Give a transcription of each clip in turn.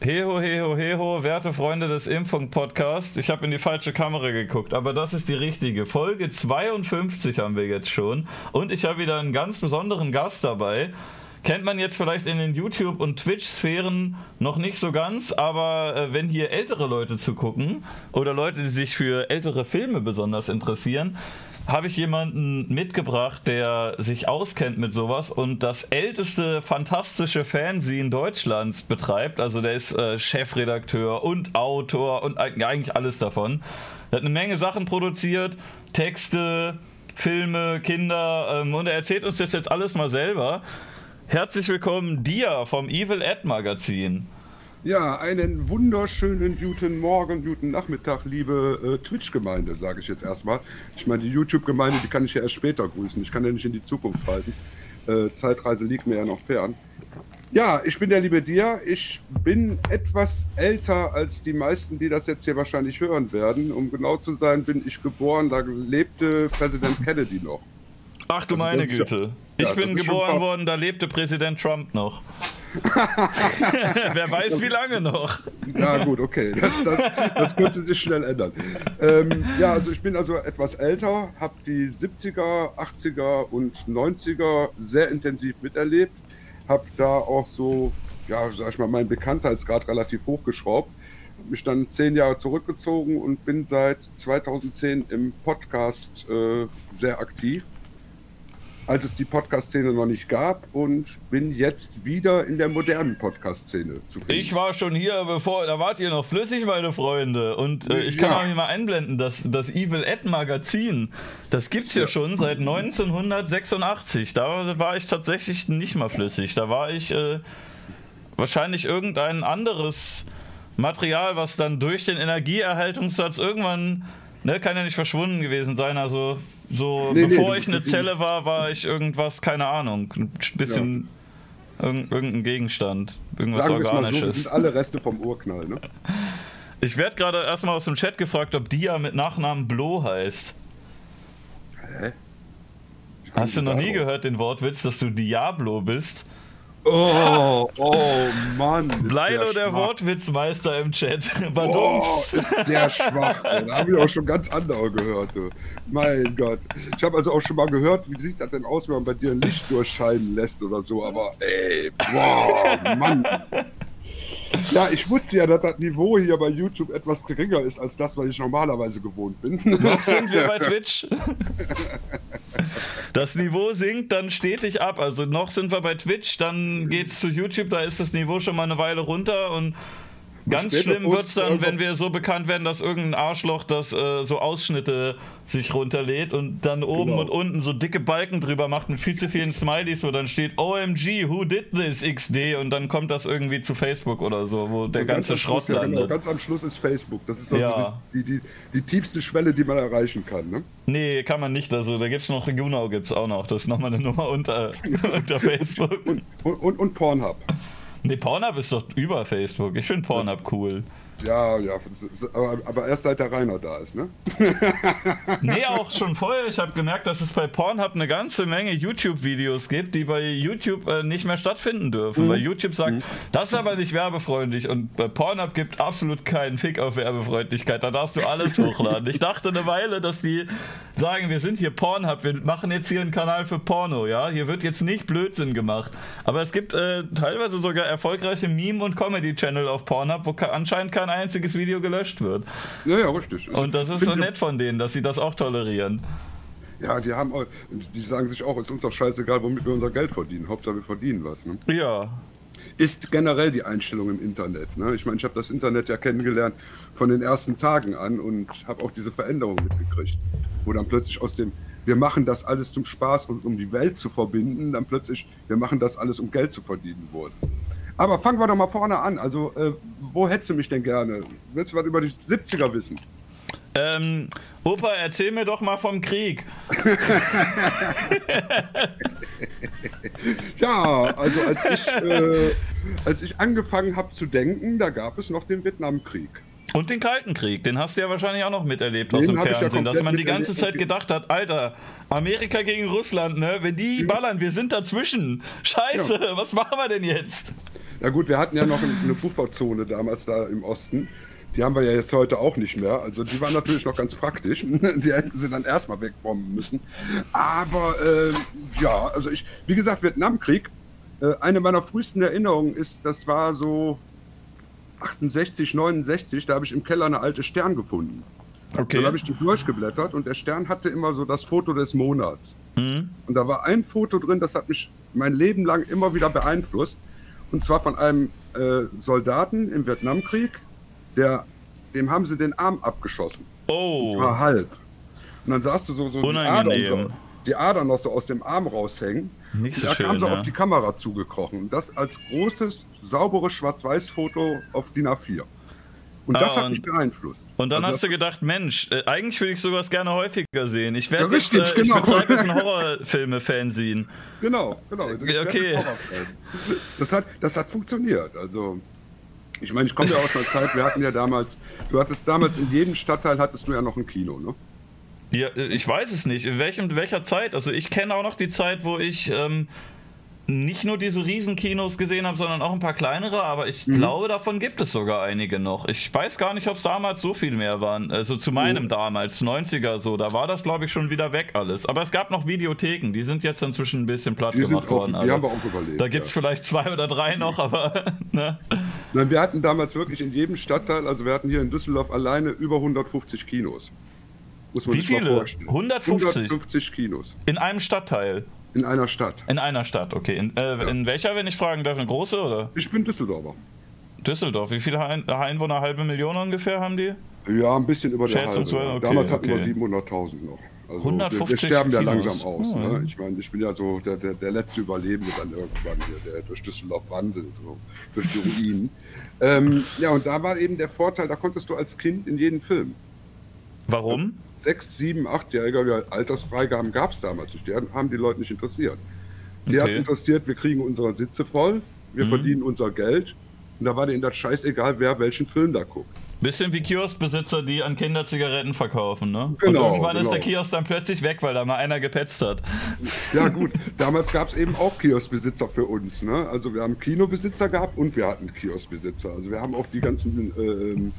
Heho, heho, heho, werte Freunde des Impfung-Podcasts. Ich habe in die falsche Kamera geguckt, aber das ist die richtige. Folge 52 haben wir jetzt schon. Und ich habe wieder einen ganz besonderen Gast dabei. Kennt man jetzt vielleicht in den YouTube- und Twitch-Sphären noch nicht so ganz, aber äh, wenn hier ältere Leute zugucken oder Leute, die sich für ältere Filme besonders interessieren, habe ich jemanden mitgebracht, der sich auskennt mit sowas und das älteste fantastische Fernsehen Deutschlands betreibt. Also der ist äh, Chefredakteur und Autor und eigentlich alles davon. Er hat eine Menge Sachen produziert, Texte, Filme, Kinder ähm, und er erzählt uns das jetzt alles mal selber. Herzlich willkommen, Dia vom Evil Ed Magazin. Ja, einen wunderschönen guten Morgen, guten Nachmittag, liebe äh, Twitch-Gemeinde, sage ich jetzt erstmal. Ich meine, die YouTube-Gemeinde, die kann ich ja erst später grüßen. Ich kann ja nicht in die Zukunft reisen. Äh, Zeitreise liegt mir ja noch fern. Ja, ich bin der liebe Dir. Ich bin etwas älter als die meisten, die das jetzt hier wahrscheinlich hören werden. Um genau zu sein, bin ich geboren, da lebte Präsident Kennedy noch. Ach du also, meine Güte. Ja, ich bin geboren worden, da lebte Präsident Trump noch. Wer weiß, wie lange noch. Ja, gut, okay. Das, das, das könnte sich schnell ändern. Ähm, ja, also ich bin also etwas älter, habe die 70er, 80er und 90er sehr intensiv miterlebt, habe da auch so, ja, sag ich mal, meinen Bekanntheitsgrad relativ hochgeschraubt, habe mich dann zehn Jahre zurückgezogen und bin seit 2010 im Podcast äh, sehr aktiv als es die Podcast-Szene noch nicht gab und bin jetzt wieder in der modernen Podcast-Szene zu finden. Ich war schon hier, bevor, da wart ihr noch flüssig, meine Freunde. Und äh, ich kann ja. mal einblenden, dass das Evil Ed Magazin, das gibt's ja, ja schon seit 1986. Da war ich tatsächlich nicht mal flüssig. Da war ich äh, wahrscheinlich irgendein anderes Material, was dann durch den Energieerhaltungssatz irgendwann Ne, kann ja nicht verschwunden gewesen sein. Also, so nee, bevor nee, ich eine Zelle war, war ich irgendwas, keine Ahnung. Ein bisschen ja. irgendein Gegenstand. Irgendwas Sagen Organisches. So, das sind alle Reste vom Urknall, ne? Ich werde gerade erstmal aus dem Chat gefragt, ob Dia mit Nachnamen Blo heißt. Hä? Hast du noch nie gehört den Wortwitz, dass du Diablo bist? Oh, oh Mann. Bleilo der, der Wortwitzmeister im Chat. Oh, ist der schwach. Da habe ich auch schon ganz andere gehört. Du. Mein Gott. Ich habe also auch schon mal gehört, wie sieht das denn aus, wenn man bei dir ein Licht durchscheinen lässt oder so. Aber ey, boah, Mann. Ja, ich wusste ja, dass das Niveau hier bei YouTube etwas geringer ist als das, was ich normalerweise gewohnt bin. Noch sind wir bei Twitch. Das Niveau sinkt dann stetig ab. Also noch sind wir bei Twitch, dann geht's zu YouTube, da ist das Niveau schon mal eine Weile runter und Ganz schlimm wird es dann, wenn wir so bekannt werden, dass irgendein Arschloch das äh, so Ausschnitte sich runterlädt und dann oben genau. und unten so dicke Balken drüber macht mit viel zu vielen Smileys, wo dann steht OMG, who did this XD und dann kommt das irgendwie zu Facebook oder so, wo der und ganze Schrott Schluss, landet. Ja, genau. Ganz am Schluss ist Facebook. Das ist also ja. die, die, die, die, tiefste Schwelle, die man erreichen kann. Ne? Nee, kann man nicht. Also da gibt es noch, Genau gibt es auch noch. Das ist nochmal eine Nummer unter, unter Facebook. Und, und, und, und Pornhub. Nee, Pornhub ist doch über Facebook. Ich finde Pornhub cool. Ja, ja, aber, erst seit der Rainer da ist, ne? nee, auch schon vorher. Ich habe gemerkt, dass es bei Pornhub eine ganze Menge YouTube-Videos gibt, die bei YouTube äh, nicht mehr stattfinden dürfen. Mhm. Weil YouTube sagt, mhm. das ist aber nicht werbefreundlich und bei Pornhub gibt absolut keinen Fick auf Werbefreundlichkeit. Da darfst du alles hochladen. Ich dachte eine Weile, dass die sagen, wir sind hier Pornhub, wir machen jetzt hier einen Kanal für Porno, ja? Hier wird jetzt nicht Blödsinn gemacht. Aber es gibt äh, teilweise sogar erfolgreiche Meme- und Comedy-Channel auf Pornhub, wo anscheinend kein kein einziges Video gelöscht wird. Ja, ja, richtig. Und das ist so nett von denen, dass sie das auch tolerieren. Ja, die haben, die sagen sich auch, ist uns doch scheißegal, womit wir unser Geld verdienen. Hauptsache wir verdienen was. Ne? Ja. Ist generell die Einstellung im Internet. Ne? Ich meine, ich habe das Internet ja kennengelernt von den ersten Tagen an und habe auch diese Veränderung mitgekriegt. Wo dann plötzlich aus dem, wir machen das alles zum Spaß und um die Welt zu verbinden, dann plötzlich, wir machen das alles, um Geld zu verdienen wurde. Aber fangen wir doch mal vorne an. Also, äh, wo hättest du mich denn gerne? Willst du was über die 70er wissen? Ähm, Opa, erzähl mir doch mal vom Krieg. ja, also als ich, äh, als ich angefangen habe zu denken, da gab es noch den Vietnamkrieg. Und den Kalten Krieg, den hast du ja wahrscheinlich auch noch miterlebt den aus dem Fernsehen, ja dass man die ganze Zeit gedacht hat, Alter, Amerika gegen Russland, ne? Wenn die ballern, wir sind dazwischen. Scheiße, ja. was machen wir denn jetzt? Ja gut, wir hatten ja noch eine Bufferzone damals da im Osten. Die haben wir ja jetzt heute auch nicht mehr. Also die waren natürlich noch ganz praktisch. Die hätten sie dann erstmal wegbomben müssen. Aber äh, ja, also ich, wie gesagt, Vietnamkrieg, äh, eine meiner frühesten Erinnerungen ist, das war so 68, 69, da habe ich im Keller eine alte Stern gefunden. Okay. Dann habe ich die durchgeblättert und der Stern hatte immer so das Foto des Monats. Mhm. Und da war ein Foto drin, das hat mich mein Leben lang immer wieder beeinflusst. Und zwar von einem äh, Soldaten im Vietnamkrieg, der, dem haben sie den Arm abgeschossen. Oh. Und war halb. Und dann sahst du so, so die, Adern, die Adern noch so aus dem Arm raushängen. Nicht so da schön, kam sie ja. auf die Kamera zugekrochen. Und das als großes, sauberes Schwarz-Weiß-Foto auf DIN A4. Und Ah, das hat und- mich beeinflusst. Und dann Also hast du gedacht, Mensch, äh, eigentlich würde ich sowas gerne häufiger sehen. Ich werde Ja, jetzt, richtig, äh, ich genau. betreibe jetzt ein Horrorfilme-Fanzine. Genau, genau. Das, Ja, okay. das, hat, das hat funktioniert. Also, ich meine, ich komme ja aus einer Zeit, wir hatten ja damals, du hattest damals in jedem Stadtteil hattest du ja noch ein Kino, ne? Ja, äh, ich weiß es nicht. In welchem, welcher Zeit? Also ich kenne auch noch die Zeit, wo ich ähm, nicht nur diese Riesenkinos gesehen habe, sondern auch ein paar kleinere, aber ich glaube, davon gibt es sogar einige noch. Ich weiß gar nicht, ob es damals so viel mehr waren. Also zu meinem damals, 90er so, da war das, glaube ich, schon wieder weg alles. Aber es gab noch Videotheken, die sind jetzt inzwischen ein bisschen platt Die, gemacht worden. die alle. haben wir auch überlebt. da gibt es ja. vielleicht zwei oder drei noch, aber ne? Nein, wir hatten damals wirklich in jedem Stadtteil, also wir hatten hier in Düsseldorf alleine über 150 Kinos. Muss man Wie sich viele? vorstellen. 150? 150 Kinos in einem Stadtteil. In einer Stadt. In einer Stadt, okay. In, äh, in welcher, wenn ich fragen darf? Eine große oder? Ich bin Düsseldorfer. Düsseldorf. Wie viele Ein Einwohner? Halbe Million ungefähr haben die? Ja, ein bisschen über der halbe. ja. okay, Damals hatten okay. wir 700.000 noch. Also 150 wir, wir sterben ja Kinos. langsam aus. Oh, ne? ja. Ich meine, ich bin ja so der, der, der letzte Überlebende dann irgendwann hier, der durch Düsseldorf wandelt, so, durch die Ruinen. ähm, ja, und da war eben der Vorteil, da konntest du als Kind in jeden Film. Warum? Sechs, sieben, achtjähriger ja, Altersfreigaben gab es damals nicht. Die haben die Leute nicht interessiert. Die hat Okay. interessiert, wir kriegen unsere Sitze voll, wir Mhm. verdienen unser Geld. Und da war denen das scheißegal, wer welchen Film da guckt. Bisschen wie Kioskbesitzer, die an Kinder Zigaretten verkaufen, ne? Genau, Und irgendwann ist genau. der Kiosk dann plötzlich weg, weil da mal einer gepetzt hat. Ja gut, damals gab es eben auch Kioskbesitzer für uns. Ne? Also wir haben Kinobesitzer gehabt und wir hatten Kioskbesitzer. Also wir haben auch die ganzen ähm,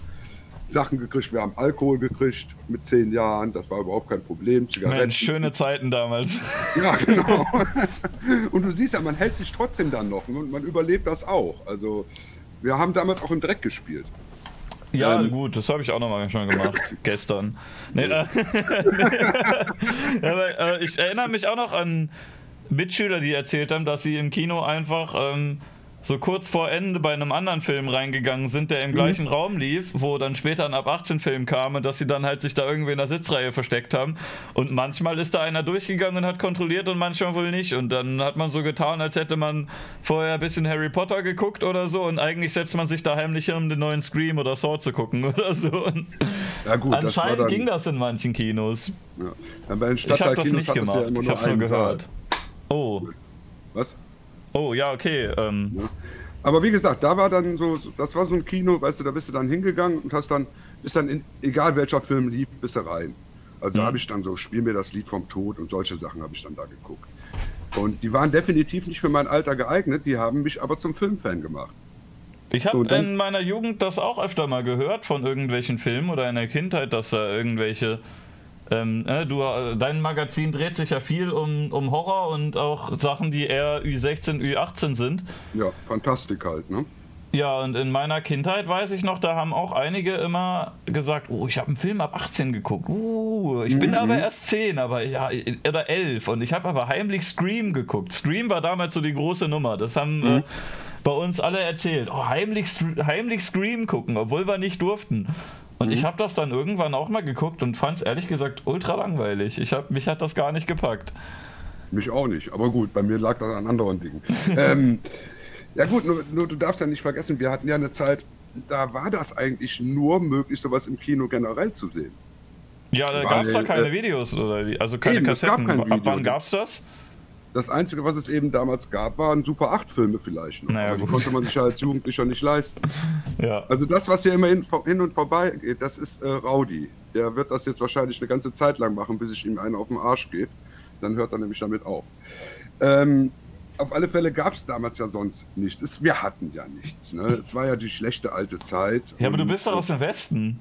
Sachen gekriegt. Wir haben Alkohol gekriegt mit zehn Jahren. Das war überhaupt kein Problem. Zigaretten. Mensch, schöne Zeiten damals. Ja, genau. und du siehst ja, man hält sich trotzdem dann noch und man überlebt das auch. Also wir haben damals auch im Dreck gespielt. Ja, Ähm. gut, das habe ich auch noch mal schon gemacht, gestern. Nee, äh, aber, äh, ich erinnere mich auch noch an Mitschüler, die erzählt haben, dass sie im Kino einfach ähm, so kurz vor Ende bei einem anderen Film reingegangen sind, der im gleichen Raum lief, wo dann später ein Ab 18 Film kam und dass sie dann halt sich da irgendwie in der Sitzreihe versteckt haben. Und manchmal ist da einer durchgegangen und hat kontrolliert und manchmal wohl nicht. Und dann hat man so getan, als hätte man vorher ein bisschen Harry Potter geguckt oder so und eigentlich setzt man sich da heimlich hin, um den neuen Scream oder Saw zu gucken oder so. Und Ja gut, das anscheinend dann, ging das in manchen Kinos. Ja. Bei den Ich habe das nicht ja gemacht, immer ich habe nur einen Saal. gehört. Oh, Was? Oh, ja, okay. Ähm, Aber wie gesagt, da war dann so, das war so ein Kino, weißt du, da bist du dann hingegangen und hast dann, bist dann in, egal welcher Film lief, bist du rein. Also da Mhm. habe ich dann so, spiel mir das Lied vom Tod und solche Sachen habe ich dann da geguckt. Und die waren definitiv nicht für mein Alter geeignet, die haben mich aber zum Filmfan gemacht. Ich habe in meiner Jugend das auch öfter mal gehört von irgendwelchen Filmen oder in der Kindheit, dass da irgendwelche. Ähm, äh, du, äh, dein Magazin dreht sich ja viel um, um Horror und auch Sachen, die eher Ü16, Ü18 sind. Ja, Fantastik halt, ne? Ja, und in meiner Kindheit weiß ich noch, da haben auch einige immer gesagt, oh, ich habe einen Film ab 18 geguckt. Uh, ich bin aber erst 10, aber ja, oder 11. Und ich habe aber heimlich Scream geguckt. Scream war damals so die große Nummer. Das haben äh, bei uns alle erzählt. Oh, heimlich, heimlich Scream gucken, obwohl wir nicht durften. Und ich habe das dann irgendwann auch mal geguckt und fand es ehrlich gesagt ultra langweilig. Ich hab, mich hat das gar nicht gepackt. Mich auch nicht, aber gut, bei mir lag das an anderen Dingen. ähm, ja gut, nur, nur du darfst ja nicht vergessen, wir hatten ja eine Zeit, da war das eigentlich nur möglich, sowas im Kino generell zu sehen. Ja, da gab es da keine äh, Videos oder wie? Also keine eben, gab Kassetten. kein Ab wann gab es das? Das Einzige, was es eben damals gab, waren Super 8-Filme vielleicht. Noch. Naja, die konnte man sich ja als Jugendlicher nicht leisten. Ja. Also das, was hier immer hin, hin und vorbei geht, das ist äh, Raudi. Der wird das jetzt wahrscheinlich eine ganze Zeit lang machen, bis ich ihm einen auf den Arsch gebe. Dann hört er nämlich damit auf. Ähm, auf alle Fälle gab es damals ja sonst nichts. Es, wir hatten ja nichts. Ne? Es war ja die schlechte alte Zeit. Ja, aber du bist doch aus dem Westen.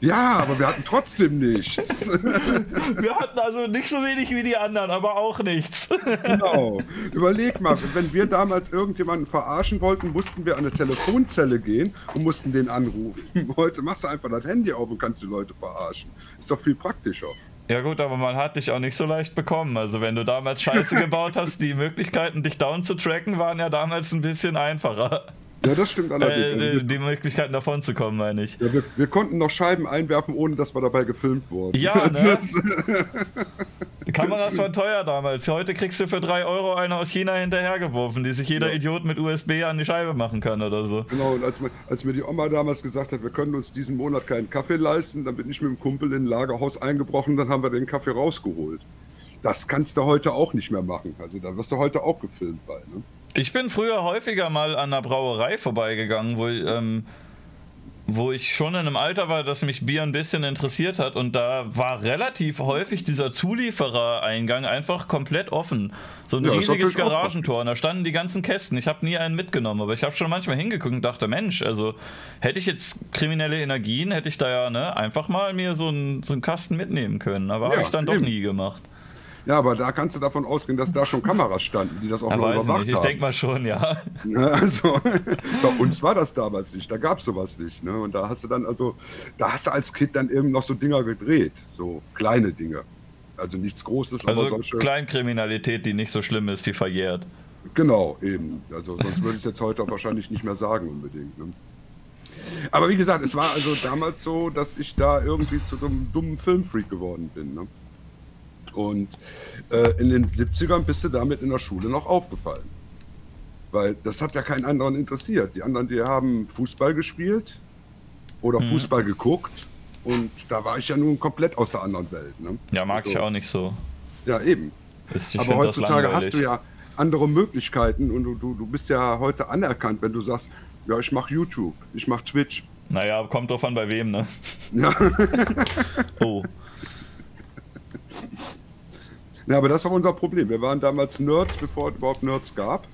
Ja, aber wir hatten trotzdem nichts. wir hatten also nicht so wenig wie die anderen, aber auch nichts. genau. Überleg mal, wenn wir damals irgendjemanden verarschen wollten, mussten wir an eine Telefonzelle gehen und mussten den anrufen. Heute machst du einfach das Handy auf und kannst die Leute verarschen. Ist doch viel praktischer. Ja gut, aber man hat dich auch nicht so leicht bekommen. Also wenn du damals Scheiße gebaut hast, die Möglichkeiten, dich down zu tracken, waren ja damals ein bisschen einfacher. Ja, das stimmt allerdings. Äh, also die Möglichkeiten davon zu kommen, meine ich. Ja, wir, wir, konnten noch Scheiben einwerfen, ohne dass wir dabei gefilmt wurden. Ja, ne? die Kameras waren teuer damals. Heute kriegst du für 3 Euro eine aus China hinterhergeworfen, die sich jeder ja. Idiot mit USB an die Scheibe machen kann oder so. Genau, und als, als, mir die Oma damals gesagt hat, wir können uns diesen Monat keinen Kaffee leisten, dann bin ich mit dem Kumpel in ein Lagerhaus eingebrochen, dann haben wir den Kaffee rausgeholt. Das kannst du heute auch nicht mehr machen. Also da wirst du heute auch gefilmt bei. Ne? Ich bin früher häufiger mal an der Brauerei vorbeigegangen, wo, ähm, wo ich schon in einem Alter war, dass mich Bier ein bisschen interessiert hat und da war relativ häufig dieser Zulieferereingang einfach komplett offen. So ein ja, riesiges Garagentor und da standen die ganzen Kästen. Ich habe nie einen mitgenommen, aber ich habe schon manchmal hingeguckt und dachte, Mensch, also hätte ich jetzt kriminelle Energien, hätte ich da ja ne, einfach mal mir so einen, so einen Kasten mitnehmen können. Aber ja, habe ich dann eben. doch nie gemacht. Ja, aber da kannst du davon ausgehen, dass da schon Kameras standen, die das auch ja, noch überwacht nicht. Ich denke mal schon, ja. Also, bei uns war das damals nicht, da gab es sowas nicht. Ne? Und da hast du dann, also, da hast du als Kind dann eben noch so Dinger gedreht, so kleine Dinge. Also nichts Großes, also aber solche. Kleinkriminalität, die nicht so schlimm ist, die verjährt. Genau, eben. Also sonst würde ich es jetzt heute wahrscheinlich nicht mehr sagen unbedingt. Ne? Aber wie gesagt, es war also damals so, dass ich da irgendwie zu so einem dummen Filmfreak geworden bin. Ne? Und äh, in den 70ern bist du damit in der Schule noch aufgefallen. Weil das hat ja keinen anderen interessiert. Die anderen, die haben Fußball gespielt oder mhm. Fußball geguckt. Und da war ich ja nun komplett aus der anderen Welt. Ne? Ja, mag also, ich auch nicht so. Ja, eben. Ich Aber heutzutage hast du ja andere Möglichkeiten und du, du, du bist ja heute anerkannt, wenn du sagst, ja, ich mache YouTube, ich mache Twitch. Naja, kommt drauf an, bei wem, ne? Ja. oh. Ja, aber das war unser Problem. Wir waren damals Nerds, bevor es überhaupt Nerds gab.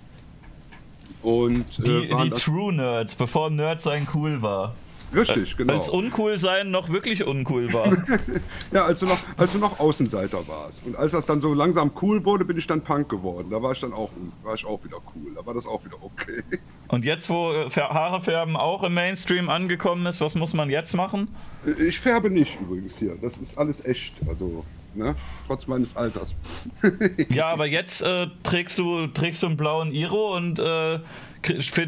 Und, äh, die, die True Nerds, bevor Nerd sein cool war. Richtig, äh, genau. Als uncool sein noch wirklich uncool war. ja, als du, noch, als du noch Außenseiter warst. Und als das dann so langsam cool wurde, bin ich dann Punk geworden. Da war ich dann auch, war ich auch wieder cool. Da war das auch wieder okay. Und jetzt, wo äh, Haare färben auch im Mainstream angekommen ist, was muss man jetzt machen? Ich färbe nicht übrigens hier. Das ist alles echt. Also ne? trotz meines Alters. ja, aber jetzt äh, trägst, du, trägst du einen blauen Iro und äh,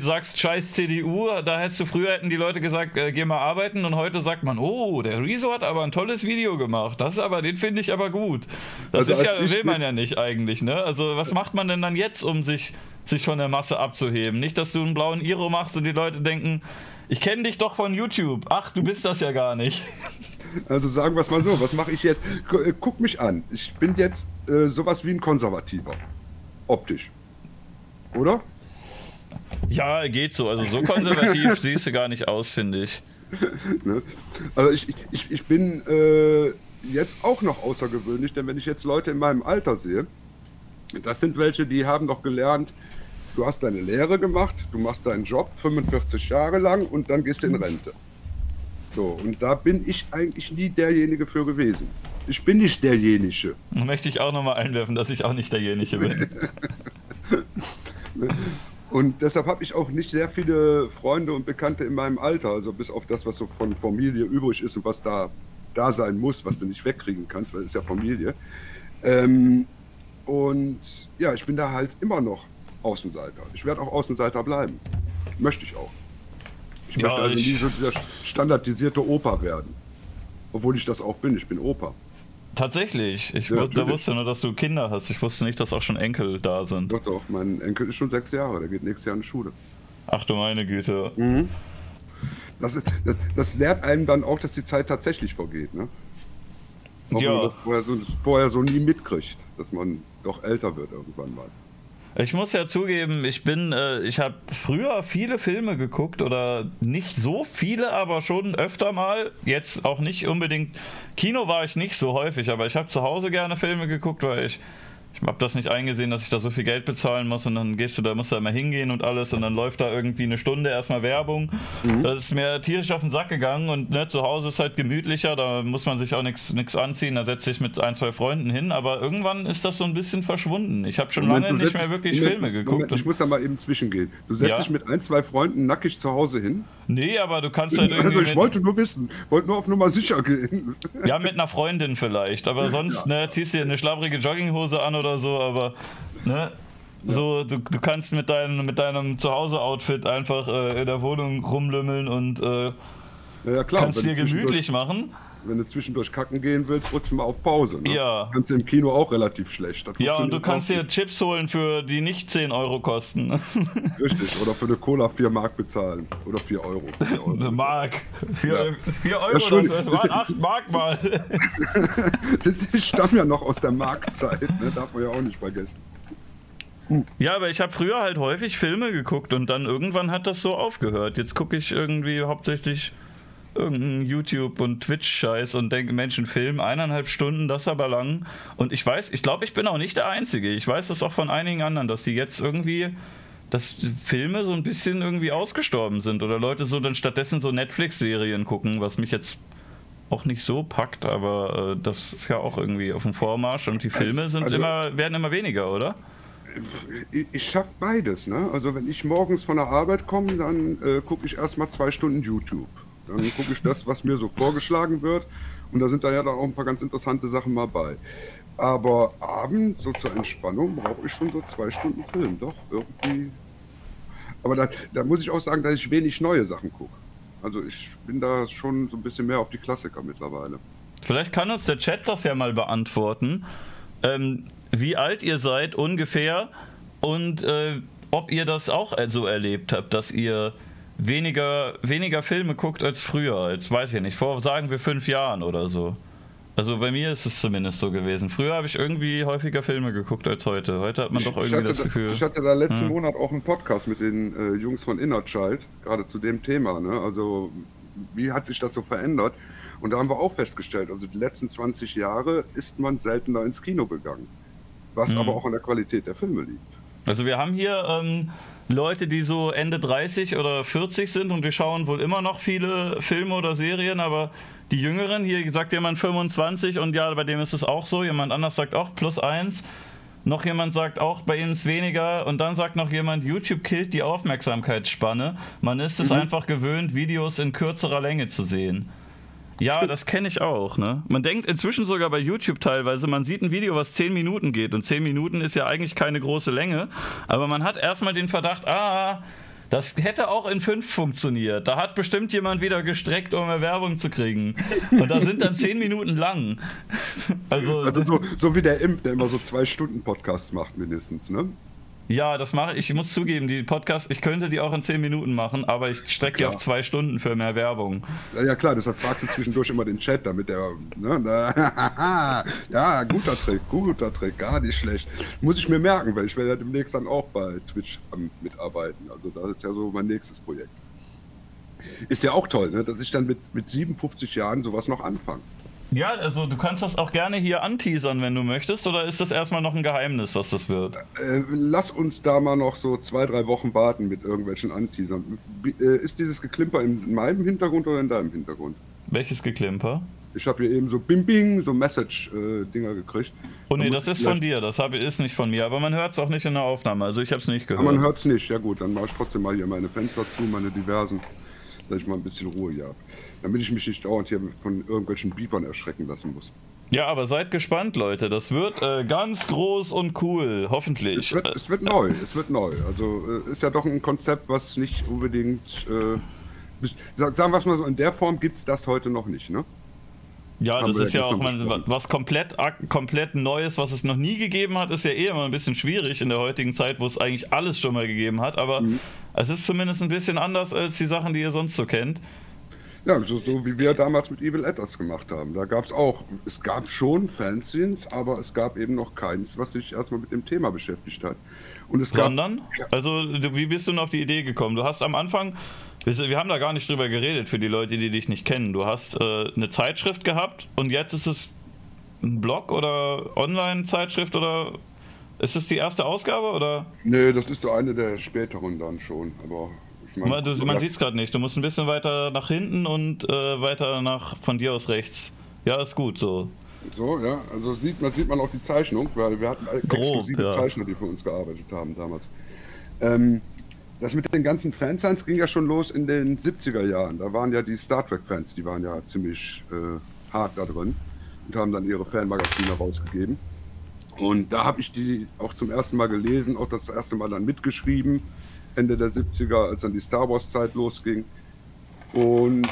sagst scheiß CDU, da hättest du früher hätten die Leute gesagt, äh, geh mal arbeiten und heute sagt man, oh, der Rezo hat aber ein tolles Video gemacht. Das aber, den finde ich aber gut. Das also ist ja, will man ja nicht eigentlich, ne? Also was macht man denn dann jetzt, um sich, sich von der Masse abzuheben? Nicht, dass du einen blauen Iro machst und die Leute denken, ich kenne dich doch von YouTube. Ach, du bist das ja gar nicht. Also sagen wir es mal so, was mache ich jetzt? Äh, guck mich an. Ich bin jetzt äh, sowas wie ein Konservativer. Optisch. Oder? Ja, geht so. Also so konservativ siehst du gar nicht aus, finde ich. ne? Also ich, ich, ich bin äh, jetzt auch noch außergewöhnlich, denn wenn ich jetzt Leute in meinem Alter sehe, das sind welche, die haben doch gelernt, du hast deine Lehre gemacht, du machst deinen Job 45 Jahre lang und dann gehst du in Rente. So, und da bin ich eigentlich nie derjenige für gewesen. Ich bin nicht derjenige. Möchte ich auch nochmal einwerfen, dass ich auch nicht derjenige bin. und deshalb habe ich auch nicht sehr viele Freunde und Bekannte in meinem Alter, also bis auf das, was so von Familie übrig ist und was da da sein muss, was du nicht wegkriegen kannst, weil es ist ja Familie. Ähm, und ja, ich bin da halt immer noch Außenseiter. Ich werde auch Außenseiter bleiben. Möchte ich auch. Ich ja, möchte also ich... nie so dieser standardisierte Opa werden. Obwohl ich das auch bin. Ich bin Opa. Tatsächlich. Ich ja, da wusste nur, dass du Kinder hast. Ich wusste nicht, dass auch schon Enkel da sind. Doch, doch. Mein Enkel ist schon sechs Jahre. Der geht nächstes Jahr in die Schule. Ach du meine Güte. Mhm. Das, ist, das, das lehrt einem dann auch, dass die Zeit tatsächlich vorgeht. Ne? Auch ja. man das vorher so, vorher so nie mitkriegt, dass man doch älter wird irgendwann mal. Ich muss ja zugeben, ich bin, äh, ich habe früher viele Filme geguckt oder nicht so viele, aber schon öfter mal. Jetzt auch nicht unbedingt. Kino war ich nicht so häufig, aber ich habe zu Hause gerne Filme geguckt, weil ich ich habe das nicht eingesehen, dass ich da so viel Geld bezahlen muss und dann gehst du da, musst du da immer hingehen und alles und dann läuft da irgendwie eine Stunde erstmal Werbung. Mhm. Das ist mir tierisch auf den Sack gegangen und ne, zu Hause ist halt gemütlicher, da muss man sich auch nichts anziehen, da setze ich mit ein, zwei Freunden hin, aber irgendwann ist das so ein bisschen verschwunden. Ich habe schon Moment, lange nicht mehr wirklich Moment, Filme geguckt. Moment, ich muss da mal eben zwischengehen. Du setzt ja? dich mit ein, zwei Freunden nackig zu Hause hin? Nee, aber du kannst halt irgendwie. Also ich wollte nur wissen, wollte nur auf Nummer sicher gehen. Ja, mit einer Freundin vielleicht, aber sonst, ja. ne, ziehst dir eine schlabbrige Jogginghose an oder so, aber Ne? Ja. So, du, du kannst mit deinem, mit deinem Zuhause-Outfit einfach äh, in der Wohnung rumlümmeln und äh, ja, klar, kannst dir gemütlich machen. Wenn du zwischendurch kacken gehen willst, drückst du mal auf Pause. Ne? Ja. Kannst du im Kino auch relativ schlecht. ja, und du kannst dir Chips holen, für die nicht 10 Euro kosten. Richtig, oder für eine Cola 4 Mark bezahlen. Oder 4 Euro. 4 Euro. Eine Mark. 4, ja. 4 Euro, das, das waren 8 Mark mal. das stammen ja noch aus der Marktzeit, ne? darf man ja auch nicht vergessen. Ja, aber ich habe früher halt häufig Filme geguckt und dann irgendwann hat das so aufgehört. Jetzt gucke ich irgendwie hauptsächlich irgendeinen YouTube- und Twitch-Scheiß und denke, Mensch, ein Film, eineinhalb Stunden, das aber lang. Und ich weiß, ich glaube, ich bin auch nicht der Einzige. Ich weiß das auch von einigen anderen, dass die jetzt irgendwie, dass Filme so ein bisschen irgendwie ausgestorben sind oder Leute so dann stattdessen so Netflix-Serien gucken, was mich jetzt auch nicht so packt, aber äh, das ist ja auch irgendwie auf dem Vormarsch und die Filme sind also, immer, werden immer weniger, oder? ich, ich schaffe beides. Ne? Also wenn ich morgens von der Arbeit komme, dann äh, gucke ich erstmal zwei Stunden YouTube. Dann gucke ich das, was mir so vorgeschlagen wird. Und da sind da ja dann auch ein paar ganz interessante Sachen mal bei. Aber abends, so zur Entspannung, brauche ich schon so zwei Stunden Film. Doch, irgendwie. Aber da, da muss ich auch sagen, dass ich wenig neue Sachen gucke. Also ich bin da schon so ein bisschen mehr auf die Klassiker mittlerweile. Vielleicht kann uns der Chat das ja mal beantworten. Ähm, wie alt ihr seid ungefähr und äh, ob ihr das auch so erlebt habt, dass ihr weniger, weniger Filme guckt als früher, als weiß ich nicht, vor sagen wir fünf Jahren oder so. Also bei mir ist es zumindest so gewesen. Früher habe ich irgendwie häufiger Filme geguckt als heute. Heute hat man doch irgendwie das Gefühl. Ich hatte da letzten hm. Monat auch einen Podcast mit den äh, Jungs von Inner Child, gerade zu dem Thema. Ne? Also wie hat sich das so verändert? Und da haben wir auch festgestellt, also die letzten 20 Jahre ist man seltener ins Kino gegangen was mhm. aber auch an der Qualität der Filme liegt. Also wir haben hier ähm, Leute, die so Ende 30 oder 40 sind und die schauen wohl immer noch viele Filme oder Serien, aber die Jüngeren, hier sagt jemand 25 und ja, bei dem ist es auch so, jemand anders sagt auch plus eins. Noch jemand sagt auch, bei ihm ist weniger. Und dann sagt noch jemand, YouTube killt die Aufmerksamkeitsspanne. Man ist es mhm. einfach gewöhnt, Videos in kürzerer Länge zu sehen. Ja, das kenne ich auch. Ne? Man denkt inzwischen sogar bei YouTube teilweise, man sieht ein Video, was 10 Minuten geht. Und 10 Minuten ist ja eigentlich keine große Länge. Aber man hat erstmal den Verdacht, ah, das hätte auch in 5 funktioniert. Da hat bestimmt jemand wieder gestreckt, um mehr Werbung zu kriegen. Und da sind dann 10 Minuten lang. Also, also so, so, wie der Imp, der immer so zwei Stunden Podcasts macht, mindestens, ne? Ja, das mache ich. Ich muss zugeben, die Podcasts, ich könnte die auch in 10 Minuten machen, aber ich strecke die auf zwei Stunden für mehr Werbung. Ja, klar, deshalb fragst du zwischendurch immer den Chat, damit der. Ne, ne, ja, guter Trick, guter Trick, gar nicht schlecht. Muss ich mir merken, weil ich werde ja demnächst dann auch bei Twitch mitarbeiten. Also, das ist ja so mein nächstes Projekt. Ist ja auch toll, ne, dass ich dann mit, mit 57 Jahren sowas noch anfange. Ja, also du kannst das auch gerne hier anteasern, wenn du möchtest, oder ist das erstmal noch ein Geheimnis, was das wird? Äh, lass uns da mal noch so zwei, drei Wochen warten mit irgendwelchen Anteasern. Äh, ist dieses Geklimper in meinem Hintergrund oder in deinem Hintergrund? Welches Geklimper? Ich habe hier eben so Bing Bing, so Message-Dinger äh, gekriegt. Oh nee, das ist von dir, das hab, ist nicht von mir, aber man hört es auch nicht in der Aufnahme, also ich habe es nicht gehört. Aber man hört es nicht, ja gut, dann mache ich trotzdem mal hier meine Fenster zu, meine diversen, dass ich mal ein bisschen Ruhe hier habe damit ich mich nicht dauernd hier von irgendwelchen Beepern erschrecken lassen muss. Ja, aber seid gespannt, Leute. Das wird äh, ganz groß und cool, hoffentlich. Es wird, es wird neu, es wird neu. Also äh, ist ja doch ein Konzept, was nicht unbedingt, äh, sagen wir es mal so, in der Form gibt es das heute noch nicht, ne? Ja, Haben das ist ja auch man, was komplett, komplett Neues, was es noch nie gegeben hat, ist ja eh immer ein bisschen schwierig in der heutigen Zeit, wo es eigentlich alles schon mal gegeben hat. Aber mhm. es ist zumindest ein bisschen anders als die Sachen, die ihr sonst so kennt. Ja, so, so wie wir damals mit Evil Atlas gemacht haben. Da gab es auch, es gab schon Fanzines, aber es gab eben noch keins, was sich erstmal mit dem Thema beschäftigt hat. Und es Sondern? Gab, also, wie bist du denn auf die Idee gekommen? Du hast am Anfang, wir haben da gar nicht drüber geredet für die Leute, die dich nicht kennen. Du hast äh, eine Zeitschrift gehabt und jetzt ist es ein Blog oder Online-Zeitschrift oder Ist das die erste Ausgabe oder? Nee, das ist so eine der späteren dann schon. Aber man, du, man sieht es gerade nicht. Du musst ein bisschen weiter nach hinten und äh, weiter nach von dir aus rechts. Ja, ist gut so. So, ja, also sieht man, sieht man auch die Zeichnung, weil wir hatten Grob, exklusive ja. Zeichner, die für uns gearbeitet haben damals. Ähm, das mit den ganzen Fansigns ging ja schon los in den 70er Jahren. Da waren ja die Star Trek-Fans, die waren ja ziemlich äh, hart da drin und haben dann ihre Fanmagazine rausgegeben. Und da habe ich die auch zum ersten Mal gelesen, auch das erste Mal dann mitgeschrieben, Ende der 70er, als dann die Star Wars-Zeit losging. Und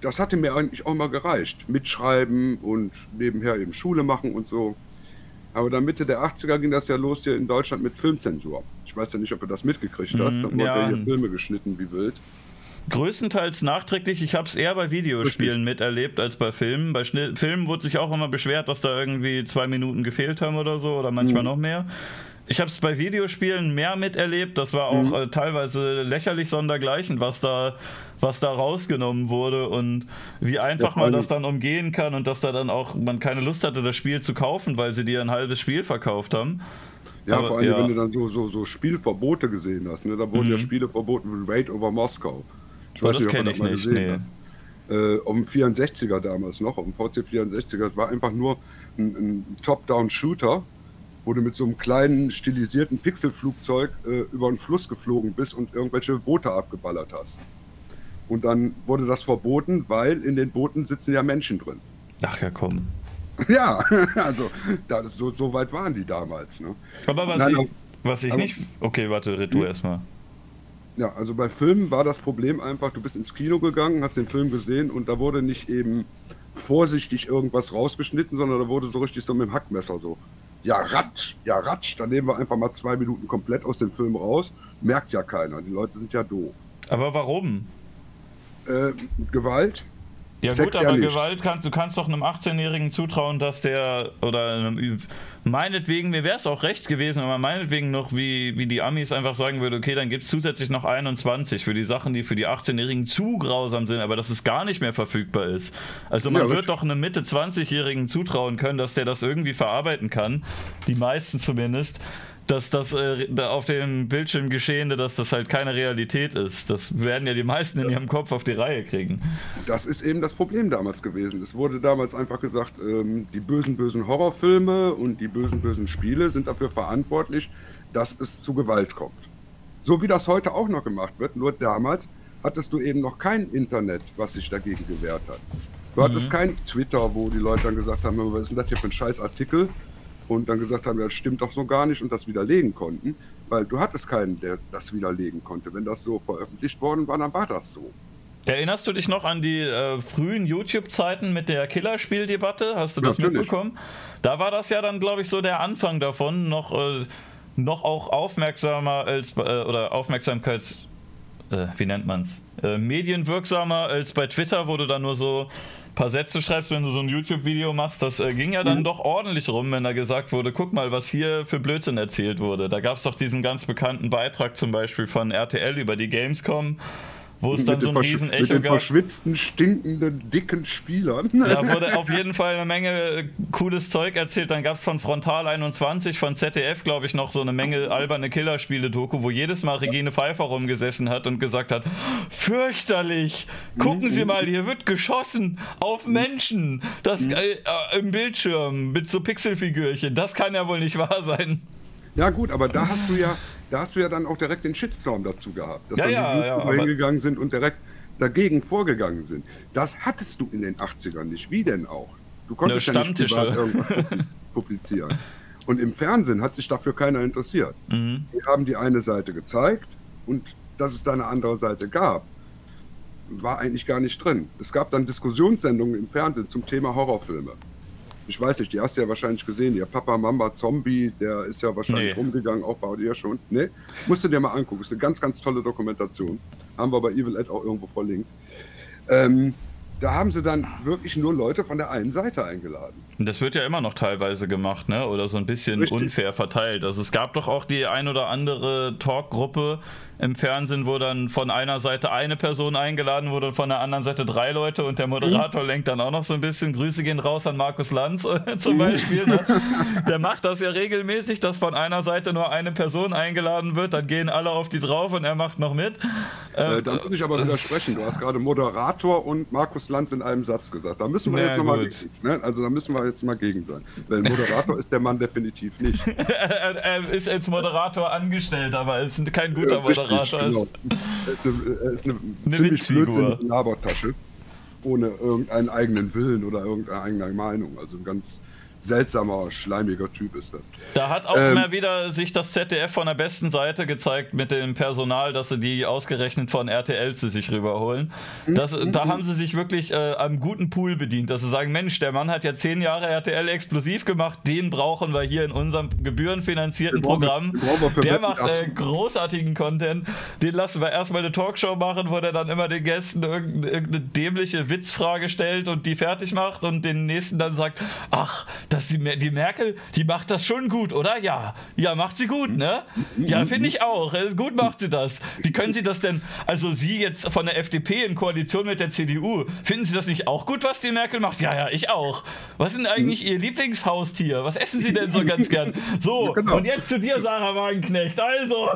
das hatte mir eigentlich auch mal gereicht. Mitschreiben und nebenher eben Schule machen und so. Aber dann Mitte der 80er ging das ja los hier in Deutschland mit Filmzensur. Ich weiß ja nicht, ob du das mitgekriegt hast. Mhm, dann wurden ja hier Filme geschnitten wie wild. Größtenteils nachträglich. Ich habe es eher bei Videospielen Richtig. miterlebt als bei Filmen. Bei Schnitt Filmen wurde sich auch immer beschwert, dass da irgendwie zwei Minuten gefehlt haben oder so oder manchmal mhm. noch mehr. Ich habe es bei Videospielen mehr miterlebt. Das war auch mhm. äh, teilweise lächerlich sondergleichen, was da, was da rausgenommen wurde und wie einfach ja, man das dann umgehen kann und dass da dann auch man keine Lust hatte, das Spiel zu kaufen, weil sie dir ein halbes Spiel verkauft haben. Ja, Aber, vor allem, ja. wenn du dann so, so, so Spielverbote gesehen hast. Ne? Da wurden mhm. ja Spiele verboten wie Raid over Moskau. Ich weiß das kenne ich nicht. Nee. Hast. Äh, dem 64er damals noch, dem VC 64er, das war einfach nur ein, ein Top-Down-Shooter, wo du mit so einem kleinen stilisierten Pixelflugzeug äh, über einen Fluss geflogen bist und irgendwelche Boote abgeballert hast. Und dann wurde das verboten, weil in den Booten sitzen ja Menschen drin. Ach ja, komm. Ja, also da, so, so, weit waren die damals. Ne? Aber was Nein, ich, was ich aber, nicht. Okay, warte, red du hm? erstmal. Ja, also bei Filmen war das Problem einfach, du bist ins Kino gegangen, hast den Film gesehen und da wurde nicht eben vorsichtig irgendwas rausgeschnitten, sondern da wurde so richtig so mit dem Hackmesser so. Ja, ratsch, ja, ratsch, dann nehmen wir einfach mal zwei Minuten komplett aus dem Film raus. Merkt ja keiner, die Leute sind ja doof. Aber warum? Äh, Gewalt, ja Sex gut, aber ja Gewalt kannst du kannst doch einem 18-Jährigen zutrauen, dass der oder einem, meinetwegen, mir wäre es auch recht gewesen, aber meinetwegen noch, wie, wie die Amis einfach sagen würde, okay, dann gibt es zusätzlich noch 21 für die Sachen, die für die 18-Jährigen zu grausam sind, aber dass es gar nicht mehr verfügbar ist. Also man ja, wird doch einem Mitte 20-Jährigen zutrauen können, dass der das irgendwie verarbeiten kann, die meisten zumindest dass das äh, auf dem Bildschirm geschehene, dass das halt keine Realität ist. Das werden ja die meisten in ihrem Kopf auf die Reihe kriegen. Das ist eben das Problem damals gewesen. Es wurde damals einfach gesagt, ähm, die bösen, bösen Horrorfilme und die bösen, bösen Spiele sind dafür verantwortlich, dass es zu Gewalt kommt. So wie das heute auch noch gemacht wird, nur damals hattest du eben noch kein Internet, was sich dagegen gewehrt hat. Du mhm. hattest kein Twitter, wo die Leute dann gesagt haben, was ist denn das hier für ein scheiß Artikel? Und dann gesagt haben, das stimmt doch so gar nicht und das widerlegen konnten, weil du hattest keinen, der das widerlegen konnte. Wenn das so veröffentlicht worden war, dann war das so. Erinnerst du dich noch an die äh, frühen YouTube-Zeiten mit der Killerspieldebatte? Hast du das Natürlich. mitbekommen? Da war das ja dann, glaube ich, so der Anfang davon, noch, äh, noch auch aufmerksamer als äh, oder Aufmerksamkeits äh, wie nennt man's? Äh, medienwirksamer als bei Twitter, wo du dann nur so paar Sätze schreibst, wenn du so ein YouTube-Video machst, das äh, ging ja dann mhm. doch ordentlich rum, wenn da gesagt wurde, guck mal, was hier für Blödsinn erzählt wurde. Da gab es doch diesen ganz bekannten Beitrag zum Beispiel von RTL über die Gamescom wo es dann so ein riesen Echo mit den gab. verschwitzten, stinkenden, dicken Spielern. Da wurde auf jeden Fall eine Menge äh, cooles Zeug erzählt. Dann gab es von Frontal 21 von ZDF, glaube ich, noch so eine Menge alberne Killerspiele-Doku, wo jedes Mal Regine Pfeiffer rumgesessen hat und gesagt hat, fürchterlich, gucken Sie mal, hier wird geschossen auf Menschen, das äh, äh, im Bildschirm mit so Pixelfigürchen. Das kann ja wohl nicht wahr sein. Ja gut, aber da hast du ja, da hast du ja dann auch direkt den Shitstorm dazu gehabt, dass ja, dann ja, die YouTuber ja, hingegangen sind und direkt dagegen vorgegangen sind. Das hattest du in den 80ern nicht. Wie denn auch? Du konntest ja nicht privat irgendwas publizieren. Und im Fernsehen hat sich dafür keiner interessiert. Mhm. Die haben die eine Seite gezeigt und dass es da eine andere Seite gab, war eigentlich gar nicht drin. Es gab dann Diskussionssendungen im Fernsehen zum Thema Horrorfilme ich weiß nicht, die hast du ja wahrscheinlich gesehen, der Papa Mamba Zombie, der ist ja wahrscheinlich nee. rumgegangen, auch bei dir schon. Ne? Musst du dir mal angucken, ist eine ganz, ganz tolle Dokumentation. Haben wir bei Evil Ed auch irgendwo verlinkt. Ähm, da haben sie dann wirklich nur Leute von der einen Seite eingeladen. Das wird ja immer noch teilweise gemacht, ne? Oder so ein bisschen Richtig. unfair verteilt. Also es gab doch auch die ein oder andere Talkgruppe, im Fernsehen, wo dann von einer Seite eine Person eingeladen wurde und von der anderen Seite drei Leute und der Moderator mhm. lenkt dann auch noch so ein bisschen. Grüße gehen raus an Markus Lanz zum mhm. Beispiel. Ne? Der macht das ja regelmäßig, dass von einer Seite nur eine Person eingeladen wird, dann gehen alle auf die drauf und er macht noch mit. Äh, da muss ich aber widersprechen. Du hast gerade Moderator und Markus Lanz in einem Satz gesagt. Da müssen wir ja, jetzt nochmal ne? Also da müssen wir jetzt mal gegen sein. Weil Moderator ist der Mann definitiv nicht. er, er, ist als Moderator angestellt, aber ist kein guter Moderator. Berater ist. Genau. Er ist eine, er ist eine, eine ziemlich blödsinnige Labertasche. Ohne irgendeinen eigenen Willen oder irgendeine eigene Meinung. Also ganz seltsamer, schleimiger Typ ist das. Da hat auch ähm, mal wieder sich das ZDF von der besten Seite gezeigt mit dem Personal, dass sie die ausgerechnet von RTL zu sich rüberholen. Das, mhm. Da haben sie sich wirklich äh, am guten Pool bedient, dass sie sagen, Mensch, der Mann hat ja zehn Jahre RTL explosiv gemacht, den brauchen wir hier in unserem gebührenfinanzierten Programm. der macht äh, großartigen Content. Den lassen wir erstmal eine Talkshow machen, wo der dann immer den Gästen irgendeine, irgendeine dämliche Witzfrage stellt und die fertig macht und den nächsten dann sagt, ach, dass die, die Merkel, die macht das schon gut, oder? Ja, ja, macht sie gut, ne? Ja, finde ich auch. Gut macht sie das. Wie können Sie das denn, also Sie jetzt von der FDP in Koalition mit der CDU, finden Sie das nicht auch gut, was die Merkel macht? Ja, ja, ich auch. Was ist denn eigentlich Ihr Lieblingshaustier? Was essen Sie denn so ganz gern? So, ja, genau. und jetzt zu dir, Sarah Wagenknecht. Also.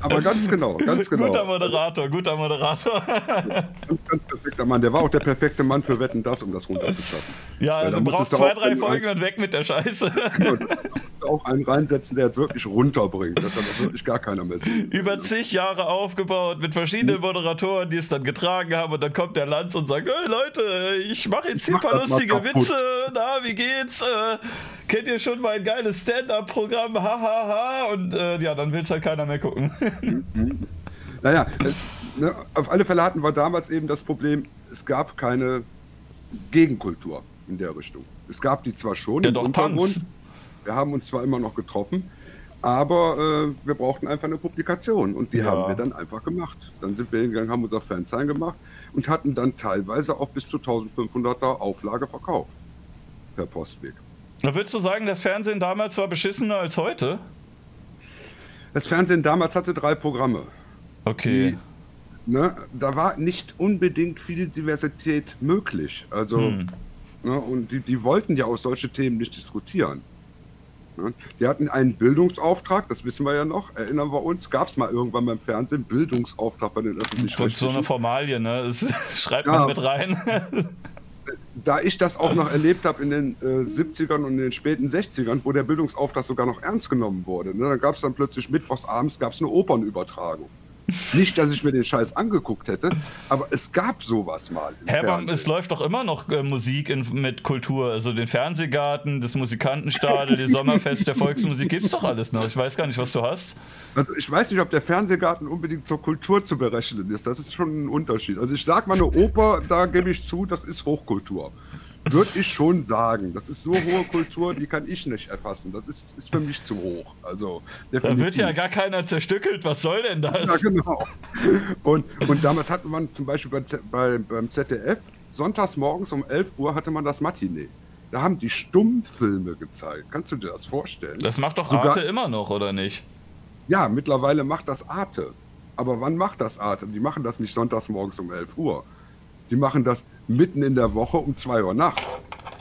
Aber ganz genau, ganz genau. Guter Moderator, guter Moderator. Ganz, ganz perfekter Mann. Der war auch der perfekte Mann für Wetten, das, um das runterzuschaffen. Ja, du brauchst zwei, drei Folgen und weg mit der Scheiße. Auch einen reinsetzen, der wirklich runterbringt. Das hat wirklich gar keiner mehr sehen. Über zig Jahre aufgebaut mit verschiedenen Moderatoren, die es dann getragen haben und dann kommt der Lanz und sagt, hey Leute, ich mache jetzt hier ein paar lustige Witze. Na, wie geht's? Äh, kennt ihr schon mein geiles Stand-Up-Programm? Hahaha. Ha, ha. Und äh, ja, dann will es halt keiner mehr gucken. naja, äh, ne, auf alle Fälle hatten wir damals eben das Problem, es gab keine Gegenkultur in der Richtung. Es gab die zwar schon ja, im doch, Untergrund, Punks. wir haben uns zwar immer noch getroffen, aber äh, wir brauchten einfach eine Publikation und die ja. haben wir dann einfach gemacht. Dann sind wir hingegangen, haben unser Fansign gemacht und hatten dann teilweise auch bis zu 1500er Auflage verkauft per Postweg. Da würdest du sagen, das Fernsehen damals war beschissener als heute? Das Fernsehen damals hatte drei Programme. Okay. Die, ne, da war nicht unbedingt viel Diversität möglich. Also, hm. ne, und die, die wollten ja auch solche Themen nicht diskutieren. Ne? Die hatten einen Bildungsauftrag, das wissen wir ja noch, erinnern wir uns, gab es mal irgendwann beim Fernsehen Bildungsauftrag bei den öffentlich So eine Formalie, ne? Das schreibt ja, man mit rein. da ich das auch noch erlebt habe in den äh, 70ern und in den späten 60ern, wo der Bildungsauftrag sogar noch ernst genommen wurde. Ne? Dann gab es dann plötzlich mittwochs abends gab's eine Opernübertragung. Nicht, dass ich mir den Scheiß angeguckt hätte, aber es gab sowas mal. Herr, es läuft doch immer noch äh, Musik in, mit Kultur. Also den Fernsehgarten, das Musikantenstadel, die Sommerfest der Volksmusik gibt es doch alles noch. Ich weiß gar nicht, was du hast. Also ich weiß nicht, ob der Fernsehgarten unbedingt zur Kultur zu berechnen ist. Das ist schon ein Unterschied. Also ich sag mal, eine Oper, da gebe ich zu, das ist Hochkultur würde ich schon sagen. Das ist so hohe Kultur, die kann ich nicht erfassen. Das ist, ist für mich zu hoch. Also, da wird ja gar keiner zerstückelt. Was soll denn das? Ja, genau. Und, und damals hatte man zum Beispiel bei, bei, beim ZDF, sonntags morgens um 11 Uhr hatte man das Matinee. Da haben die Stummfilme gezeigt. Kannst du dir das vorstellen? Das macht doch Sogar, Arte immer noch, oder nicht? Ja, mittlerweile macht das Arte. Aber wann macht das Arte? Die machen das nicht sonntags morgens um 11 Uhr. Die machen das mitten in der Woche um 2 Uhr nachts.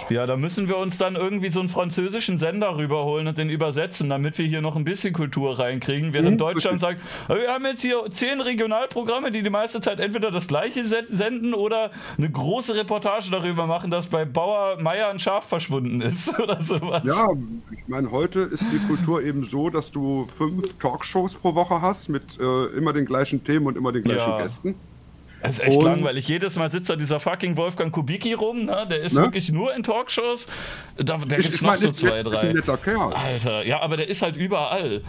Ja, da müssen wir uns dann irgendwie so einen französischen Sender rüberholen und den übersetzen, damit wir hier noch ein bisschen Kultur reinkriegen. Während mhm, Deutschland sagt, wir haben jetzt hier zehn Regionalprogramme, die die meiste Zeit entweder das gleiche senden oder eine große Reportage darüber machen, dass bei Bauer Meier ein Schaf verschwunden ist oder sowas. Ja, ich meine, heute ist die Kultur eben so, dass du fünf Talkshows pro Woche hast mit äh, immer den gleichen Themen und immer den gleichen ja. Gästen. Das ist echt und langweilig. Jedes Mal sitzt da dieser fucking Wolfgang Kubicki rum, ne? Der ist ne? wirklich nur in Talkshows. Da, der gibt noch so zwei, drei. Ist ein netter Kerl. Alter, ja, aber der ist halt überall.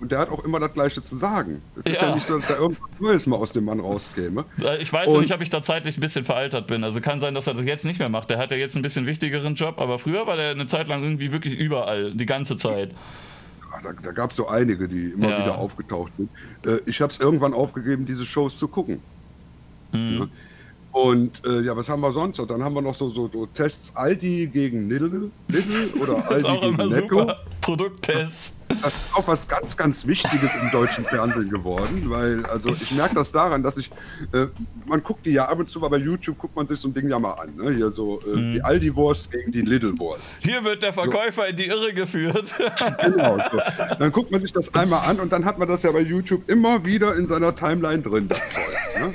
Und der hat auch immer das Gleiche zu sagen. Es ist ja. nicht so, dass da irgendwas Neues mal aus dem Mann rauskäme. Ich weiß und nicht, ob ich da zeitlich ein bisschen veraltert bin. Also kann sein, dass er das jetzt nicht mehr macht. Der hat ja jetzt ein bisschen wichtigeren Job, aber früher war der eine Zeit lang irgendwie wirklich überall, die ganze Zeit. da, da gab es so einige, die immer ja. wieder aufgetaucht sind. Äh, ich habe es irgendwann aufgegeben, diese Shows zu gucken. Mhm. Und äh, ja, was haben wir sonst? Und dann haben wir noch so, so, so Tests Aldi gegen Lidl, Lidl oder Das ist Aldi auch gegen immer Netto. super. Produkttests. Das ist auch was ganz, ganz Wichtiges im deutschen Fernsehen geworden, weil, also ich merke das daran, dass ich, äh, man guckt die ja ab und zu, mal bei YouTube guckt man sich so ein Ding ja mal an, ne? Hier so äh, Mhm. die Aldi-Wurst gegen die Lidl-Wurst. Hier wird der Verkäufer in die Irre geführt. Genau. So. Dann guckt man sich das einmal an und dann hat man das ja bei YouTube immer wieder in seiner Timeline drin, das Zeug. Ne?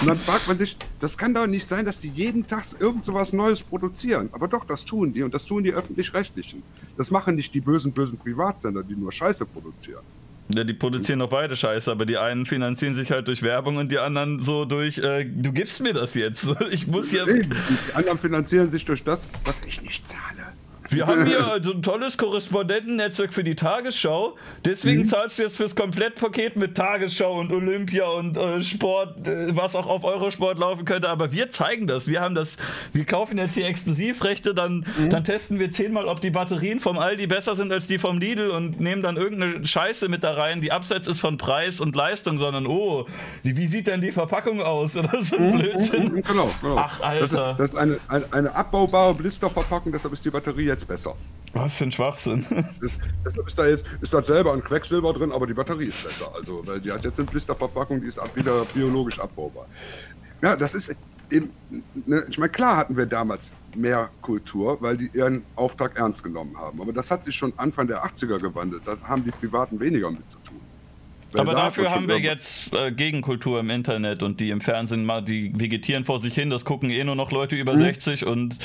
Und dann fragt man sich, das kann doch nicht sein, dass die jeden Tag irgend so was Neues produzieren. Aber doch, das tun die und das tun die Öffentlich-Rechtlichen. Das machen nicht die bösen, bösen Privatsender, die nur Scheiße produzieren. Ja, die produzieren doch beide Scheiße, aber die einen finanzieren sich halt durch Werbung und die anderen so durch, äh, du gibst mir das jetzt. Ich muss. Eben, die anderen finanzieren sich durch das, was ich nicht zahle. Wir haben hier so ein tolles Korrespondentennetzwerk für die Tagesschau. Deswegen Mhm. zahlst du jetzt fürs Komplettpaket mit Tagesschau und Olympia und äh, Sport, äh, was auch auf Eurosport laufen könnte. Aber wir zeigen das. Wir haben das. Wir kaufen jetzt die Exklusivrechte, dann, Mhm. dann testen wir zehnmal, ob die Batterien vom Aldi besser sind als die vom Lidl und nehmen dann irgendeine Scheiße mit da rein, die abseits ist von Preis und Leistung, sondern oh, die, wie sieht denn die Verpackung aus oder so ein Blödsinn. Mhm, Genau, genau. Ach, Alter. Das ist, das ist eine, eine, eine abbaubare Blisterverpackung, deshalb ist die Batterie jetzt besser. Was für ein Schwachsinn. Das, deshalb ist da jetzt ist da selber ein Quecksilber drin, aber die Batterie ist besser. Also, weil die hat jetzt eine Blisterverpackung, die ist ab, wieder biologisch abbaubar. Ja, das ist eben, ne, ich meine, klar hatten wir damals mehr Kultur, weil die ihren Auftrag ernst genommen haben. Aber das hat sich schon Anfang der 80er gewandelt. Da haben die Privaten weniger mit zu tun. Weil Aber da dafür haben wir jetzt äh, Gegenkultur im Internet und die im Fernsehen mal, die vegetieren vor sich hin, das gucken eh nur noch Leute Mhm. über 60 und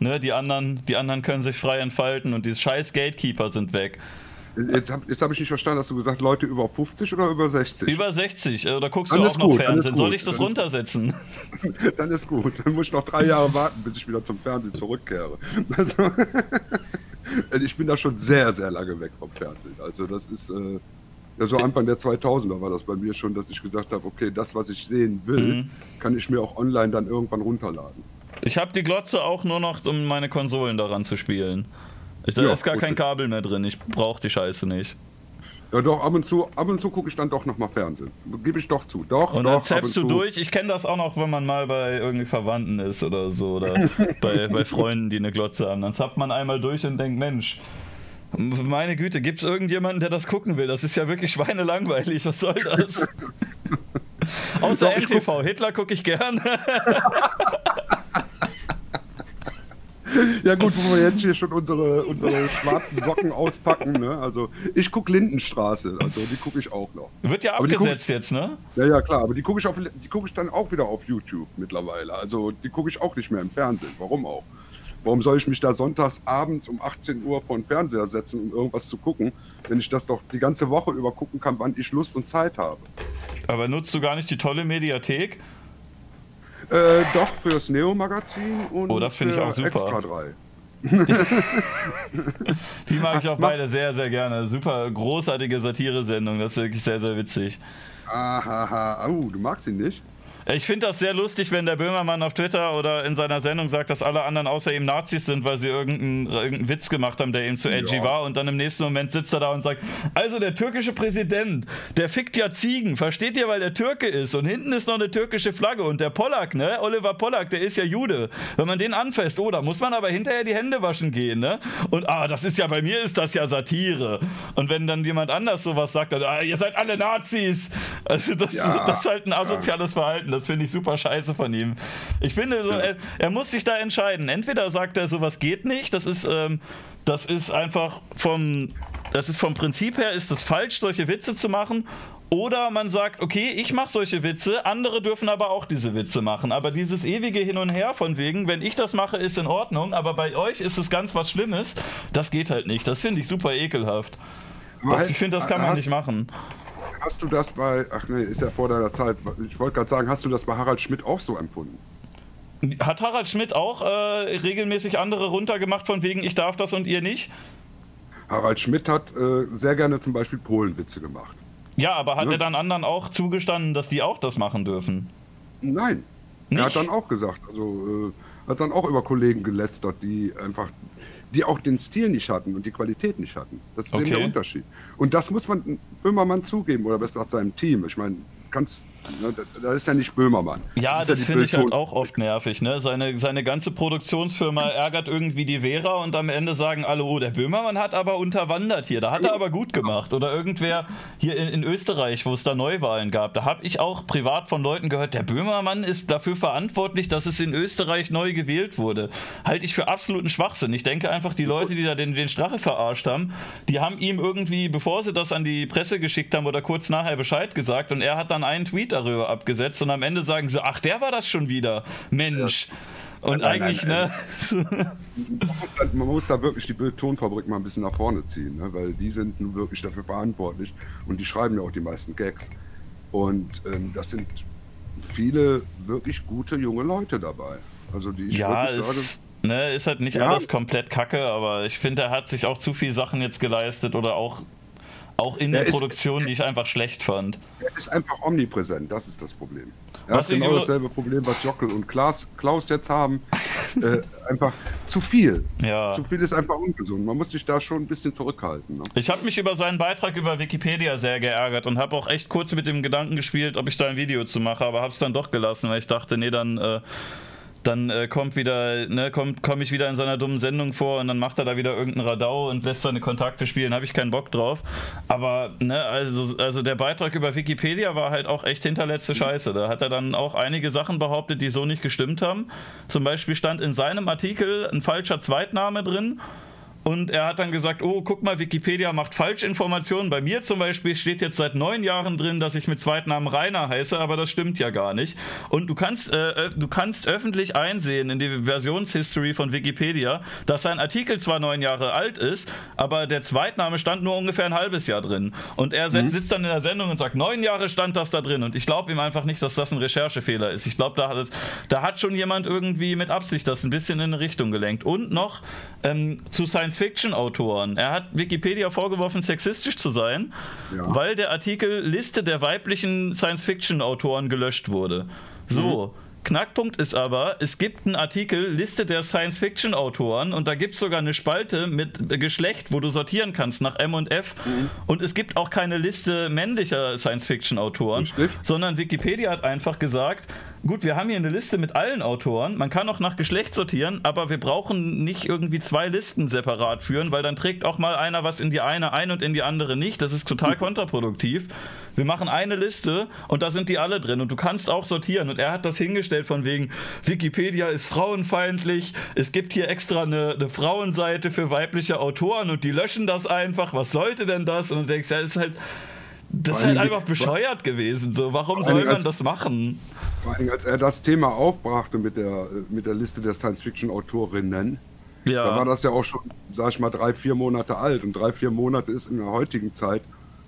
ne, die anderen, die anderen können sich frei entfalten und die scheiß Gatekeeper sind weg. Jetzt habe hab ich nicht verstanden, hast du gesagt, Leute über 50 oder über 60? Über 60, äh, da guckst Dann du ist auch noch gut, dann ist Fernsehen. Soll ich das dann ist- runtersetzen? Dann ist gut. Dann muss ich noch drei Jahre warten, bis ich wieder zum Fernsehen zurückkehre. Also, ich bin da schon sehr, sehr lange weg vom Fernsehen. Also das ist, äh, ja, so Anfang der 2000er war das bei mir schon, dass ich gesagt habe, okay, das, was ich sehen will, Mhm. kann ich mir auch online dann irgendwann runterladen. Ich habe die Glotze auch nur noch, um meine Konsolen daran zu spielen. Ich, da Ja, ist gar kein Kabel mehr drin. Ich brauche die Scheiße nicht. Ja doch, ab und zu, ab und zu gucke ich dann doch nochmal Fernsehen. Gebe ich doch zu. Doch, Und dann zappst du durch. Ich kenne das auch noch, wenn man mal bei irgendwie Verwandten ist oder so. Oder bei, bei Freunden, die eine Glotze haben. Dann zappt man einmal durch und denkt, Mensch, meine Güte, gibt es irgendjemanden, der das gucken will? Das ist ja wirklich schweinelangweilig. Was soll das? Außer Doch, ich guck- MTV. Hitler gucke ich gern. Ja gut, wo wir jetzt hier schon unsere, unsere schwarzen Socken auspacken. Ne? Also ich gucke Lindenstraße, also die gucke ich auch noch. Wird ja abgesetzt jetzt, ne? Ja, ja, klar, aber die gucke ich, auf- die guck ich dann auch wieder auf YouTube mittlerweile. Also die gucke ich auch nicht mehr im Fernsehen. Warum auch? Warum soll ich mich da sonntags abends um 18 Uhr vor den Fernseher setzen, um irgendwas zu gucken, wenn ich das doch die ganze Woche über gucken kann, wann ich Lust und Zeit habe? Aber nutzt du gar nicht die tolle Mediathek? Äh, doch fürs Neo-Magazin und Oh, das finde ich für auch super. Extra 3. Die mag ich auch beide sehr, sehr gerne. Super großartige Satire-Sendung. Das ist wirklich sehr, sehr witzig. Ahaha, oh, du magst ihn nicht? Ich finde das sehr lustig, wenn der Böhmermann auf Twitter oder in seiner Sendung sagt, dass alle anderen außer ihm Nazis sind, weil sie irgendeinen, irgendeinen Witz gemacht haben, der ihm zu edgy Ja. war. Und dann im nächsten Moment sitzt er da und sagt, also der türkische Präsident, der fickt ja Ziegen, versteht ihr, weil der Türke ist. Und hinten ist noch eine türkische Flagge. Und der Pollack, ne, Oliver Pollack, der ist ja Jude. Wenn man den anfasst, oh, da muss man aber hinterher die Hände waschen gehen, ne? Und ah, das ist ja, bei mir ist das ja Satire. Und wenn dann jemand anders sowas sagt, dann, ah, ihr seid alle Nazis. Also das, Ja. das ist halt ein asoziales Verhalten. Das finde ich super scheiße von ihm. Ich finde, so, er, er muss sich da entscheiden. Entweder sagt er, sowas geht nicht, das ist, ähm, das ist einfach vom, das ist vom Prinzip her, ist es falsch, solche Witze zu machen. Oder man sagt, okay, ich mache solche Witze, andere dürfen aber auch diese Witze machen. Aber dieses ewige Hin und Her von wegen, wenn ich das mache, ist in Ordnung, aber bei euch ist es ganz was Schlimmes, das geht halt nicht. Das finde ich super ekelhaft. Das, ich finde, das kann man hast, nicht machen. Hast du das bei, ach nee, ist ja vor deiner Zeit. Ich wollte gerade sagen, hast du das bei Harald Schmidt auch so empfunden? Hat Harald Schmidt auch äh, regelmäßig andere runtergemacht von wegen, ich darf das und ihr nicht? Harald Schmidt hat äh, sehr gerne zum Beispiel Polenwitze gemacht. Ja, aber hat Ja. er dann anderen auch zugestanden, dass die auch das machen dürfen? Nein. Nicht? Er hat dann auch gesagt, also äh, hat dann auch über Kollegen gelästert, die einfach, die auch den Stil nicht hatten und die Qualität nicht hatten. Das ist eben Okay. der Unterschied. Und das muss man Böhmermann zugeben, oder besser gesagt seinem Team. Ich meine, kannst Ne? Das ist ja nicht Böhmermann. Ja, das, das finde ich halt auch oft nervig. Ne? Seine, seine ganze Produktionsfirma ärgert irgendwie die Vera und am Ende sagen alle, oh, der Böhmermann hat aber unterwandert hier, da hat er aber gut gemacht. Oder irgendwer hier in, in Österreich, wo es da Neuwahlen gab, da habe ich auch privat von Leuten gehört, der Böhmermann ist dafür verantwortlich, dass es in Österreich neu gewählt wurde. Halte ich für absoluten Schwachsinn. Ich denke einfach, die Leute, die da den, den Strache verarscht haben, die haben ihm irgendwie, bevor sie das an die Presse geschickt haben oder kurz nachher Bescheid gesagt und er hat dann einen Tweet darüber abgesetzt und am Ende sagen sie, ach, der war das schon wieder. Mensch. Ja. Und nein, eigentlich, nein, ne? Man muss da wirklich die Bildtonfabrik mal ein bisschen nach vorne ziehen, ne? weil die sind nun wirklich dafür verantwortlich und die schreiben ja auch die meisten Gags. Und ähm, das sind viele wirklich gute junge Leute dabei. Also die ich ja, wirklich sage, Ne, ist halt nicht ja. alles komplett kacke, aber ich finde, er hat sich auch zu viel Sachen jetzt geleistet oder auch auch in der, der Produktion, die ich einfach schlecht fand. Er ist einfach omnipräsent, das ist das Problem. Er was hat genau dasselbe Problem, was Jockel und Klaus, Klaus jetzt haben. äh, einfach zu viel. Ja. Zu viel ist einfach ungesund. Man muss sich da schon ein bisschen zurückhalten. Ne? Ich habe mich über seinen Beitrag über Wikipedia sehr geärgert und habe auch echt kurz mit dem Gedanken gespielt, ob ich da ein Video zu mache, aber habe es dann doch gelassen, weil ich dachte, nee, dann. Äh, dann äh, kommt wieder, ne, kommt, komme ich wieder in seiner dummen Sendung vor und dann macht er da wieder irgendeinen Radau und lässt seine Kontakte spielen, habe ich keinen Bock drauf. Aber, ne, also, also der Beitrag über Wikipedia war halt auch echt hinterletzte Scheiße. Da hat er dann auch einige Sachen behauptet, die so nicht gestimmt haben. Zum Beispiel stand in seinem Artikel ein falscher Zweitname drin und er hat dann gesagt, oh, guck mal, Wikipedia macht Falschinformationen. Bei mir zum Beispiel steht jetzt seit neun Jahren drin, dass ich mit Zweitnamen Rainer heiße, aber das stimmt ja gar nicht. Und du kannst, äh, du kannst öffentlich einsehen in die Versionshistory von Wikipedia, dass sein Artikel zwar neun Jahre alt ist, aber der Zweitname stand nur ungefähr ein halbes Jahr drin. Und er mhm. sitzt dann in der Sendung und sagt, neun Jahre stand das da drin. Und ich glaube ihm einfach nicht, dass das ein Recherchefehler ist. Ich glaube, da, da hat schon jemand irgendwie mit Absicht das ein bisschen in eine Richtung gelenkt. Und noch ähm, zu seinen Science-Fiction-Autoren. Er hat Wikipedia vorgeworfen, sexistisch zu sein, ja. weil der Artikel Liste der weiblichen Science-Fiction-Autoren gelöscht wurde. So. Mhm. Knackpunkt ist aber, es gibt einen Artikel, Liste der Science-Fiction-Autoren und da gibt es sogar eine Spalte mit Geschlecht, wo du sortieren kannst nach M und F. Mhm. Und es gibt auch keine Liste männlicher Science-Fiction-Autoren, sondern Wikipedia hat einfach gesagt, gut, wir haben hier eine Liste mit allen Autoren, man kann auch nach Geschlecht sortieren, aber wir brauchen nicht irgendwie zwei Listen separat führen, weil dann trägt auch mal einer was in die eine ein und in die andere nicht. Das ist total kontraproduktiv. Wir machen eine Liste und da sind die alle drin und du kannst auch sortieren. Und er hat das hingestellt von wegen, Wikipedia ist frauenfeindlich, es gibt hier extra eine, eine Frauenseite für weibliche Autoren und die löschen das einfach. Was sollte denn das? Und du denkst, ja, ist halt das ist halt einfach bescheuert gewesen. So, warum soll man als, das machen? Vor allem, als er das Thema aufbrachte mit der, mit der Liste der Science-Fiction-Autorinnen, ja. da war das ja auch schon, sag ich mal, drei, vier Monate alt. Und drei, vier Monate ist in der heutigen Zeit,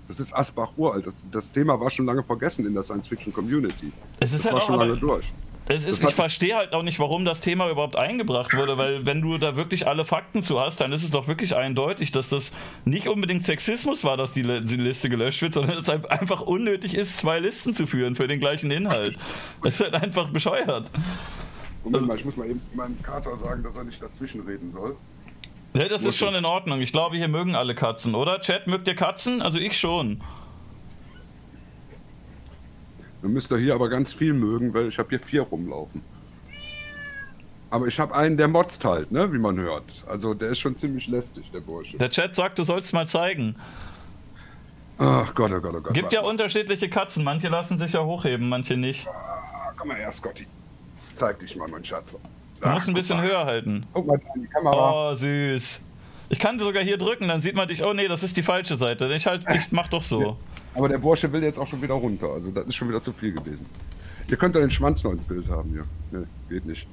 das ist Asbach uralt. Das, das Thema war schon lange vergessen in der Science-Fiction-Community. Es ist das halt war schon lange durch. Es ist, ich verstehe halt auch nicht, warum das Thema überhaupt eingebracht wurde, weil wenn du da wirklich alle Fakten zu hast, dann ist es doch wirklich eindeutig, dass das nicht unbedingt Sexismus war, dass die, die Liste gelöscht wird, sondern dass es einfach unnötig ist, zwei Listen zu führen für den gleichen Inhalt. Das ist halt einfach bescheuert. Moment mal, ich muss mal eben meinem Kater sagen, dass er nicht dazwischen reden soll. Ja, das ist schon in Ordnung. Ich glaube, hier mögen alle Katzen, oder? Chat, mögt ihr Katzen? Also ich schon. Dann müsst ihr hier aber ganz viel mögen, weil ich habe hier vier rumlaufen. Aber ich habe einen, der motzt halt, ne, wie man hört. Also der ist schon ziemlich lästig, der Bursche. Der Chat sagt, du sollst mal zeigen. Ach Gott, oh Gott, oh Gott. Gibt ja unterschiedliche Katzen. Manche lassen sich ja hochheben, manche nicht. Ah, komm mal her, Scotty. Zeig dich mal, mein Schatz. Du musst ein bisschen höher halten. Guck mal die Kamera. Oh, süß. Ich kann sogar hier drücken, dann sieht man dich. Oh nee, das ist die falsche Seite. Ich halt, ich mach doch so. Aber der Bursche will jetzt auch schon wieder runter. Also das ist schon wieder zu viel gewesen. Ihr könnt doch den Schwanz noch ins Bild haben hier. Ne, geht nicht.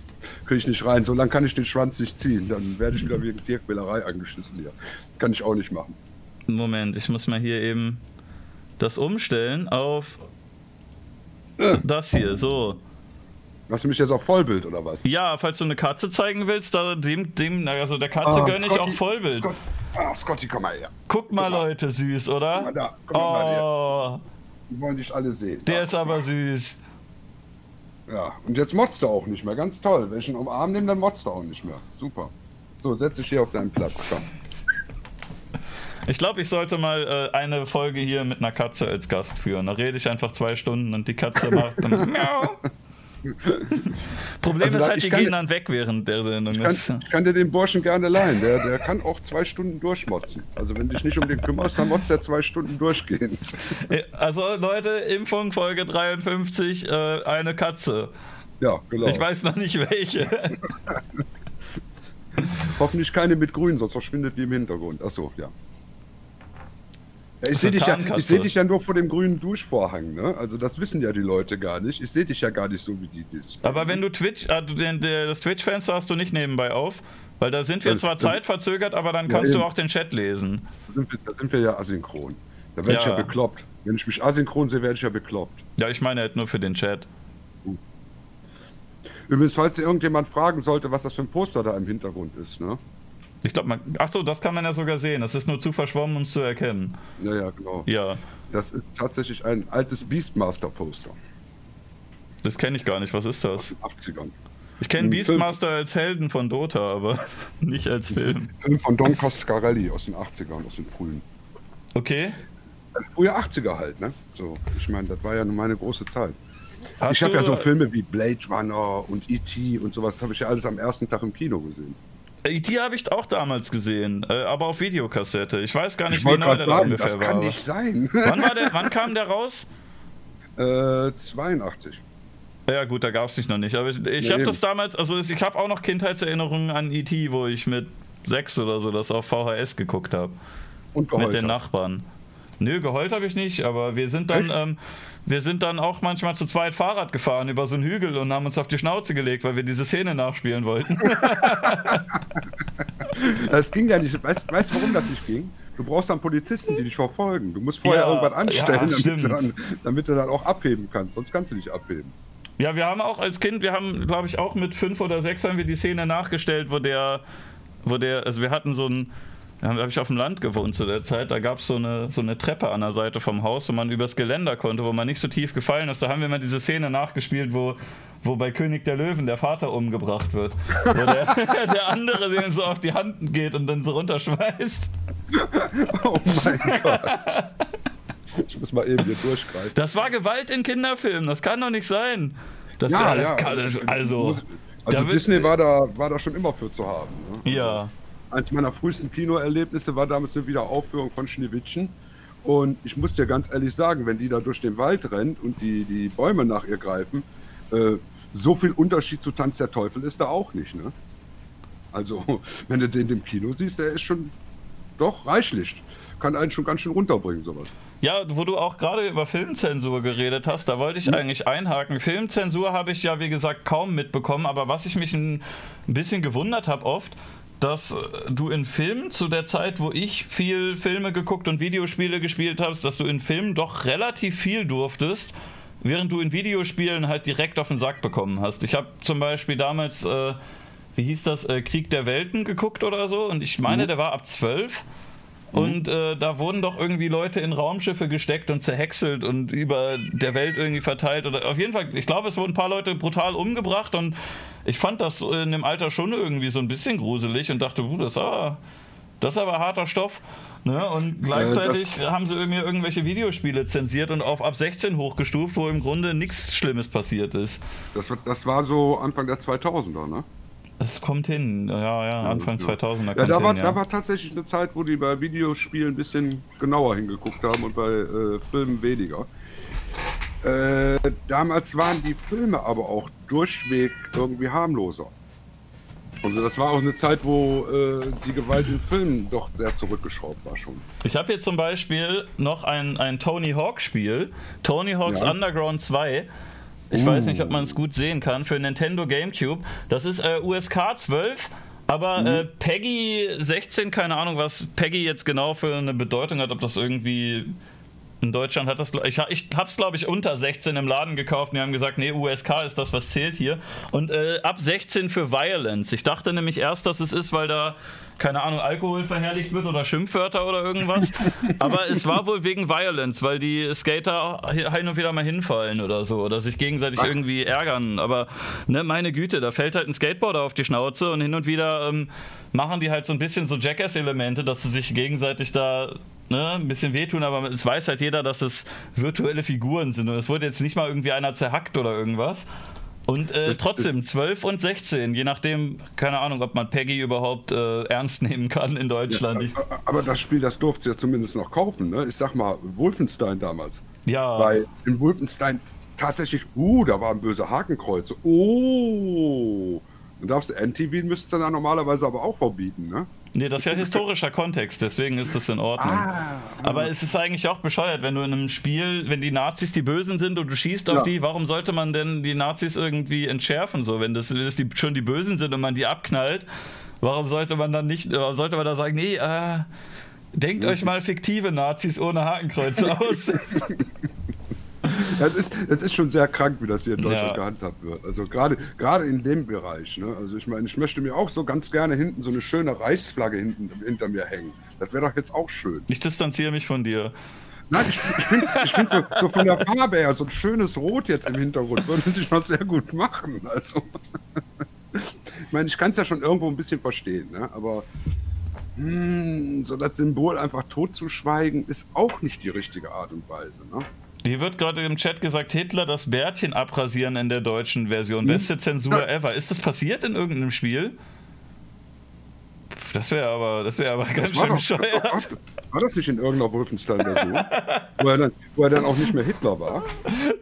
Kriege ich nicht rein. So lange kann ich den Schwanz nicht ziehen. Dann werde ich wieder wegen Tierquälerei angeschissen hier. Kann ich auch nicht machen. Moment, ich muss mal hier eben das umstellen auf äh. das hier. So. Hast du mich jetzt auf Vollbild oder was? Ja, falls du eine Katze zeigen willst, da dem, dem, also der Katze ah, gönne ich auch Vollbild. Scott, ah, Scotty, komm mal her. Guck mal, mal. Leute, süß, oder? Guck mal da, komm oh. mal her. Die wollen dich alle sehen. Der da, ist aber süß. Ja, und jetzt motzt er auch nicht mehr. Ganz toll. Wenn ich ihn umarm nehme, dann motzt er auch nicht mehr. Super. So, setz dich hier auf deinen Platz. Komm. Ich glaube, ich sollte mal äh, eine Folge hier mit einer Katze als Gast führen. Da rede ich einfach zwei Stunden und die Katze macht dann Miau. Problem Also ist halt, die gehen dann weg während der Sendung. Ich kann, ich kann dir den Burschen gerne leihen. Der, der kann auch zwei Stunden durchmotzen. Also wenn du dich nicht um den kümmerst, dann motzt er zwei Stunden durchgehend. Also Leute, Impfung Folge 53, äh, eine Katze. Ja, genau. Ich weiß noch nicht welche. Hoffentlich keine mit grün, sonst verschwindet die im Hintergrund. Achso, ja. Ja ich sehe dich, ja, ich seh dich ja nur vor dem grünen Duschvorhang, ne? Also das wissen ja die Leute gar nicht. Ich sehe dich ja gar nicht so wie die dich. Aber wenn du Twitch, äh, du den, der, das Twitch-Fenster hast du nicht nebenbei auf, weil da sind wir zwar zeitverzögert, aber dann kannst du eben. auch den Chat lesen. Da sind wir, da sind wir ja asynchron. Da werde ich Ja. ja bekloppt. Wenn ich mich asynchron sehe, werde ich ja bekloppt. Ja, ich meine halt nur für den Chat. Übrigens, falls irgendjemand fragen sollte, was das für ein Poster da im Hintergrund ist, ne? Ich glaube, man. Achso, das kann man ja sogar sehen. Das ist nur zu verschwommen, um es zu erkennen. Ja, ja, genau. Ja, Das ist tatsächlich ein altes Beastmaster-Poster das kenne ich gar nicht. Was ist aus das? den 80ern. Ich kenne Beastmaster als Helden von Dota, aber nicht als Film. Film von Don Coscarelli aus den 80ern, aus den frühen. Okay. Frühe 80er halt, ne? So, ich meine, das war ja nun meine große Zeit. Hast ich habe ja so Filme wie Blade Runner und E.T. und sowas, das habe ich ja alles am ersten Tag im Kino gesehen. E.T. habe ich auch damals gesehen, äh, aber auf Videokassette. Ich weiß gar nicht, Ich wie neu der sagen, ungefähr das war. kann nicht sein. Wann, war der, wann kam der raus? äh, 82. Ja gut, da gab es dich noch nicht. Aber ich, ich Nee, habe das damals, also ich habe auch noch Kindheitserinnerungen an E.T., wo ich mit sechs oder so das auf VHS geguckt habe. Und Mit geheult den hast. Nachbarn. Nö, geheult habe ich nicht, aber wir sind dann, ähm, wir sind dann auch manchmal zu zweit Fahrrad gefahren über so einen Hügel und haben uns auf die Schnauze gelegt, weil wir diese Szene nachspielen wollten. Das ging ja nicht. Weißt, weißt du, warum das nicht ging? Du brauchst dann Polizisten, die dich verfolgen. Du musst vorher Ja, irgendwas anstellen, ja, damit, du dann, damit du dann auch abheben kannst. Sonst kannst du nicht abheben. Ja, wir haben auch als Kind, wir haben, glaube ich, auch mit fünf oder sechs haben wir die Szene nachgestellt, wo der, wo der, also wir hatten so ein, da habe ich auf dem Land gewohnt zu der Zeit, da gab es so eine, so eine Treppe an der Seite vom Haus, wo man übers Geländer konnte, wo man nicht so tief gefallen ist. Da haben wir mal diese Szene nachgespielt, wo, wo bei König der Löwen der Vater umgebracht wird. Wo der, der andere dem so auf die Hand geht und dann so runterschmeißt. Oh mein Gott. Ich muss mal eben hier durchgreifen. Das war Gewalt in Kinderfilmen, das kann doch nicht sein. Das, Ja, das ja. Kann, also, Also wird- Disney war da, war da schon immer für zu haben. Ne? ja. Eins meiner frühesten Kinoerlebnisse war damals eine Wiederaufführung von Schneewittchen. Und ich muss dir ganz ehrlich sagen, wenn die da durch den Wald rennt und die, die Bäume nach ihr greifen, äh, so viel Unterschied zu Tanz der Teufel ist da auch nicht. Ne? Also, wenn du den im Kino siehst, der ist schon doch reichlich. Kann einen schon ganz schön runterbringen, sowas. Ja, wo du auch gerade über Filmzensur geredet hast, da wollte ich eigentlich einhaken. Filmzensur habe ich ja, wie gesagt, kaum mitbekommen, aber was ich mich ein bisschen gewundert habe oft, dass du in Filmen zu der Zeit, wo ich viel Filme geguckt und Videospiele gespielt habe, dass du in Filmen doch relativ viel durftest, während du in Videospielen halt direkt auf den Sack bekommen hast. Ich habe zum Beispiel damals, äh, wie hieß das, äh, Krieg der Welten geguckt oder so und ich meine, der war ab 12. Und äh, da wurden doch irgendwie Leute in Raumschiffe gesteckt und zerhäckselt und über der Welt irgendwie verteilt. Oder auf jeden Fall, ich glaube, es wurden ein paar Leute brutal umgebracht und ich fand das in dem Alter schon irgendwie so ein bisschen gruselig und dachte, uh, das, ist aber, das ist aber harter Stoff. Ne? Und gleichzeitig haben sie mir irgendwelche Videospiele zensiert und auf ab 16 hochgestuft, wo im Grunde nichts Schlimmes passiert ist. Das, war- das war so Anfang der 2000er, ne? Das kommt hin, ja, ja, Anfang Ja. 2000er Ja, da war, hin, ja. da war tatsächlich eine Zeit, wo die bei Videospielen ein bisschen genauer hingeguckt haben und bei äh, Filmen weniger. Äh, damals waren die Filme aber auch durchweg irgendwie harmloser. Also das war auch eine Zeit, wo äh, die Gewalt in Filmen doch sehr zurückgeschraubt war schon. Ich habe hier zum Beispiel noch ein, ein Tony Hawk Spiel, Tony Hawk's Ja. Underground 2. Ich weiß nicht, ob man es gut sehen kann, für Nintendo GameCube. Das ist äh, USK 12, aber äh, Peggy 16, keine Ahnung, was Peggy jetzt genau für eine Bedeutung hat, ob das irgendwie In Deutschland hat das, ich, ich hab's glaube ich unter 16 im Laden gekauft und die haben gesagt, nee, USK ist das, was zählt hier. Und äh, ab 16 für Violence. Ich dachte nämlich erst, dass es ist, weil da, keine Ahnung, Alkohol verherrlicht wird oder Schimpfwörter oder irgendwas. Aber es war wohl wegen Violence, weil die Skater hin und wieder mal hinfallen oder so oder sich gegenseitig irgendwie ärgern. Aber ne, meine Güte, da fällt halt ein Skateboarder auf die Schnauze und hin und wieder ähm, machen die halt so ein bisschen so Jackass-Elemente, dass sie sich gegenseitig da ne, ein bisschen wehtun, aber es weiß halt jeder, dass es virtuelle Figuren sind und es wurde jetzt nicht mal irgendwie einer zerhackt oder irgendwas. Und äh, trotzdem 12 und 16, je nachdem, keine Ahnung, ob man Peggy überhaupt äh, ernst nehmen kann in Deutschland. Ja, aber das Spiel, das durfte ja zumindest noch kaufen. Ne? Ich sag mal, Wolfenstein damals. Ja. Weil in Wolfenstein tatsächlich, uh, da war ein böser Hakenkreuz. Oh. Dann darfst du NTV müsstest du dann normalerweise aber auch verbieten, ne? Nee, das ist ja historischer Kontext, deswegen ist das in Ordnung. Ah, Aber es ist eigentlich auch bescheuert, wenn du in einem Spiel, wenn die Nazis die Bösen sind und du schießt auf ja. die, warum sollte man denn die Nazis irgendwie entschärfen? So, wenn das, wenn das die, schon die Bösen sind und man die abknallt, warum sollte man dann nicht, sollte man da sagen, nee, äh, denkt euch mal fiktive Nazis ohne Hakenkreuze aus. Das ist, das ist schon sehr krank, wie das hier in Deutschland ja. gehandhabt wird. Also gerade, gerade in dem Bereich. Ne? Also ich meine, ich möchte mir auch so ganz gerne hinten so eine schöne Reichsflagge hinten, hinter mir hängen. Das wäre doch jetzt auch schön. Ich distanziere mich von dir. Nein, ich, ich finde find so, so, von der Farbe her, so ein schönes Rot jetzt im Hintergrund würde sich mal sehr gut machen. Also, ich meine, ich kann es ja schon irgendwo ein bisschen verstehen, ne? aber hm, so das Symbol einfach totzuschweigen ist auch nicht die richtige Art und Weise. Ne? Hier wird gerade im Chat gesagt, Hitler das Bärtchen abrasieren in der deutschen Version. Hm? Beste Zensur ever. Ist das passiert in irgendeinem Spiel? Das wäre aber, das wäre aber ganz schön bescheuert. War das nicht in irgendeiner Wolfenstein-Version? wo, er dann, wo er dann auch nicht mehr Hitler war?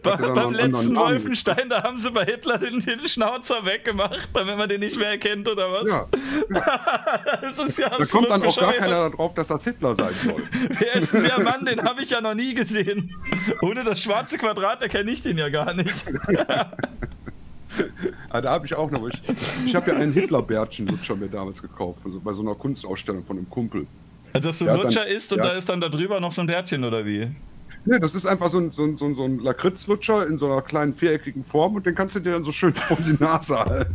Bei, beim letzten Wolfenstein, da haben sie bei Hitler den, den, Schnauzer weggemacht, damit man den nicht mehr erkennt, oder was? Ja. ja. das ist ja da kommt dann auch gar keiner darauf, dass das Hitler sein soll. Wer ist denn der Mann? Den habe ich ja noch nie gesehen. Ohne das schwarze Quadrat erkenne ich den ja gar nicht. Ah, da habe ich auch noch. Ich, ich habe ja einen Hitler-Bärtchen-Lutscher mir damals gekauft, also bei so einer Kunstausstellung von einem Kumpel. Also, dass du ein Lutscher isst und ja. da ist dann da drüber noch so ein Bärtchen oder wie? Nee, das ist einfach so ein, so ein, so ein, so ein Lakritzlutscher in so einer kleinen viereckigen Form und den kannst du dir dann so schön vor die Nase halten.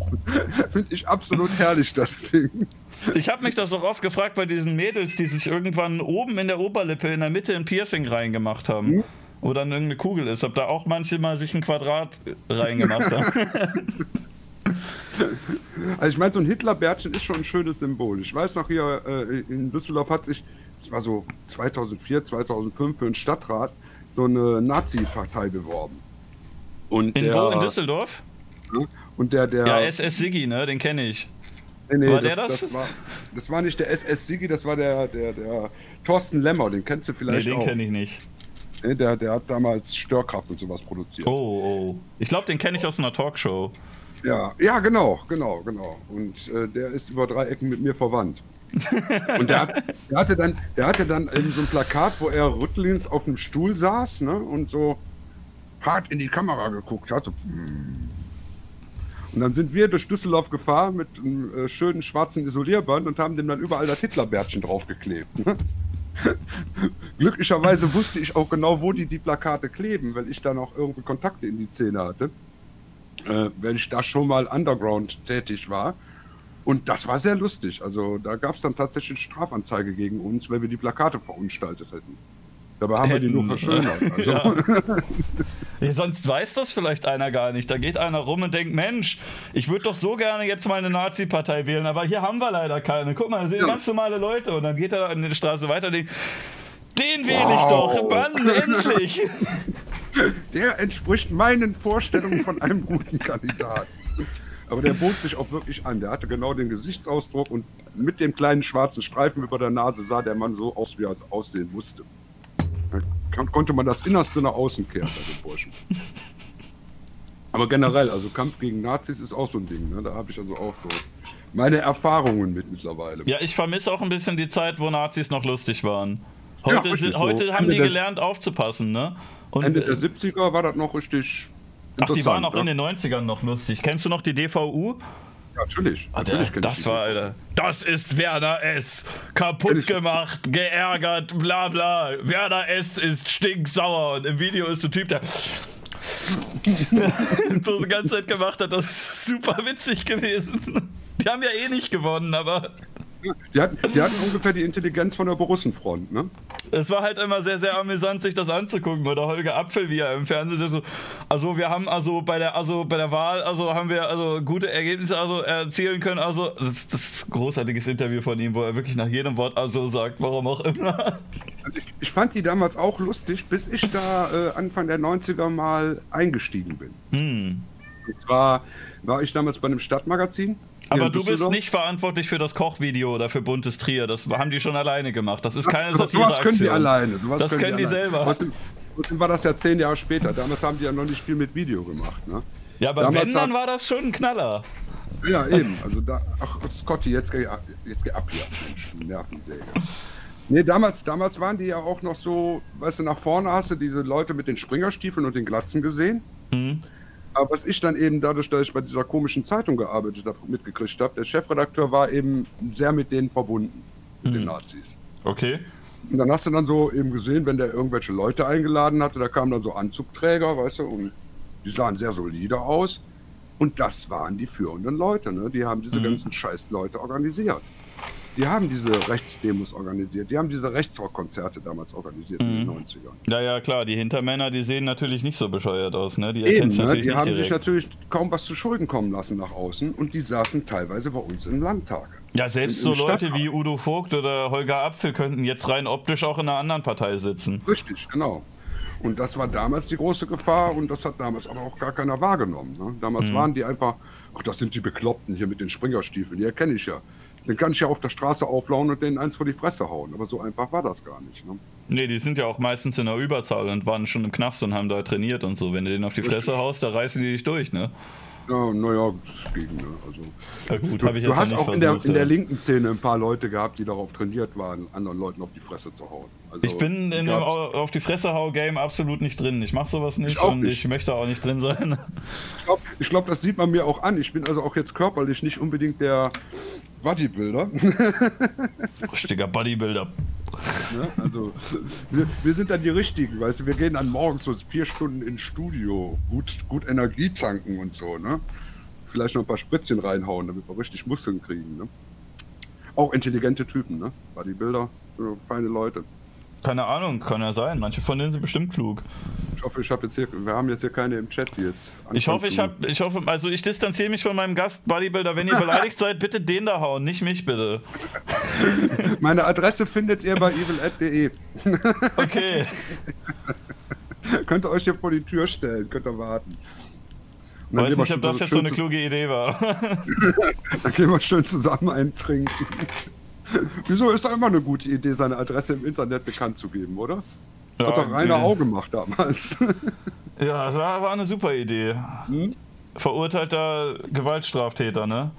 Finde ich absolut herrlich, das Ding. Ich habe mich das auch oft gefragt bei diesen Mädels, die sich irgendwann oben in der Oberlippe in der Mitte ein Piercing reingemacht haben. Hm? Wo dann irgendeine Kugel ist. Ob da auch manche mal sich ein Quadrat reingemacht haben. Also ich meine, so ein Hitlerbärtchen ist schon ein schönes Symbol. Ich weiß noch hier, äh, in Düsseldorf hat sich, das war so 2004, 2005 für einen Stadtrat, so eine Nazi-Partei beworben. Und in der, wo? In Düsseldorf? Ja, und der, der... Ja, SS Siggi, ne? Den kenne ich. Nee, nee, war das, der das? Das war, das war nicht der SS Siggi, das war der, der, der Thorsten Lemmer, den kennst du vielleicht nee, den kenne ich nicht. Nee, der, der hat damals Störkraft und sowas produziert. Oh, oh. Ich glaube, den kenne ich aus einer Talkshow. Ja, ja, genau, genau, genau. Und äh, der ist über drei Ecken mit mir verwandt. und der, hat, der, hatte dann, der hatte dann eben so ein Plakat, wo er rüttelins auf einem Stuhl saß ne, und so hart in die Kamera geguckt hat. So, hm. und dann sind wir durch Düsseldorf gefahren mit einem äh, schönen schwarzen Isolierband und haben dem dann überall das Hitlerbärtchen draufgeklebt. Ne? Glücklicherweise wusste ich auch genau, wo die die Plakate kleben, weil ich dann auch irgendwie Kontakte in die Szene hatte äh, wenn ich da schon mal underground tätig war. Und das war sehr lustig. Also da gab es dann tatsächlich Strafanzeige gegen uns, weil wir die Plakate verunstaltet hätten. Dabei haben wir die nur verschönert. Also. Ja. ja, sonst weiß das vielleicht einer gar nicht. Da geht einer rum und denkt, Mensch, ich würde doch so gerne jetzt mal eine Nazi-Partei wählen, aber hier haben wir leider keine. Guck mal, das sind ja. ganz normale Leute. Und dann geht er an die Straße weiter und denkt, den wähle wow. ich doch, Mann, endlich. Der entspricht meinen Vorstellungen von einem guten Kandidaten. Aber der bot sich auch wirklich an. Der hatte genau den Gesichtsausdruck und mit dem kleinen schwarzen Streifen über der Nase sah der Mann so aus, wie er es aussehen musste. Dann konnte man das Innerste nach außen kehren bei den Burschen. Aber generell, also Kampf gegen Nazis ist auch so ein Ding. Ne? Da habe ich also auch so meine Erfahrungen mit mittlerweile. Ja, ich vermisse auch ein bisschen die Zeit, wo Nazis noch lustig waren. Heute, ja, sind, heute so. haben Ende die gelernt aufzupassen, ne? Und, Ende der 70er war das noch richtig Ach, die waren auch ja? in den 90ern noch lustig. Kennst du noch die DVU? Natürlich. Ah, der, natürlich das war. Alter. Das ist Werner S. Kaputt gemacht, geärgert, bla bla. Werner S. ist stinksauer. Und im Video ist der Typ, der so die ganze Zeit gemacht hat. Das ist super witzig gewesen. Die haben ja eh nicht gewonnen, aber Die hatten, die hatten ungefähr die Intelligenz von der Borussenfront, ne? es war halt immer sehr, sehr amüsant, sich das anzugucken. Oder Holger Apfel, wie er im Fernsehen so, also wir haben also bei der, also bei der Wahl, also haben wir also gute Ergebnisse also erzielen können. Also das ist, das ist ein großartiges Interview von ihm, wo er wirklich nach jedem Wort also sagt, warum auch immer. Also ich, ich fand die damals auch lustig, bis ich da äh, Anfang der 90er mal eingestiegen bin. Hm. Und zwar war ich damals bei einem Stadtmagazin. Aber du bist nicht verantwortlich für das Kochvideo oder für Buntes Trier. Das haben die schon alleine gemacht. Das ist keine sowas können die alleine. Das können die alleine. selber. Außerdem, außerdem war das ja zehn Jahre später. Damals haben die ja noch nicht viel mit Video gemacht. Ne? Ja, aber Damals wenn, dann war das schon ein Knaller. Ja, eben. Also da, ach Scotty, jetzt geh, ab- jetzt geh ab hier, Mensch, Nervensäge. Nee, damals, damals waren die ja auch noch so, weißt du, nach vorne hast du diese Leute mit den Springerstiefeln und den Glatzen gesehen. Hm. Aber was ich dann eben dadurch, dass ich bei dieser komischen Zeitung gearbeitet habe, mitgekriegt habe, der Chefredakteur war eben sehr mit denen verbunden, mit den Nazis. Okay. Und dann hast du dann so eben gesehen, wenn der irgendwelche Leute eingeladen hatte, da kamen dann so Anzugträger, weißt du, und die sahen sehr solide aus. Und das waren die führenden Leute, ne? Die haben diese Mhm. ganzen Scheiß-Leute organisiert. Die haben diese Rechtsdemos organisiert, die haben diese Rechtsrockkonzerte damals organisiert in den 90ern. Ja, ja, klar. Die Hintermänner, die sehen natürlich nicht so bescheuert aus, ne? Die Eben, ne? die haben direkt. sich natürlich kaum was zu Schulden kommen lassen nach außen und die saßen teilweise bei uns im Landtag. Ja, selbst so im Leute Stadtrat. wie Udo Vogt oder Holger Apfel könnten jetzt rein optisch auch in einer anderen Partei sitzen. Richtig, genau. Und das war damals die große Gefahr und das hat damals aber auch gar keiner wahrgenommen. Ne? Damals Mhm. waren die einfach, ach, das sind die Bekloppten hier mit den Springerstiefeln, die erkenne ich ja. Den kann ich ja auf der Straße auflauen und denen eins vor die Fresse hauen. Aber so einfach war das gar nicht. Ne? Nee, die sind ja auch meistens in der Überzahl und waren schon im Knast und haben da trainiert und so. Wenn du denen auf die Fresse Richtig. haust, da reißen die dich durch, ne? Ja, naja, das ging. Ne? Also, Ja gut, du ich du hast ja auch nicht in der, versucht. in der ja. linken Szene ein paar Leute gehabt, die darauf trainiert waren, anderen Leuten auf die Fresse zu hauen. Also, Ich bin in dem auf die Fresse hau Game absolut nicht drin. Ich mache sowas nicht auch und nicht. ich möchte auch nicht drin sein. Ich glaube, ich glaub, das sieht man mir auch an. Ich bin also auch jetzt körperlich nicht unbedingt der Bodybuilder. Richtiger Bodybuilder. Ne? Also, wir, wir sind dann die Richtigen, weißt du, wir gehen dann morgens so vier Stunden ins Studio, gut, gut Energie tanken und so, ne? Vielleicht noch ein paar Spritzchen reinhauen, damit wir richtig Muskeln kriegen, ne? Auch intelligente Typen, ne? Bodybuilder, so feine Leute. Keine Ahnung, kann ja sein. Manche von denen sind bestimmt klug. Ich hoffe, ich habe jetzt hier, wir haben jetzt hier keine im Chat, die jetzt. Ich hoffe, ich habe, ich hoffe, also ich distanziere mich von meinem Gast Bodybuilder. Wenn ihr beleidigt seid, bitte den da hauen, nicht mich bitte. Meine Adresse findet ihr bei evil.de. Okay. könnt ihr euch hier vor die Tür stellen, könnt ihr warten. Dann Weiß nicht, ob das jetzt so eine kluge Idee war. Dann gehen wir schön zusammen eintrinken. Wieso ist doch immer eine gute Idee, seine Adresse im Internet bekannt zu geben, oder? Hat doch Rainer äh, auch gemacht damals. Ja, das war, war eine super Idee. Hm? Verurteilter Gewaltstraftäter, ne?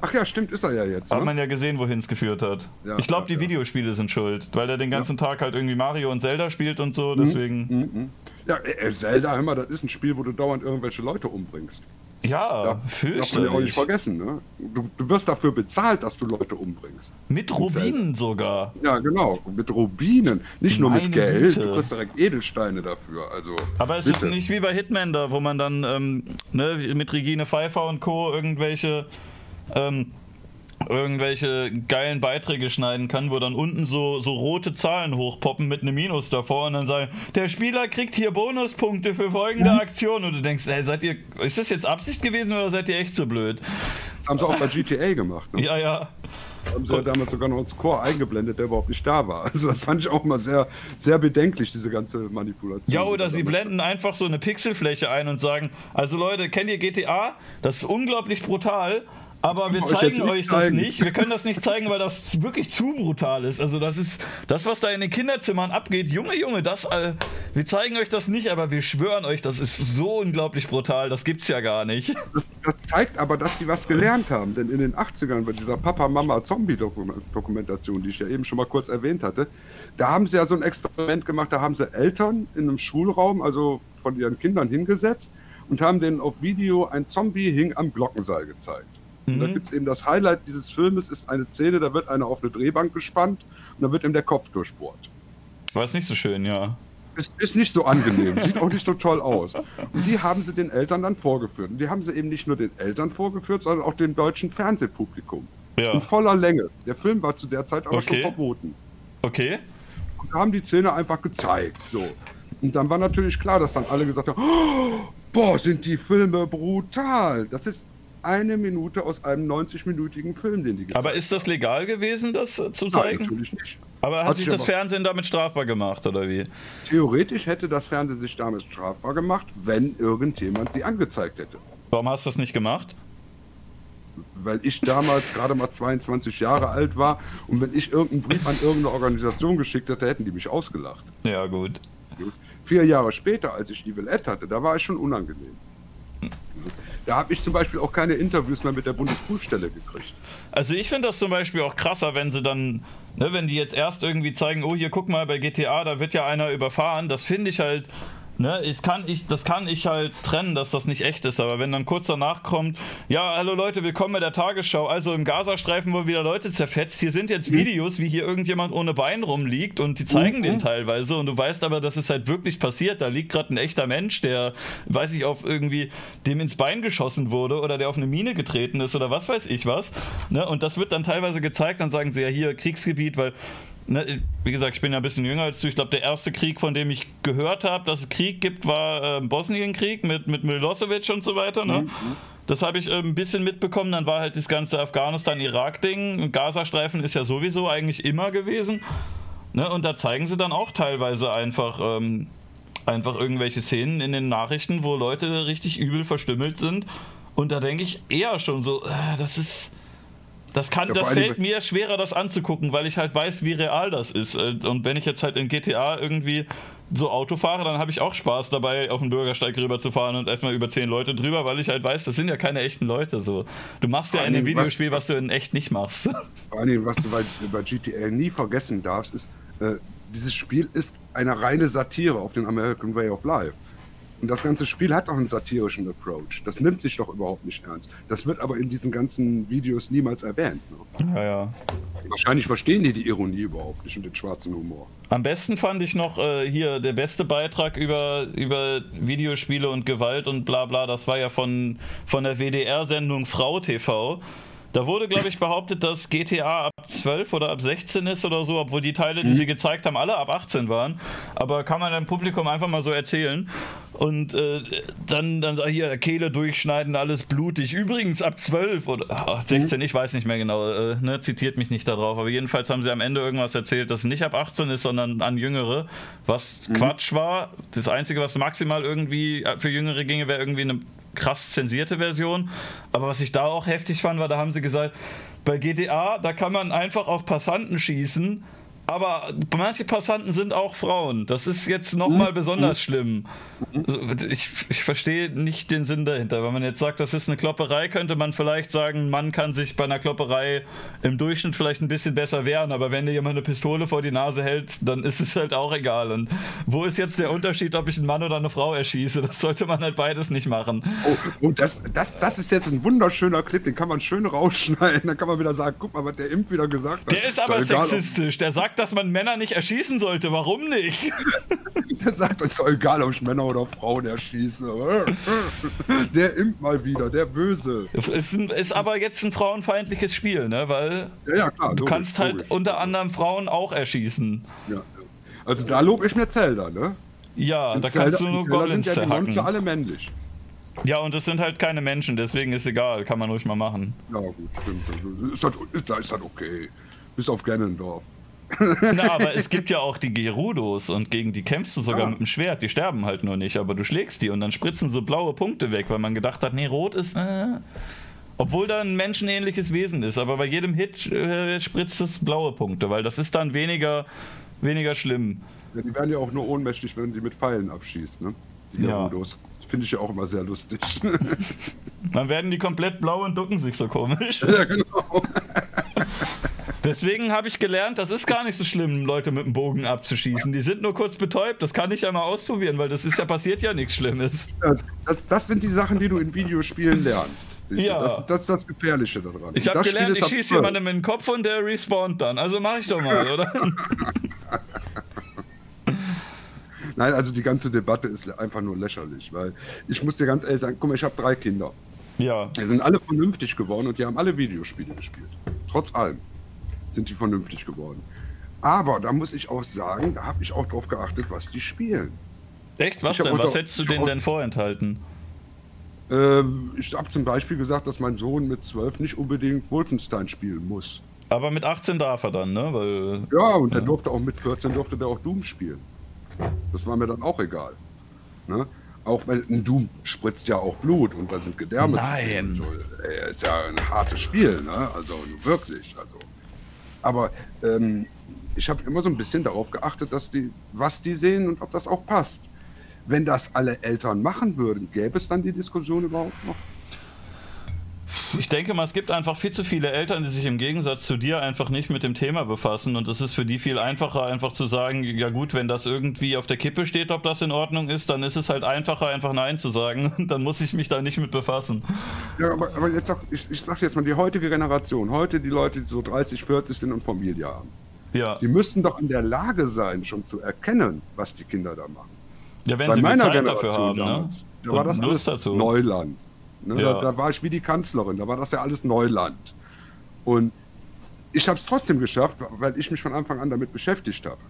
Ach ja, stimmt, ist er ja jetzt. Hat Ne? man ja gesehen, wohin es geführt hat. Ja, ich glaube, ja, die ja. Videospiele sind schuld, weil er den ganzen Tag halt irgendwie Mario und Zelda spielt und so, deswegen. Mhm. Ja, äh, Zelda, hör mal, das ist ein Spiel, wo du dauernd irgendwelche Leute umbringst. Ja, Darf, darf man ja auch nicht fürchterlich. vergessen, ne? Du, du wirst dafür bezahlt, dass du Leute umbringst. Mit Rubinen sogar. Ja, genau. Mit Rubinen. Nicht nur Meine mit Geld, Güte. du kriegst direkt Edelsteine dafür. Also, Aber es bitte. ist nicht wie bei Hitman da, wo man dann ähm, ne, mit Regine Pfeiffer und Co. irgendwelche ähm, irgendwelche geilen Beiträge schneiden kann, wo dann unten so, so rote Zahlen hochpoppen mit einem Minus davor und dann sagen, der Spieler kriegt hier Bonuspunkte für folgende Aktion und du denkst, ey, seid ihr, ist das jetzt Absicht gewesen oder seid ihr echt so blöd? Das haben sie auch bei GTA gemacht. Ne? Ja, ja. haben sie ja damals sogar noch einen Score eingeblendet, der überhaupt nicht da war. Also das fand ich auch mal sehr, sehr bedenklich, diese ganze Manipulation. Ja, oder da sie blenden einfach so eine Pixelfläche ein und sagen, also Leute, kennt ihr GTA? Das ist unglaublich brutal, aber wir zeigen euch das zeigen. nicht. Wir können das nicht zeigen, weil das wirklich zu brutal ist. Also das ist das, was da in den Kinderzimmern abgeht. Junge, Junge, das, äh, wir zeigen euch das nicht, aber wir schwören euch, das ist so unglaublich brutal. Das gibt's ja gar nicht. Das, das zeigt aber, dass die was gelernt haben. Denn in den 80ern bei dieser Papa-Mama-Zombie-Dokumentation, die ich ja eben schon mal kurz erwähnt hatte, da haben sie ja so ein Experiment gemacht, da haben sie Eltern in einem Schulraum, also von ihren Kindern hingesetzt und haben denen auf Video ein Zombie hing am Glockenseil gezeigt. Und da Mhm. gibt es eben das Highlight dieses Filmes, ist eine Szene, da wird einer auf eine Drehbank gespannt und da wird ihm der Kopf durchbohrt. War es nicht so schön, ja. Ist, ist nicht so angenehm, sieht auch nicht so toll aus. Und die haben sie den Eltern dann vorgeführt. Und die haben sie eben nicht nur den Eltern vorgeführt, sondern auch dem deutschen Fernsehpublikum. Ja. In voller Länge. Der Film war zu der Zeit aber schon Okay. verboten. Okay. Und da haben die Szene einfach gezeigt. So. Und dann war natürlich klar, dass dann alle gesagt haben, oh, boah, sind die Filme brutal. Das ist eine Minute aus einem 90-minütigen Film, den die gezeigt Aber ist das legal gewesen, das äh, zu haben. Nein, zeigen? natürlich nicht. Aber hat Hat sich das Fernsehen damit strafbar gemacht, oder wie? Theoretisch hätte das Fernsehen sich damit strafbar gemacht, wenn irgendjemand die angezeigt hätte. Warum hast du das nicht gemacht? Weil ich damals gerade mal 22 Jahre alt war und wenn ich irgendeinen Brief an irgendeine Organisation geschickt hätte, hätten die mich ausgelacht. Ja, gut. Vier Jahre später, als ich Evil Ed hatte, da war ich schon unangenehm. Da habe ich zum Beispiel auch keine Interviews mehr mit der Bundesprüfstelle gekriegt. Also ich finde das zum Beispiel auch krasser, wenn sie dann, ne, wenn die jetzt erst irgendwie zeigen, oh hier guck mal bei GTA, da wird ja einer überfahren. Das finde ich halt, ne, ich kann ich, das kann ich halt trennen, dass das nicht echt ist. Aber wenn dann kurz danach kommt, ja hallo Leute, willkommen bei der Tagesschau. Also im Gazastreifen wurden wieder Leute zerfetzt. Hier sind jetzt Videos, wie hier irgendjemand ohne Bein rumliegt und die zeigen Mhm. den teilweise und du weißt aber, dass es halt wirklich passiert. Da liegt gerade ein echter Mensch, der, weiß ich, auf irgendwie dem ins Bein geschossen wurde oder der auf eine Mine getreten ist oder was weiß ich was. Ne? Und das wird dann teilweise gezeigt, dann sagen sie ja hier Kriegsgebiet, weil, ne, wie gesagt, ich bin ja ein bisschen jünger als du. Ich glaube, der erste Krieg, von dem ich gehört habe, dass es Krieg gibt, war äh, Bosnienkrieg mit, mit Milosevic und so weiter. Ne? Das habe ich äh, ein bisschen mitbekommen. Dann war halt das ganze Afghanistan-Irak-Ding. Gazastreifen ist ja sowieso eigentlich immer gewesen. Ne? Und da zeigen sie dann auch teilweise einfach, ähm, einfach irgendwelche Szenen in den Nachrichten, wo Leute richtig übel verstümmelt sind. Und da denke ich eher schon so, äh, das ist. Das, kann, Ja, das fällt mir schwerer, das anzugucken, weil ich halt weiß, wie real das ist. Äh, Und wenn ich jetzt halt in GTA irgendwie so Auto fahre, dann habe ich auch Spaß dabei, auf den Bürgersteig rüberzufahren und erstmal über zehn Leute drüber, weil ich halt weiß, das sind ja keine echten Leute. So. Du machst ja in dem Dingen, was- Videospiel, was du in echt nicht machst. Vor allem, was du bei, bei GTA nie vergessen darfst, ist, äh, dieses Spiel ist eine reine Satire auf den American Way of Life. Und das ganze Spiel hat auch einen satirischen Approach. Das nimmt sich doch überhaupt nicht ernst. Das wird aber in diesen ganzen Videos niemals erwähnt. Ne? ja, ja. Wahrscheinlich verstehen die die Ironie überhaupt nicht und den schwarzen Humor. Am besten fand ich noch äh, hier der beste Beitrag über, über Videospiele und Gewalt und bla bla. Das war ja von, von der WDR-Sendung Frau TV. Da wurde, glaube ich, behauptet, dass GTA ab 12 oder ab 16 ist oder so, obwohl die Teile, die sie gezeigt haben, alle ab 18 waren. Aber kann man dem Publikum einfach mal so erzählen. Und äh, dann, dann hier, Kehle durchschneiden, alles blutig. Übrigens ab 12 oder ach, 16, ich weiß nicht mehr genau, äh, ne, zitiert mich nicht darauf. Aber jedenfalls haben sie am Ende irgendwas erzählt, das nicht ab 18 ist, sondern an Jüngere. Was Quatsch war. Das Einzige, was maximal irgendwie für Jüngere ginge, wäre irgendwie eine krass zensierte Version. Aber was ich da auch heftig fand, war, da haben sie gesagt, bei GTA, da kann man einfach auf Passanten schießen. Aber manche Passanten sind auch Frauen. Das ist jetzt nochmal besonders schlimm. Also, Ich, ich verstehe nicht den Sinn dahinter. Wenn man jetzt sagt, das ist eine Klopperei, könnte man vielleicht sagen, ein Mann kann sich bei einer Klopperei im Durchschnitt vielleicht ein bisschen besser wehren. Aber wenn dir jemand eine Pistole vor die Nase hält, dann ist es halt auch egal. Und wo ist jetzt der Unterschied, ob ich einen Mann oder eine Frau erschieße? Das sollte man halt beides nicht machen. Oh, oh das, das, das ist jetzt ein wunderschöner Clip, den kann man schön rausschneiden. Dann kann man wieder sagen, guck mal, was der Imp wieder gesagt hat. Der ist aber doch egal, ob- sexistisch. Der sagt, dass man Männer nicht erschießen sollte. Warum nicht? Der sagt, es ist doch egal, ob ich Männer oder Frauen erschieße. Der Imp mal wieder, der Böse. Ist, ist aber jetzt ein frauenfeindliches Spiel, ne? Weil Ja, ja, klar. du logisch, kannst halt logisch. unter anderem Frauen auch erschießen. Ja. Also da lobe ich mir Zelda, ne? Ja, In da Zelda- kannst du nur Goblins sind ja die alle männlich. Ja, und es sind halt keine Menschen, deswegen ist egal, kann man ruhig mal machen. Ja, gut, stimmt. Also Ist das, ist, da ist das okay. Bis auf Gennendorf. Na, aber es gibt ja auch die Gerudos und gegen die kämpfst du sogar Ah. mit dem Schwert. Die sterben halt nur nicht, aber du schlägst die und dann spritzen so blaue Punkte weg, weil man gedacht hat, nee, rot ist. Äh, obwohl da ein menschenähnliches Wesen ist, aber bei jedem Hit äh, spritzt es blaue Punkte, weil das ist dann weniger, weniger schlimm. Ja, die werden ja auch nur ohnmächtig, wenn die mit Pfeilen abschießt, ne? Die. Gerudos. Finde ich ja auch immer sehr lustig. Dann werden die komplett blau und ducken sich so komisch. ja, genau. Deswegen habe ich gelernt, das ist gar nicht so schlimm, Leute mit dem Bogen abzuschießen. Die sind nur kurz betäubt. Das kann ich ja mal ausprobieren, weil das ist ja passiert ja nichts Schlimmes. Das, das sind die Sachen, die du in Videospielen lernst. Ja. Das, das, ist das Gefährliche daran. Ich habe gelernt, ich schieße jemandem in den Kopf und der respawnt dann. Also mache ich doch mal, oder? Nein, also die ganze Debatte ist einfach nur lächerlich, weil ich muss dir ganz ehrlich sagen, guck mal, ich habe drei Kinder. Ja. Die sind alle vernünftig geworden und die haben alle Videospiele gespielt. Trotz allem sind die vernünftig geworden. Aber da muss ich auch sagen, da habe ich auch drauf geachtet, was die spielen. Echt? Was ich denn? Was hättest du denen denn vorenthalten? Ähm, ich habe zum Beispiel gesagt, dass mein Sohn mit 12 nicht unbedingt Wolfenstein spielen muss. Aber mit 18 darf er dann, ne? Weil, ja, und ja. der durfte auch mit 14 durfte der auch Doom spielen. Das war mir dann auch egal. Ne? Auch weil ein Doom spritzt ja auch Blut und da sind Gedärme. Nein. So, ey, ist ja ein hartes Spiel, ne? Also wirklich. Also. Aber ähm, ich habe immer so ein bisschen darauf geachtet, dass die, was die sehen und ob das auch passt. Wenn das alle Eltern machen würden, gäbe es dann die Diskussion überhaupt noch? Ich denke mal, es gibt einfach viel zu viele Eltern, die sich im Gegensatz zu dir einfach nicht mit dem Thema befassen. Und es ist für die viel einfacher, einfach zu sagen, ja gut, wenn das irgendwie auf der Kippe steht, ob das in Ordnung ist, dann ist es halt einfacher, einfach Nein zu sagen. Und dann muss ich mich da nicht mit befassen. Ja, aber, aber jetzt sag, ich, ich sag jetzt mal, die heutige Generation, heute die Leute, die so 30, 40 sind und Familie haben, ja. die müssten doch in der Lage sein, schon zu erkennen, was die Kinder da machen. Ja, wenn Bei sie meiner Zeit Generation dafür haben, ne? damals, ne? da war das alles dazu. Neuland. Ne? Ja. Da, da, war ich wie die Kanzlerin, da war das ja alles Neuland. Und ich habe es trotzdem geschafft, weil ich mich von Anfang an damit beschäftigt habe.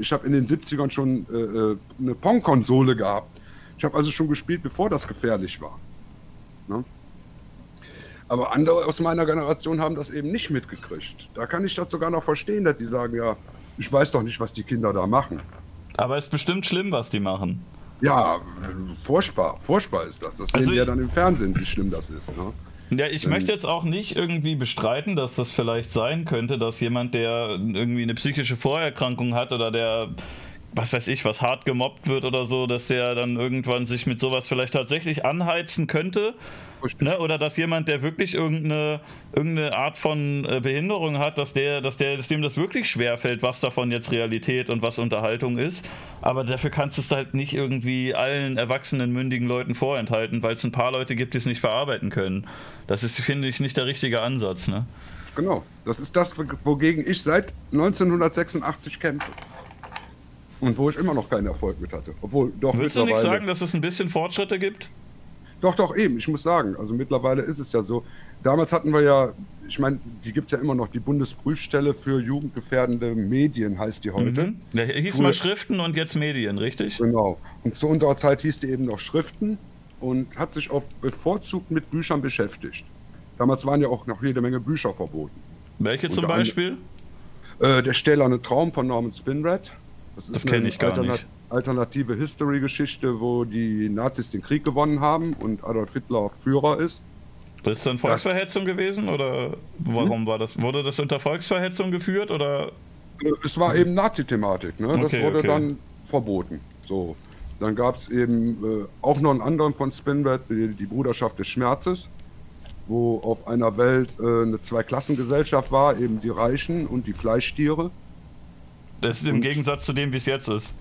Ich habe in den 70ern schon äh, äh, eine Pong-Konsole gehabt. Ich habe also schon gespielt, bevor das gefährlich war. Ne? Aber andere aus meiner Generation haben das eben nicht mitgekriegt. Da kann ich das sogar noch verstehen, dass die sagen, ja, ich weiß doch nicht, was die Kinder da machen. Aber es ist bestimmt schlimm, was die machen. Ja, furchtbar, furchtbar ist das. Das also sehen wir ja dann im Fernsehen, wie schlimm das ist. Ne? Ja, ich möchte jetzt auch nicht irgendwie bestreiten, dass das vielleicht sein könnte, dass jemand, der irgendwie eine psychische Vorerkrankung hat oder der was weiß ich, was hart gemobbt wird oder so, dass der dann irgendwann sich mit sowas vielleicht tatsächlich anheizen könnte. Ne? Oder dass jemand, der wirklich irgendeine, irgendeine Art von äh, Behinderung hat, dass der, dass der, dass dem das wirklich schwerfällt, was davon jetzt Realität und was Unterhaltung ist. Aber dafür kannst du es halt nicht irgendwie allen erwachsenen, mündigen Leuten vorenthalten, weil es ein paar Leute gibt, die es nicht verarbeiten können. Das ist, finde ich, nicht der richtige Ansatz. Ne? Genau, das ist das, wogegen ich seit 1986 kämpfe. Und wo ich immer noch keinen Erfolg mit hatte. Obwohl, doch Willst du nicht sagen, dass es ein bisschen Fortschritte gibt? Doch, doch, eben. Ich muss sagen, also mittlerweile ist es ja so. Damals hatten wir ja, ich meine, die gibt es ja immer noch, die Bundesprüfstelle für jugendgefährdende Medien heißt die heute. Mhm. Ja, hieß Früher, mal Schriften und jetzt Medien, richtig? Genau. Und zu unserer Zeit hieß die eben noch Schriften und hat sich auch bevorzugt mit Büchern beschäftigt. Damals waren ja auch noch jede Menge Bücher verboten. Welche zum Beispiel? Äh, der stählerne Traum von Norman Spinrad. Das, das kenne ich gar Alternat nicht. Alternative History-Geschichte, wo die Nazis den Krieg gewonnen haben und Adolf Hitler Führer ist. Das ist dann Volksverhetzung das, gewesen oder warum hm? war das? Wurde das unter Volksverhetzung geführt oder? Es war eben Nazi-Thematik, ne? Das okay, wurde okay. dann verboten. So. Dann gab es eben äh, auch noch einen anderen von Spinbad, die, die, Bruderschaft des Schmerzes, wo auf einer Welt äh, eine Zweiklassengesellschaft war, eben die Reichen und die Fleischtiere. Das ist im Gegensatz zu dem, wie es jetzt ist.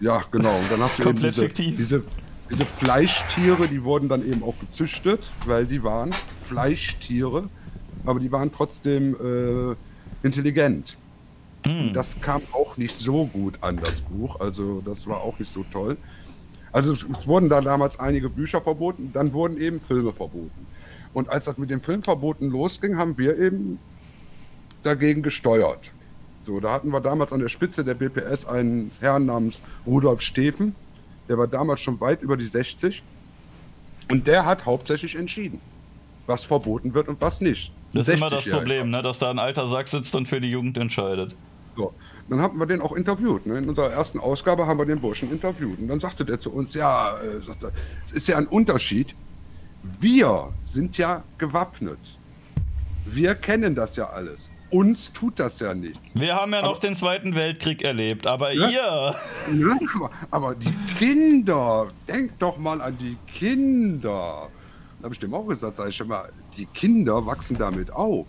Ja, genau. Und dann hast du eben diese, diese, diese, Fleischtiere, die wurden dann eben auch gezüchtet, weil die waren Fleischtiere, aber die waren trotzdem äh, intelligent. Mm. Das kam auch nicht so gut an, das Buch. Also das war auch nicht so toll. Also es wurden da damals einige Bücher verboten, dann wurden eben Filme verboten. Und als das mit den Filmverboten losging, haben wir eben dagegen gesteuert. So, da hatten wir damals an der Spitze der BPS einen Herrn namens Rudolf Steffen, der war damals schon weit über die 60 und der hat hauptsächlich entschieden, was verboten wird und was nicht. Das ist immer das Problem, ne? dass da ein alter Sack sitzt und für die Jugend entscheidet. So. Dann haben wir den auch interviewt. Ne? In unserer ersten Ausgabe haben wir den Burschen interviewt. Und dann sagte der zu uns, ja, äh, sagte, es ist ja ein Unterschied. Wir sind ja gewappnet. Wir kennen das ja alles uns tut das ja nichts. Wir haben ja aber, noch den Zweiten Weltkrieg erlebt, aber ja, ihr. Aber, aber, die Kinder, denkt doch mal an die Kinder. Da habe ich dem auch gesagt, sag ich schon mal, die Kinder wachsen damit auf.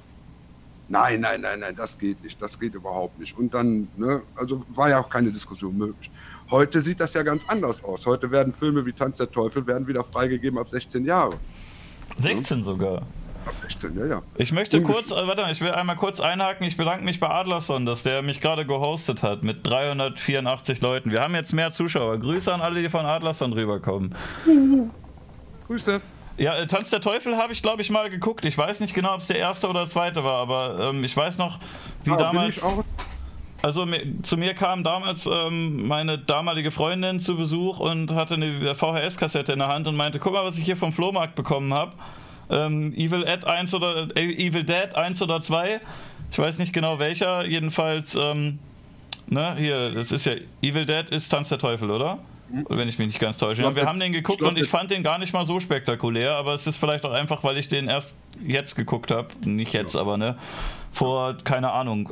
Nein, nein, nein, nein, das geht nicht, das geht überhaupt nicht. Und dann, ne, also war ja auch keine Diskussion möglich. Heute sieht das ja ganz anders aus. Heute werden Filme wie Tanz der Teufel werden wieder freigegeben ab 16 Jahre. 16 sogar. Ab 16, ja, ja. Ich möchte Ungesch- kurz, äh, warte mal, ich will einmal kurz einhaken. Ich bedanke mich bei Adlerson, dass der mich gerade gehostet hat mit 384 Leuten. Wir haben jetzt mehr Zuschauer. Grüße an alle, die von Adlerson rüberkommen. Grüße. Ja, äh, Tanz der Teufel habe ich, glaube ich, mal geguckt. Ich weiß nicht genau, ob es der erste oder zweite war, aber ähm, ich weiß noch, wie Ja, bin damals. Also zu mir kam damals ähm, meine damalige Freundin zu Besuch und hatte eine VHS-Kassette in der Hand und meinte, guck mal, was ich hier vom Flohmarkt bekommen habe. Ähm, Evil Ed 1 oder äh, Evil Dead 1 oder 2. Ich weiß nicht genau welcher. Jedenfalls, ähm, ne, hier, das ist ja Evil Dead ist Tanz der Teufel, oder? Oder Wenn ich mich nicht ganz täusche. Ja, glaub, wir haben den geguckt ich und ich fand den gar nicht mal so spektakulär, aber es ist vielleicht auch einfach, weil ich den erst jetzt geguckt habe. Nicht jetzt, aber ne. Vor, keine Ahnung,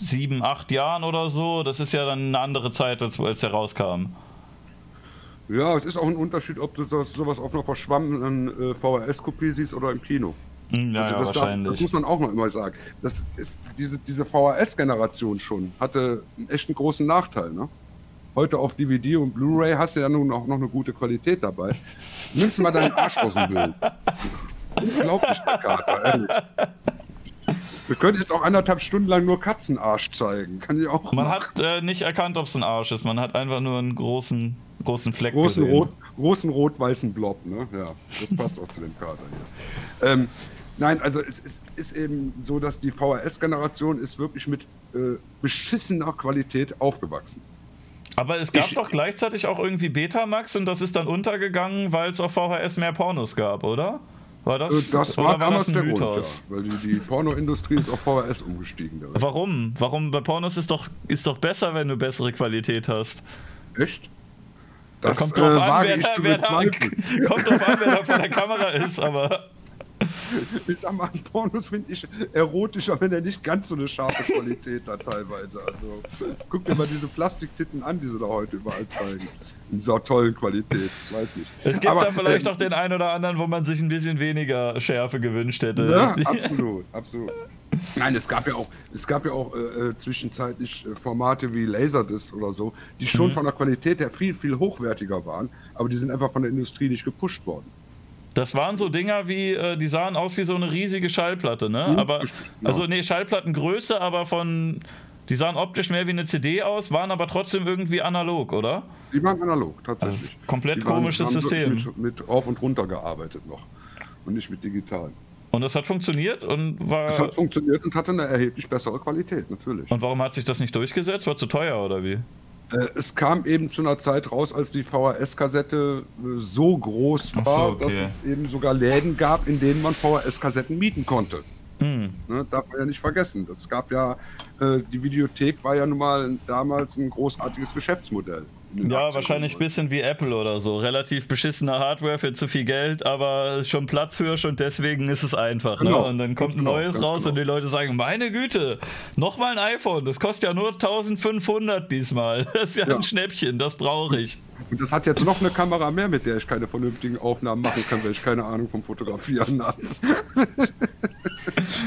sieben, acht Jahren oder so. Das ist ja dann eine andere Zeit, als, als der rauskam. Ja, es ist auch ein Unterschied, ob du das, sowas auf einer verschwammenen äh, VHS-Kopie siehst oder im Kino. Hm, Ja, Also ja, das, darf- das wahrscheinlich. muss man auch noch immer sagen. Das ist, diese, diese VHS-Generation schon hatte einen echten großen Nachteil. Ne? Heute auf DVD und Blu-ray hast du ja nun auch noch eine gute Qualität dabei. Nimmst mal deinen Arsch aus dem Bild. Unglaublich, Kater, ehrlich. Wir können jetzt auch anderthalb Stunden lang nur Katzenarsch zeigen. Kann ich auch Man machen. hat äh, nicht erkannt, ob es ein Arsch ist. Man hat einfach nur einen großen, großen Fleck großen, gesehen. rot, großen rot-weißen Blob, ne? Ja, das passt auch zu dem Kater hier. Ähm, nein, also es ist, ist eben so, dass die VHS-Generation ist wirklich mit äh, beschissener Qualität aufgewachsen. Aber es gab Ich- doch gleichzeitig auch irgendwie Betamax und das ist dann untergegangen, weil es auf VHS mehr Pornos gab, oder? War das, Äh, das oder war damals ein der Grund, ja, Mythos? weil die, die Pornoindustrie ist auf VHS umgestiegen. direkt. Warum? Warum? Bei Pornos ist doch, ist doch besser, wenn du bessere Qualität hast. Echt? Da Das kommt äh, drauf an, wage wer, ich da, wer da, kommt drauf an, wer da vor der Kamera ist, aber Ich sag mal, Pornos finde ich erotischer, wenn er nicht ganz so eine scharfe Qualität hat teilweise. Also guck dir mal diese Plastiktitten an, die sie da heute überall zeigen. In so tollen Qualität, ich weiß nicht. es gibt Aber, da vielleicht ähm, auch den einen oder anderen, wo man sich ein bisschen weniger Schärfe gewünscht hätte. Ja, absolut, absolut. Nein, es gab ja auch, es gab ja auch äh, äh, zwischenzeitlich äh, Formate wie Laserdisc oder so, die schon Mhm. von der Qualität her viel, viel hochwertiger waren, aber die sind einfach von der Industrie nicht gepusht worden. Das waren so Dinger wie, äh, die sahen aus wie so eine riesige Schallplatte, ne? Mhm, aber, genau. also nee, Schallplattengröße, aber von, die sahen optisch mehr wie eine CD aus, waren aber trotzdem irgendwie analog, oder? Die waren analog, Das tatsächlich. ist komplett Die waren- komisches wirklich System. Mit, mit rauf und runter gearbeitet noch und nicht mit digital. Und das hat funktioniert und war. Es hat funktioniert und hatte eine erheblich bessere Qualität, natürlich. Und warum hat sich das nicht durchgesetzt? War zu teuer oder wie? Äh, es kam eben zu einer Zeit raus, als die VHS-Kassette äh, so groß war, so, okay. dass es eben sogar Läden gab, in denen man VHS-Kassetten mieten konnte. Hm. Ne, darf man ja nicht vergessen. Es gab ja, äh, die Videothek war ja nun mal damals ein großartiges Geschäftsmodell. Ja, 80ern. wahrscheinlich ein bisschen wie Apple oder so. Relativ beschissene Hardware für zu viel Geld, aber schon Platzhirsch und deswegen ist es einfach. Genau, Ne? Und dann kommt ein genau, neues ganz raus genau. und die Leute sagen: Meine Güte, nochmal ein iPhone, das kostet ja nur 1500 diesmal. Das ist ja, Ja. ein Schnäppchen, das brauche ich. Und das hat jetzt noch eine Kamera mehr, mit der ich keine vernünftigen Aufnahmen machen kann, weil ich keine Ahnung vom Fotografieren habe.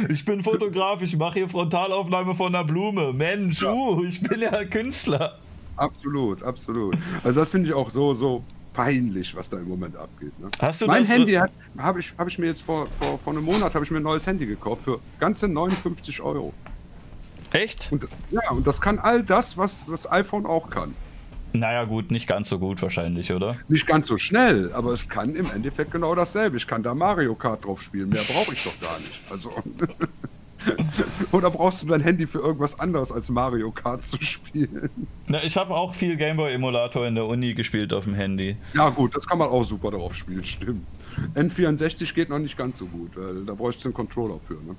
Ich bin Fotograf, ich mache hier Frontalaufnahme von einer Blume. Mensch, uh, ich bin ja Künstler. Absolut, absolut. Also das finde ich auch so, so peinlich, was da im Moment abgeht. Ne? Hast du mein das, Handy habe ich, hab ich mir jetzt vor, vor, vor einem Monat habe ich mir ein neues Handy gekauft für ganze 59 Euro. Echt? Und ja, und das kann all das, was das iPhone auch kann. Naja, gut, nicht ganz so gut wahrscheinlich, oder? Nicht ganz so schnell, aber es kann im Endeffekt genau dasselbe. Ich kann da Mario Kart drauf spielen. Mehr brauche ich doch gar nicht. Also. Oder brauchst du dein Handy für irgendwas anderes als Mario Kart zu spielen? Na, ich habe auch viel Gameboy-Emulator in der Uni gespielt auf dem Handy. Ja, gut, das kann man auch super drauf spielen, stimmt. N64 geht noch nicht ganz so gut, weil da bräuchte du einen Controller für. Ne?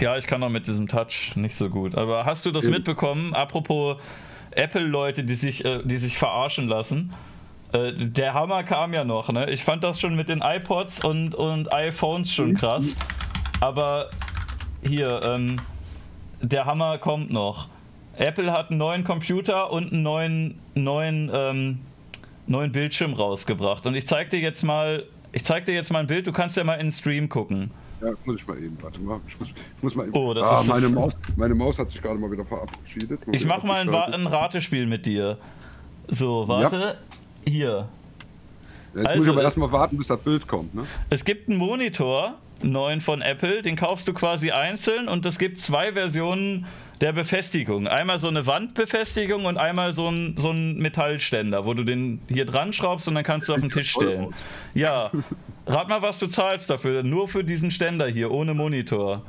Ja, ich kann auch mit diesem Touch nicht so gut. Aber hast du das Eben. mitbekommen? Apropos Apple-Leute, die sich, äh, die sich verarschen lassen. Äh, der Hammer kam ja noch, ne? Ich fand das schon mit den iPods und, und iPhones schon krass. Aber hier, ähm, der Hammer kommt noch. Apple hat einen neuen Computer und einen neuen, neuen, ähm, neuen Bildschirm rausgebracht. Und ich zeig dir jetzt mal Ich zeig dir jetzt mal ein Bild, du kannst ja mal in den Stream gucken. Ja, muss ich mal eben, warte mal. Ich muss, ich muss mal eben. Oh, das ah, ist- meine, Maus, meine Maus hat sich gerade mal wieder verabschiedet. Ich mach mal ein, ein Ratespiel mit dir. So, warte. Hier. Jetzt muss also, ich aber äh, erstmal warten, bis das Bild kommt, ne? Es gibt einen Monitor, neuen von Apple, den kaufst du quasi einzeln und es gibt zwei Versionen der Befestigung. Einmal so eine Wandbefestigung und einmal so ein, so ein Metallständer, wo du den hier dran schraubst und dann kannst du auf den Tisch stellen. Ja, rat mal, was du zahlst dafür. Nur für diesen Ständer hier, ohne Monitor.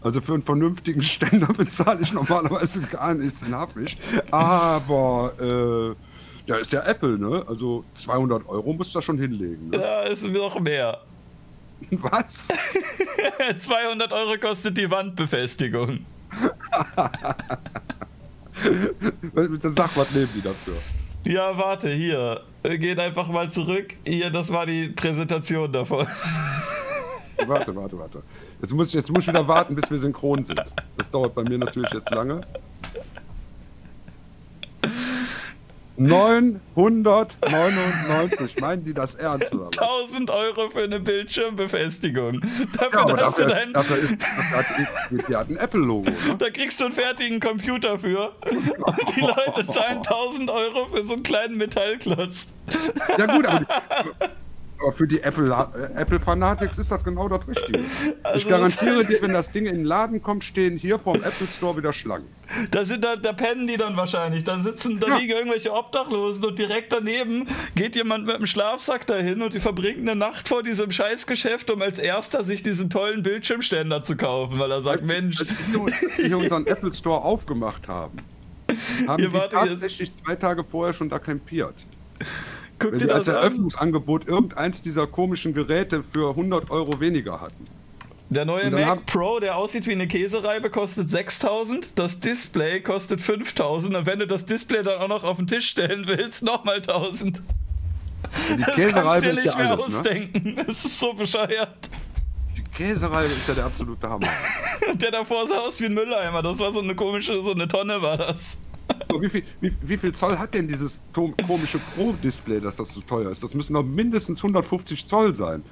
Also für einen vernünftigen Ständer bezahle ich normalerweise gar nichts, den hab ich. Aber, äh, ja, ist ja Apple, ne? Also 200 Euro musst du da schon hinlegen, ne? Ja, ist noch mehr. Was? 200 Euro kostet die Wandbefestigung. Sag, was nehmen die dafür? Ja, warte, hier. Wir gehen einfach mal zurück. Hier, das war die Präsentation davon. Warte, warte, warte. Jetzt muss, ich, jetzt muss ich wieder warten, bis wir synchron sind. Das dauert bei mir natürlich jetzt lange. 999, meinen die das ernst oder was? 1000 Euro für eine Bildschirmbefestigung. Dafür, Ja, aber dass du dafür, dein, dafür ist, dafür die hat ein Apple-Logo, ne? da kriegst du einen fertigen Computer für. Und die Leute zahlen 1000 Euro für so einen kleinen Metallklotz. Ja gut, aber, die, aber für die Apple, äh, Apple-Fanatics ist das genau das Richtige. Also ich garantiere dir, wenn das Ding in den Laden kommt, stehen hier vorm Apple Store wieder Schlangen. Da, sind, da, da pennen die dann wahrscheinlich. Da sitzen, da Ja. liegen irgendwelche Obdachlosen und direkt daneben geht jemand mit einem Schlafsack dahin und die verbringen eine Nacht vor diesem Scheißgeschäft, um als erster sich diesen tollen Bildschirmständer zu kaufen, weil er sagt, Mensch, Als wir hier, als wir hier unseren Apple Store aufgemacht haben, haben die wart jetzt- tatsächlich zwei Tage vorher schon da campiert. Guck Wenn dir sie als das an. Eröffnungsangebot irgendeins dieser komischen Geräte für 100 Euro weniger hatten. Der neue Mac Pro, der aussieht wie eine Käsereibe, kostet 6000. Das Display kostet 5000. Und wenn du das Display dann auch noch auf den Tisch stellen willst, nochmal 1000. Die Das kannst du dir nicht ja mehr alles, ne? ausdenken. Es ist so bescheuert. Die Käsereibe ist ja der absolute Hammer. Der davor sah aus wie ein Mülleimer. Das war so eine komische, so eine Tonne war das. So, wie, viel, wie, wie viel Zoll hat denn dieses komische Pro-Display, dass das so teuer ist? Das müssen doch mindestens 150 Zoll sein.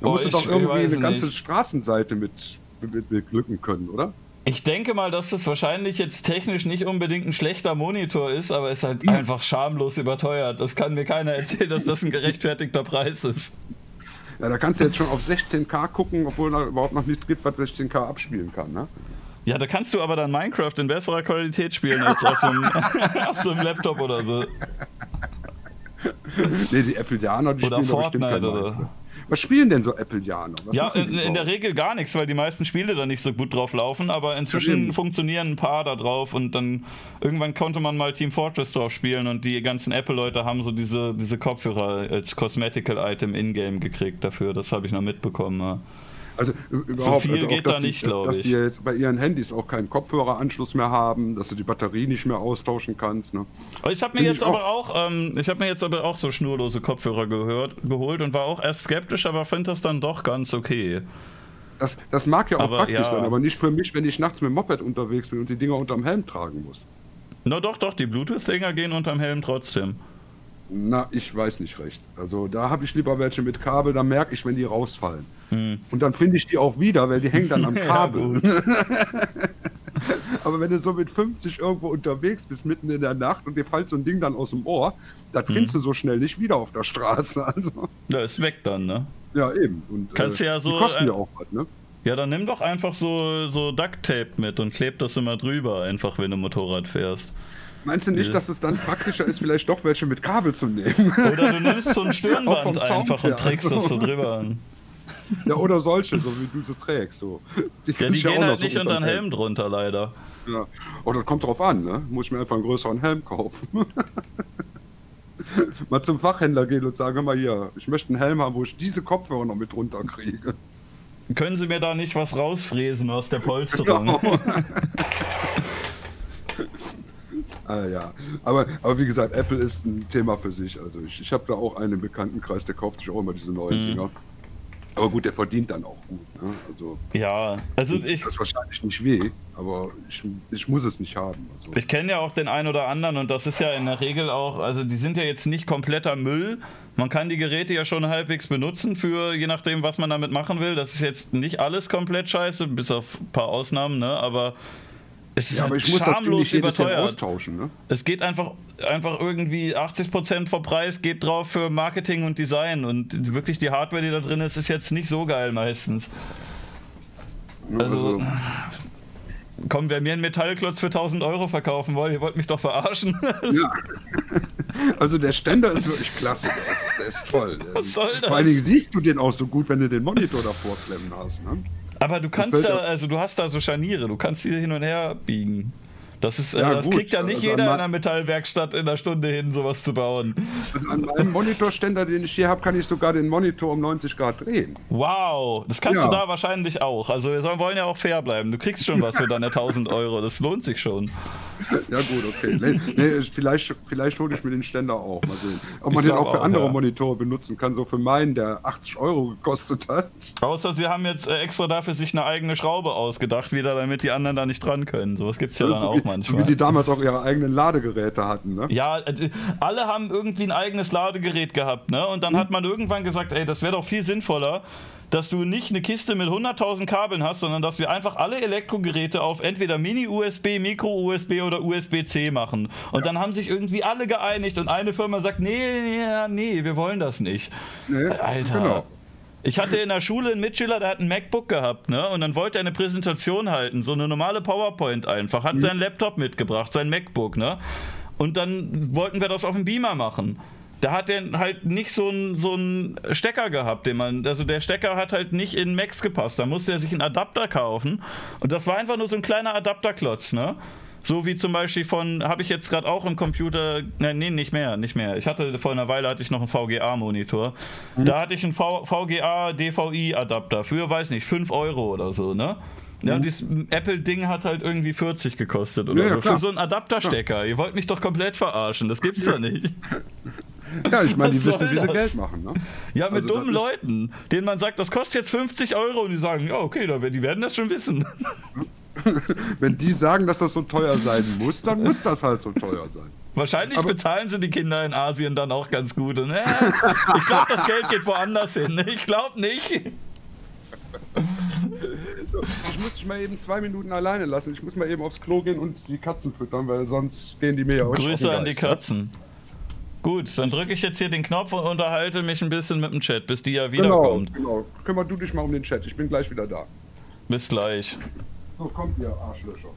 Da Boah, musst du doch irgendwie eine ganze nicht. Straßenseite mit, mit, mit glücken können, oder? Ich denke mal, dass das wahrscheinlich jetzt technisch nicht unbedingt ein schlechter Monitor ist, aber ist halt einfach schamlos überteuert. Das kann mir keiner erzählen, dass das ein gerechtfertigter Preis ist. Ja, da kannst du jetzt schon auf 16K gucken, obwohl da überhaupt noch nichts gibt, was 16K abspielen kann, ne? Ja, da kannst du aber dann Minecraft in besserer Qualität spielen als auf einem, auf so einem Laptop oder so. Nee, die Appleianer, die Oder spielen doch bestimmt Fortnite oder- Minecraft. Was spielen denn so Appleianer? Was Ja, in, in der? Regel gar nichts, weil die meisten Spiele da nicht so gut drauf laufen, aber inzwischen eben. funktionieren ein paar da drauf und dann irgendwann konnte man mal Team Fortress drauf spielen und die ganzen Apple-Leute haben so diese, diese Kopfhörer als Cosmetical-Item in-game gekriegt dafür, das habe ich noch mitbekommen. Ja. Also überhaupt, viel also auch, geht da die, nicht, dass, glaub dass ich. die jetzt bei ihren Handys auch keinen Kopfhöreranschluss mehr haben, dass du die Batterie nicht mehr austauschen kannst. Ne? Ich habe mir Find jetzt ich aber auch, ähm, ich habe mir jetzt aber auch so schnurlose Kopfhörer gehört, geholt und war auch erst skeptisch, aber finde das dann doch ganz okay. Das, das mag ja auch Aber praktisch ja. sein, aber nicht für mich, wenn ich nachts mit dem Moped unterwegs bin und die Dinger unterm Helm tragen muss. Na doch, doch, die Bluetooth-Dinger gehen unterm Helm trotzdem. Na, ich weiß nicht recht. Also da habe ich lieber welche mit Kabel, da merke ich, wenn die rausfallen. Hm. Und dann finde ich die auch wieder, weil die hängen dann am Kabel. Aber wenn du so mit 50 irgendwo unterwegs bist, mitten in der Nacht und dir fällt so ein Ding dann aus dem Ohr, das Hm. findest du so schnell nicht wieder auf der Straße. Also, Ja, ist weg dann, ne? ja, eben. Und, Kannst du ja so, Die kosten äh, ja auch was, ne? Ja, dann nimm doch einfach so, so Duct-Tape mit und kleb das immer drüber, einfach wenn du Motorrad fährst. Meinst du nicht, Ja. dass es dann praktischer ist, vielleicht doch welche mit Kabel zu nehmen? Oder du nimmst so ein Stirnband einfach her, und trägst das so also. drüber. ja, oder solche, so wie du so trägst. So. Ja, kann die ich auch gehen noch halt nicht unter den Helm drunter, leider. Ja. Oh, das kommt drauf an, ne? Muss ich mir einfach einen größeren Helm kaufen. mal zum Fachhändler gehen und sagen, hör mal hier, ich möchte einen Helm haben, wo ich diese Kopfhörer noch mit runter kriege. Können sie mir da nicht was rausfräsen aus der Polsterung? Genau. Ah, ja. Aber, aber wie gesagt, Apple ist ein Thema für sich. Also ich, ich habe da auch einen im Bekanntenkreis, der kauft sich auch immer diese neuen Mhm. Dinger. Aber gut, der verdient dann auch gut. Ne? Also, ja, also ich. Das ist wahrscheinlich nicht weh, aber ich, ich muss es nicht haben. Also. Ich kenne ja auch den einen oder anderen und das ist ja in der Regel auch, also die sind ja jetzt nicht kompletter Müll. Man kann die Geräte ja schon halbwegs benutzen für je nachdem, was man damit machen will. Das ist jetzt nicht alles komplett scheiße, bis auf ein paar Ausnahmen, ne? Aber es ist ja, aber ich muss schamlos überteuert. austauschen. Ne? Es geht einfach, einfach irgendwie 80% vom Preis geht drauf für Marketing und Design und wirklich die Hardware, die da drin ist, ist jetzt nicht so geil meistens. Also, also komm, wer mir einen Metallklotz für 1000 Euro verkaufen wollt, ihr wollt mich doch verarschen. ja. Also der Ständer ist wirklich klasse, der ist, der ist toll. Was soll das? Vor allen Dingen siehst du den auch so gut, wenn du den Monitor davor klemmen hast. Ne? Aber du kannst da, also du hast da so Scharniere, du kannst die hin und her biegen. Das, ist, äh, ja, das kriegt ja nicht also jeder in einer Metallwerkstatt in einer Stunde hin, sowas zu bauen. Also an meinem Monitorständer, den ich hier habe, kann ich sogar den Monitor um 90 Grad drehen. Wow, das kannst ja. du da wahrscheinlich auch. Also wir wollen ja auch fair bleiben. Du kriegst schon was für deine 1000 Euro, das lohnt sich schon. Ja gut, okay. Nee, nee, vielleicht vielleicht hole ich mir den Ständer auch. Mal sehen. Ob man den auch für auch, andere ja. Monitore benutzen kann, so für meinen, der 80 Euro gekostet hat. Außer sie haben jetzt äh, extra dafür sich eine eigene Schraube ausgedacht, wieder damit die anderen da nicht dran können. Sowas gibt es ja dann auch manchmal. Wie die damals auch ihre eigenen Ladegeräte hatten, ne? Ja, äh, alle haben irgendwie ein eigenes Ladegerät gehabt, ne? Und dann mhm. hat man irgendwann gesagt, ey, das wäre doch viel sinnvoller, dass du nicht eine Kiste mit 100.000 Kabeln hast, sondern dass wir einfach alle Elektrogeräte auf entweder Mini-USB, Micro-USB oder USB-C machen. Und ja. dann haben sich irgendwie alle geeinigt und eine Firma sagt, nee, nee, nee, wir wollen das nicht. Nee, Alter. Genau. Ich hatte in der Schule einen Mitschüler, der hat ein MacBook gehabt, ne? Und dann wollte er eine Präsentation halten, so eine normale PowerPoint einfach, hat mhm. seinen Laptop mitgebracht, sein MacBook, ne? Und dann wollten wir das auf dem Beamer machen. Da hat er halt nicht so einen so Stecker gehabt, den man, also der Stecker hat halt nicht in Max gepasst. Da musste er sich einen Adapter kaufen. Und das war einfach nur so ein kleiner Adapterklotz, ne? So wie zum Beispiel von, habe ich jetzt gerade auch im Computer, nein, nee, nicht mehr, nicht mehr. Ich hatte vor einer Weile hatte ich noch einen VGA-Monitor. Mhm. Da hatte ich einen VGA-DVI-Adapter für, weiß nicht, 5 Euro oder so, ne? Ja, mhm. dieses Apple-Ding hat halt irgendwie 40 gekostet oder ja, so. Klar. Für so einen Adapterstecker. Ja. Ihr wollt mich doch komplett verarschen, das gibt's ja, nicht. Ja, ich meine, die wissen, wie sie Geld machen. Ne? Ja, mit also dummen Leuten, denen man sagt, das kostet jetzt 50 Euro und die sagen, ja, okay, die werden das schon wissen. Wenn die sagen, dass das so teuer sein muss, dann muss das halt so teuer sein. Wahrscheinlich Aber bezahlen sie die Kinder in Asien dann auch ganz gut. Und, äh, ich glaube, das Geld geht woanders hin. Ich glaube nicht. ich muss dich mal eben zwei Minuten alleine lassen. Ich muss mal eben aufs Klo gehen und die Katzen füttern, weil sonst gehen die mir ja auch Grüße an die Katzen. Gut, dann drücke ich jetzt hier den Knopf und unterhalte mich ein bisschen mit dem Chat, bis die ja genau, wiederkommt. Genau, genau. Kümmer du dich mal um den Chat. Ich bin gleich wieder da. Bis gleich. So, kommt ihr Arschlöcher.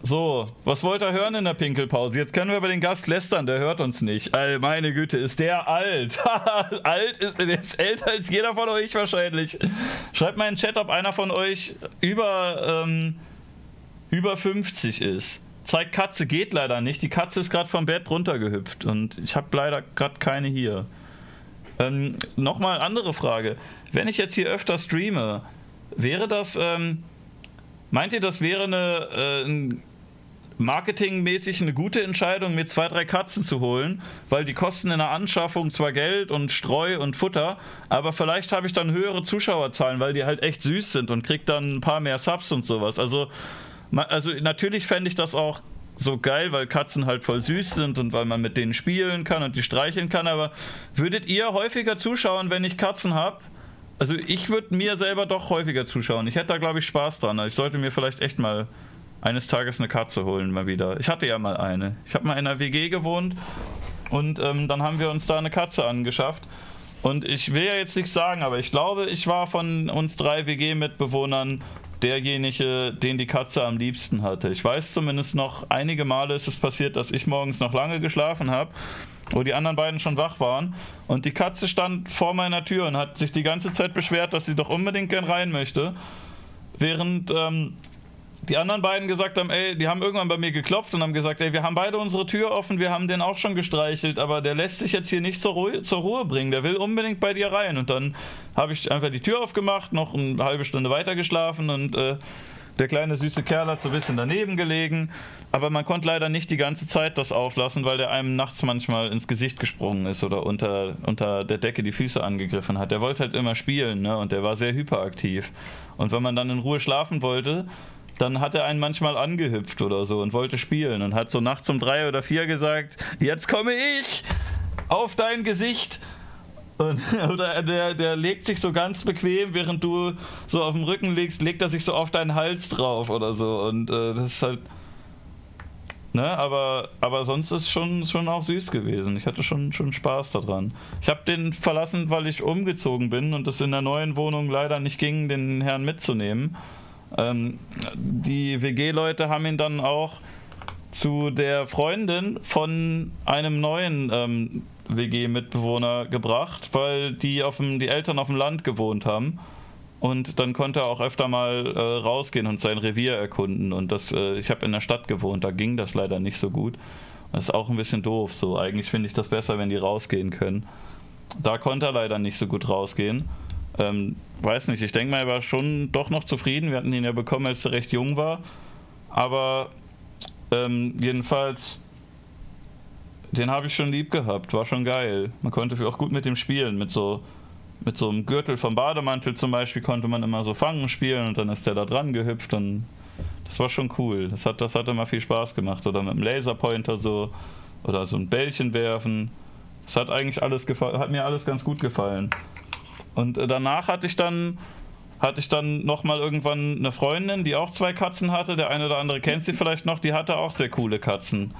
So, was wollt ihr hören in der Pinkelpause? Jetzt können wir über den Gast lästern, der hört uns nicht. All, meine Güte, ist der alt. alt ist, ist älter als jeder von euch wahrscheinlich. Schreibt mal in den Chat, ob einer von euch über, ähm, über 50 ist. Zeigt Katze geht leider nicht. Die Katze ist gerade vom Bett runtergehüpft und ich habe leider gerade keine hier. Ähm, Nochmal andere Frage. Wenn ich jetzt hier öfter streame, wäre das... Ähm, Meint ihr, das wäre eine äh, marketingmäßig eine gute Entscheidung, mir zwei, drei Katzen zu holen, weil die kosten in der Anschaffung zwar Geld und Streu und Futter, aber vielleicht habe ich dann höhere Zuschauerzahlen, weil die halt echt süß sind und krieg dann ein paar mehr Subs und sowas. Also, also natürlich fände ich das auch so geil, weil Katzen halt voll süß sind und weil man mit denen spielen kann und die streicheln kann, aber würdet ihr häufiger zuschauen, wenn ich Katzen habe? Also ich würde mir selber doch häufiger zuschauen. Ich hätte da, glaube ich, Spaß dran. Ich sollte mir vielleicht echt mal eines Tages eine Katze holen, mal wieder. Ich hatte ja mal eine. Ich habe mal in einer WG gewohnt und ähm, dann haben wir uns da eine Katze angeschafft. Und ich will ja jetzt nichts sagen, aber ich glaube, ich war von uns drei WG-Mitbewohnern derjenige, den die Katze am liebsten hatte. Ich weiß zumindest noch, einige Male ist es passiert, dass ich morgens noch lange geschlafen habe wo die anderen beiden schon wach waren. Und die Katze stand vor meiner Tür und hat sich die ganze Zeit beschwert, dass sie doch unbedingt gern rein möchte. Während ähm, die anderen beiden gesagt haben, ey, die haben irgendwann bei mir geklopft und haben gesagt, ey, wir haben beide unsere Tür offen, wir haben den auch schon gestreichelt, aber der lässt sich jetzt hier nicht zur Ruhe, zur Ruhe bringen, der will unbedingt bei dir rein. Und dann habe ich einfach die Tür aufgemacht, noch eine halbe Stunde weiter geschlafen und äh, Der kleine süße Kerl hat so ein bisschen daneben gelegen, aber man konnte leider nicht die ganze Zeit das auflassen, weil der einem nachts manchmal ins Gesicht gesprungen ist oder unter, unter der Decke die Füße angegriffen hat. Der wollte halt immer spielen ne? und der war sehr hyperaktiv. Und wenn man dann in Ruhe schlafen wollte, dann hat er einen manchmal angehüpft oder so und wollte spielen und hat so nachts um drei oder vier gesagt, jetzt komme ich auf dein Gesicht. Und, oder der, der legt sich so ganz bequem, während du so auf dem Rücken liegst, legt er sich so auf deinen Hals drauf oder so. Und äh, das ist halt. Ne, aber, aber sonst ist schon, schon auch süß gewesen. Ich hatte schon, schon Spaß daran. Ich habe den verlassen, weil ich umgezogen bin und es in der neuen Wohnung leider nicht ging, den Herrn mitzunehmen. Ähm, die WG-Leute haben ihn dann auch zu der Freundin von einem neuen ähm, WG-Mitbewohner gebracht, weil die, auf dem, die Eltern auf dem Land gewohnt haben. Und dann konnte er auch öfter mal äh, rausgehen und sein Revier erkunden. Und das, äh, ich habe in der Stadt gewohnt, da ging das leider nicht so gut. Das ist auch ein bisschen doof. So, eigentlich finde ich das besser, wenn die rausgehen können. Da konnte er leider nicht so gut rausgehen. Ähm, weiß nicht, ich denke mal, er war schon doch noch zufrieden. Wir hatten ihn ja bekommen, als er recht jung war. Aber ähm, jedenfalls, den habe ich schon lieb gehabt. War schon geil. Man konnte auch gut mit dem spielen. Mit so, mit so einem Gürtel vom Bademantel zum Beispiel konnte man immer so fangen spielen und dann ist der da dran gehüpft. Und das war schon cool. Das hat, das hat immer viel Spaß gemacht. Oder mit dem Laserpointer so. Oder so ein Bällchen werfen. Das hat eigentlich alles hat mir alles ganz gut gefallen. Und äh, danach hatte ich dann hatte ich dann nochmal irgendwann eine Freundin, die auch zwei Katzen hatte. Der eine oder andere kennt sie vielleicht noch, die hatte auch sehr coole Katzen.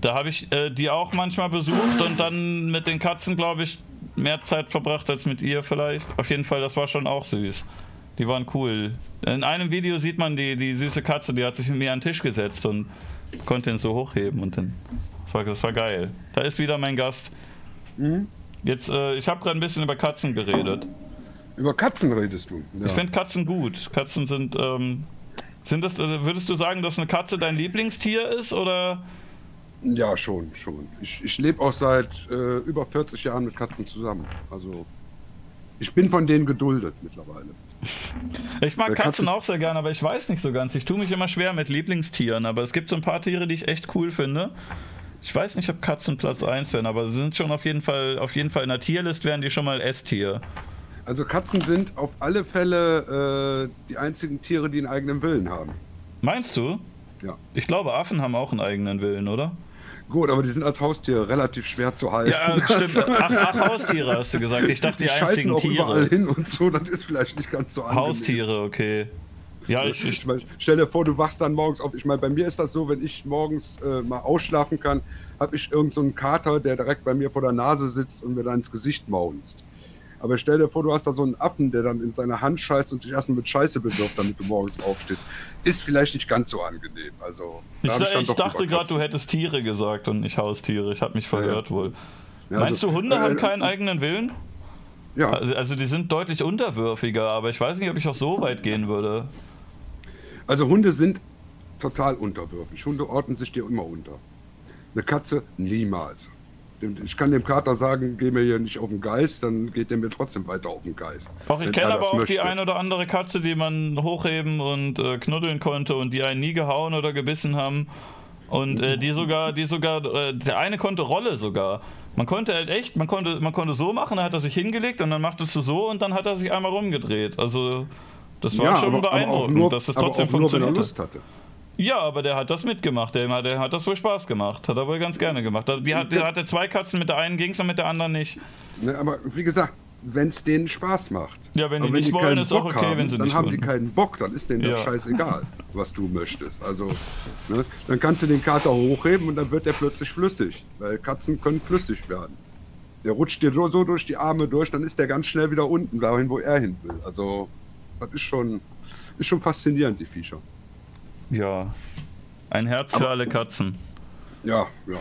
Da habe ich äh, die auch manchmal besucht und dann mit den Katzen, glaube ich, mehr Zeit verbracht als mit ihr vielleicht. Auf jeden Fall, das war schon auch süß. Die waren cool. In einem Video sieht man die, die süße Katze, die hat sich mit mir an den Tisch gesetzt und konnte ihn so hochheben und dann. Das war, das war geil. Da ist wieder mein Gast. Mhm. Jetzt, äh, ich habe gerade ein bisschen über Katzen geredet. Über Katzen redest du? Ja. Ich finde Katzen gut. Katzen sind, ähm, sind das, äh, würdest du sagen, dass eine Katze dein Lieblingstier ist oder? Ja, schon, schon. Ich, ich lebe auch seit äh, über 40 Jahren mit Katzen zusammen. Also ich bin von denen geduldet mittlerweile. Ich mag Katzen, Katzen, auch sehr gern, aber ich weiß nicht so ganz. Ich tue mich immer schwer mit Lieblingstieren, aber es gibt so ein paar Tiere, die ich echt cool finde. Ich weiß nicht, ob Katzen Platz 1 wären, aber sie sind schon auf jeden Fall, auf jeden Fall in der Tierlist wären die schon mal S-Tier. Also Katzen sind auf alle Fälle äh, die einzigen Tiere, die einen eigenen Willen haben. Meinst du? Ja. Ich glaube, Affen haben auch einen eigenen Willen, oder? Gut, aber die sind als Haustiere relativ schwer zu halten. Ja, stimmt. Ach, ach, Haustiere hast du gesagt. Ich dachte, die, die einzigen auch Tiere. überall hin und so, das ist vielleicht nicht ganz so angenehm. Haustiere, okay. Ja, ich, ich, ich mein, stell dir vor, du wachst dann morgens auf. Ich meine, bei mir ist das so, wenn ich morgens äh, mal ausschlafen kann, habe ich irgendeinen so Kater, der direkt bei mir vor der Nase sitzt und mir dann ins Gesicht maunzt. Aber stell dir vor, du hast da so einen Affen, der dann in seine Hand scheißt und dich erstmal mit Scheiße bewirft, damit du morgens aufstehst. Ist vielleicht nicht ganz so angenehm. Also, ich, ich, ich dachte gerade, du hättest Tiere gesagt und nicht Haustiere. Ich habe mich verhört ja. wohl. Ja, Meinst also, du, Hunde äh, haben keinen äh, eigenen Willen? Ja. Also, also, die sind deutlich unterwürfiger, aber ich weiß nicht, ob ich auch so weit gehen würde. Also Hunde sind total unterwürfig. Hunde ordnen sich dir immer unter. Eine Katze niemals. Ich kann dem Kater sagen, geh mir hier nicht auf den Geist, dann geht der mir trotzdem weiter auf den Geist. Auch ich kenne aber auch möchte. die ein oder andere Katze, die man hochheben und äh, knuddeln konnte und die einen nie gehauen oder gebissen haben. Und äh, die sogar, die sogar, äh, der eine konnte Rolle sogar. Man konnte halt echt, man konnte, man konnte so machen, dann hat er sich hingelegt und dann machtest du so und dann hat er sich einmal rumgedreht. Also das war ja, schon aber, beeindruckend, aber nur, dass es trotzdem funktioniert. Nur, wenn er Lust hatte. Ja, aber der hat das mitgemacht. Der, der hat das wohl Spaß gemacht. Hat er wohl ganz gerne gemacht. Die hat, der hatte zwei Katzen, mit der einen ging es und mit der anderen nicht. Ne, aber wie gesagt, wenn es denen Spaß macht. Ja, wenn die nicht wenn die wollen, ist auch okay, haben, wenn sie dann nicht haben wollen. die keinen Bock, dann ist denen ja. das scheißegal, was du möchtest. Also, ne, dann kannst du den Kater hochheben und dann wird der plötzlich flüssig. Weil Katzen können flüssig werden. Der rutscht dir so, so durch die Arme durch, dann ist der ganz schnell wieder unten, dahin, wo er hin will. Also, das ist schon, ist schon faszinierend, die Viecher. Ja. Ein Herz Aber, für alle Katzen. Ja, ja.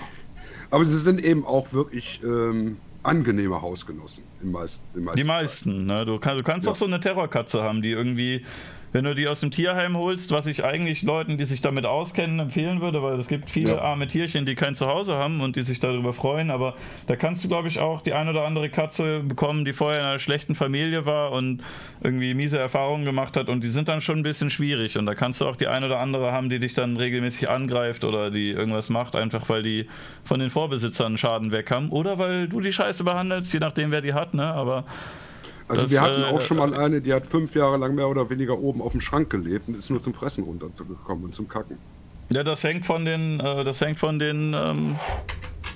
Aber sie sind eben auch wirklich ähm, angenehme Hausgenossen. Im meisten, im meisten die meisten, ne? Du, kann, du kannst ja. auch so eine Terrorkatze haben, die irgendwie Wenn du die aus dem Tierheim holst, was ich eigentlich Leuten, die sich damit auskennen, empfehlen würde, weil es gibt viele Ja. arme Tierchen, die kein Zuhause haben und die sich darüber freuen, aber da kannst du, glaube ich, auch die ein oder andere Katze bekommen, die vorher in einer schlechten Familie war und irgendwie miese Erfahrungen gemacht hat und die sind dann schon ein bisschen schwierig und da kannst du auch die ein oder andere haben, die dich dann regelmäßig angreift oder die irgendwas macht, einfach weil die von den Vorbesitzern Schaden weg haben oder weil du die Scheiße behandelst, je nachdem wer die hat, ne, aber Also Das, wir hatten äh, auch schon mal eine, die hat fünf Jahre lang mehr oder weniger oben auf dem Schrank gelebt und ist nur zum Fressen runtergekommen und zum Kacken. Ja, das hängt von den, äh, das hängt von den, ähm,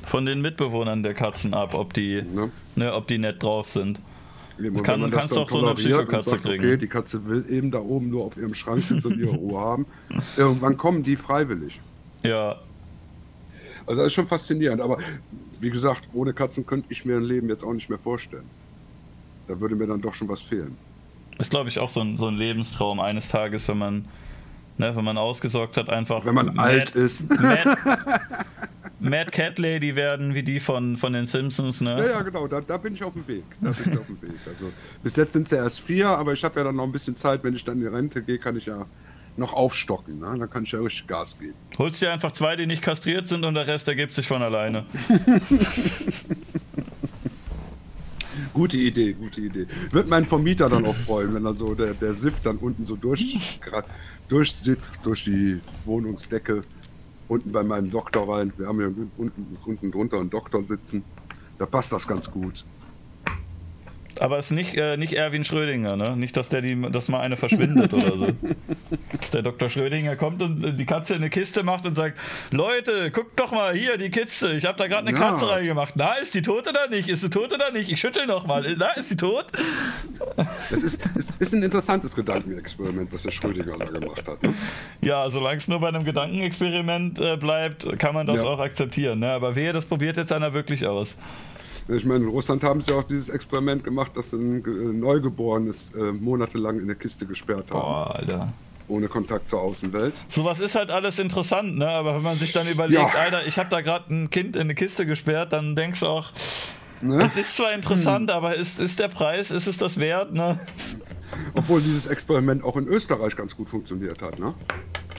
von den Mitbewohnern der Katzen ab, ob die, Ne? ne, ob die nett drauf sind. Eben, Das kann- man kannst auch so eine Psychokatze sagt, kriegen. Okay, die Katze will eben da oben nur auf ihrem Schrank sitzen und ihre Ruhe haben. Irgendwann kommen die freiwillig. Ja, Also das ist schon faszinierend. Aber wie gesagt, ohne Katzen könnte ich mir ein Leben jetzt auch nicht mehr vorstellen. Da würde mir dann doch schon was fehlen. ist glaube ich auch so ein, so ein Lebenstraum eines Tages, wenn man, ne, wenn man ausgesorgt hat, einfach. Wenn man Mad- alt ist. Mad, Mad Cat Lady werden wie die von, von den Simpsons, ne? Ja, ja, genau, da, da bin ich auf dem Weg. Da bin ich auf dem Weg. Also, bis jetzt sind es ja erst vier, aber ich habe ja dann noch ein bisschen Zeit. Wenn ich dann in die Rente gehe, kann ich ja noch aufstocken. Ne? Dann kann ich ja richtig Gas geben. Holst dir einfach zwei, die nicht kastriert sind und der Rest ergibt sich von alleine. Gute Idee, gute Idee. Wird mein Vermieter dann auch freuen, wenn dann so der, der Sift dann unten so durch, durchsifft durch die Wohnungsdecke, unten bei meinem Doktor rein. Wir haben hier unten, unten drunter einen Doktor sitzen. Da passt das ganz gut. Aber es ist nicht, äh, nicht Erwin Schrödinger, ne? Nicht, dass der die, dass mal eine verschwindet oder so. Dass der Dr. Schrödinger kommt und äh, die Katze in eine Kiste macht und sagt: Leute, guckt doch mal hier, die Kiste. Ich habe da gerade eine Ja. Katze reingemacht. Na, ist die tot oder nicht? Ist sie tot oder nicht? Ich schüttel noch mal. Na, ist sie tot? Das ist, ist, ist ein interessantes Gedankenexperiment, was der Schrödinger da gemacht hat. Ne? Ja, solange es nur bei einem Gedankenexperiment äh, bleibt, kann man das Ja. auch akzeptieren. Ne? Aber wehe, das probiert jetzt einer wirklich aus. Ich meine, in Russland haben sie auch dieses Experiment gemacht, dass ein äh, Neugeborenes äh, monatelang in eine Kiste gesperrt haben, Boah, Alter. ohne Kontakt zur Außenwelt. Sowas ist halt alles interessant, ne? Aber wenn man sich dann überlegt, Ja. Alter, ich habe da gerade ein Kind in eine Kiste gesperrt, dann denkst du auch, Ne? es ist zwar interessant, aber ist, ist der Preis, ist es das wert, ne? Obwohl dieses Experiment auch in Österreich ganz gut funktioniert hat. Ne?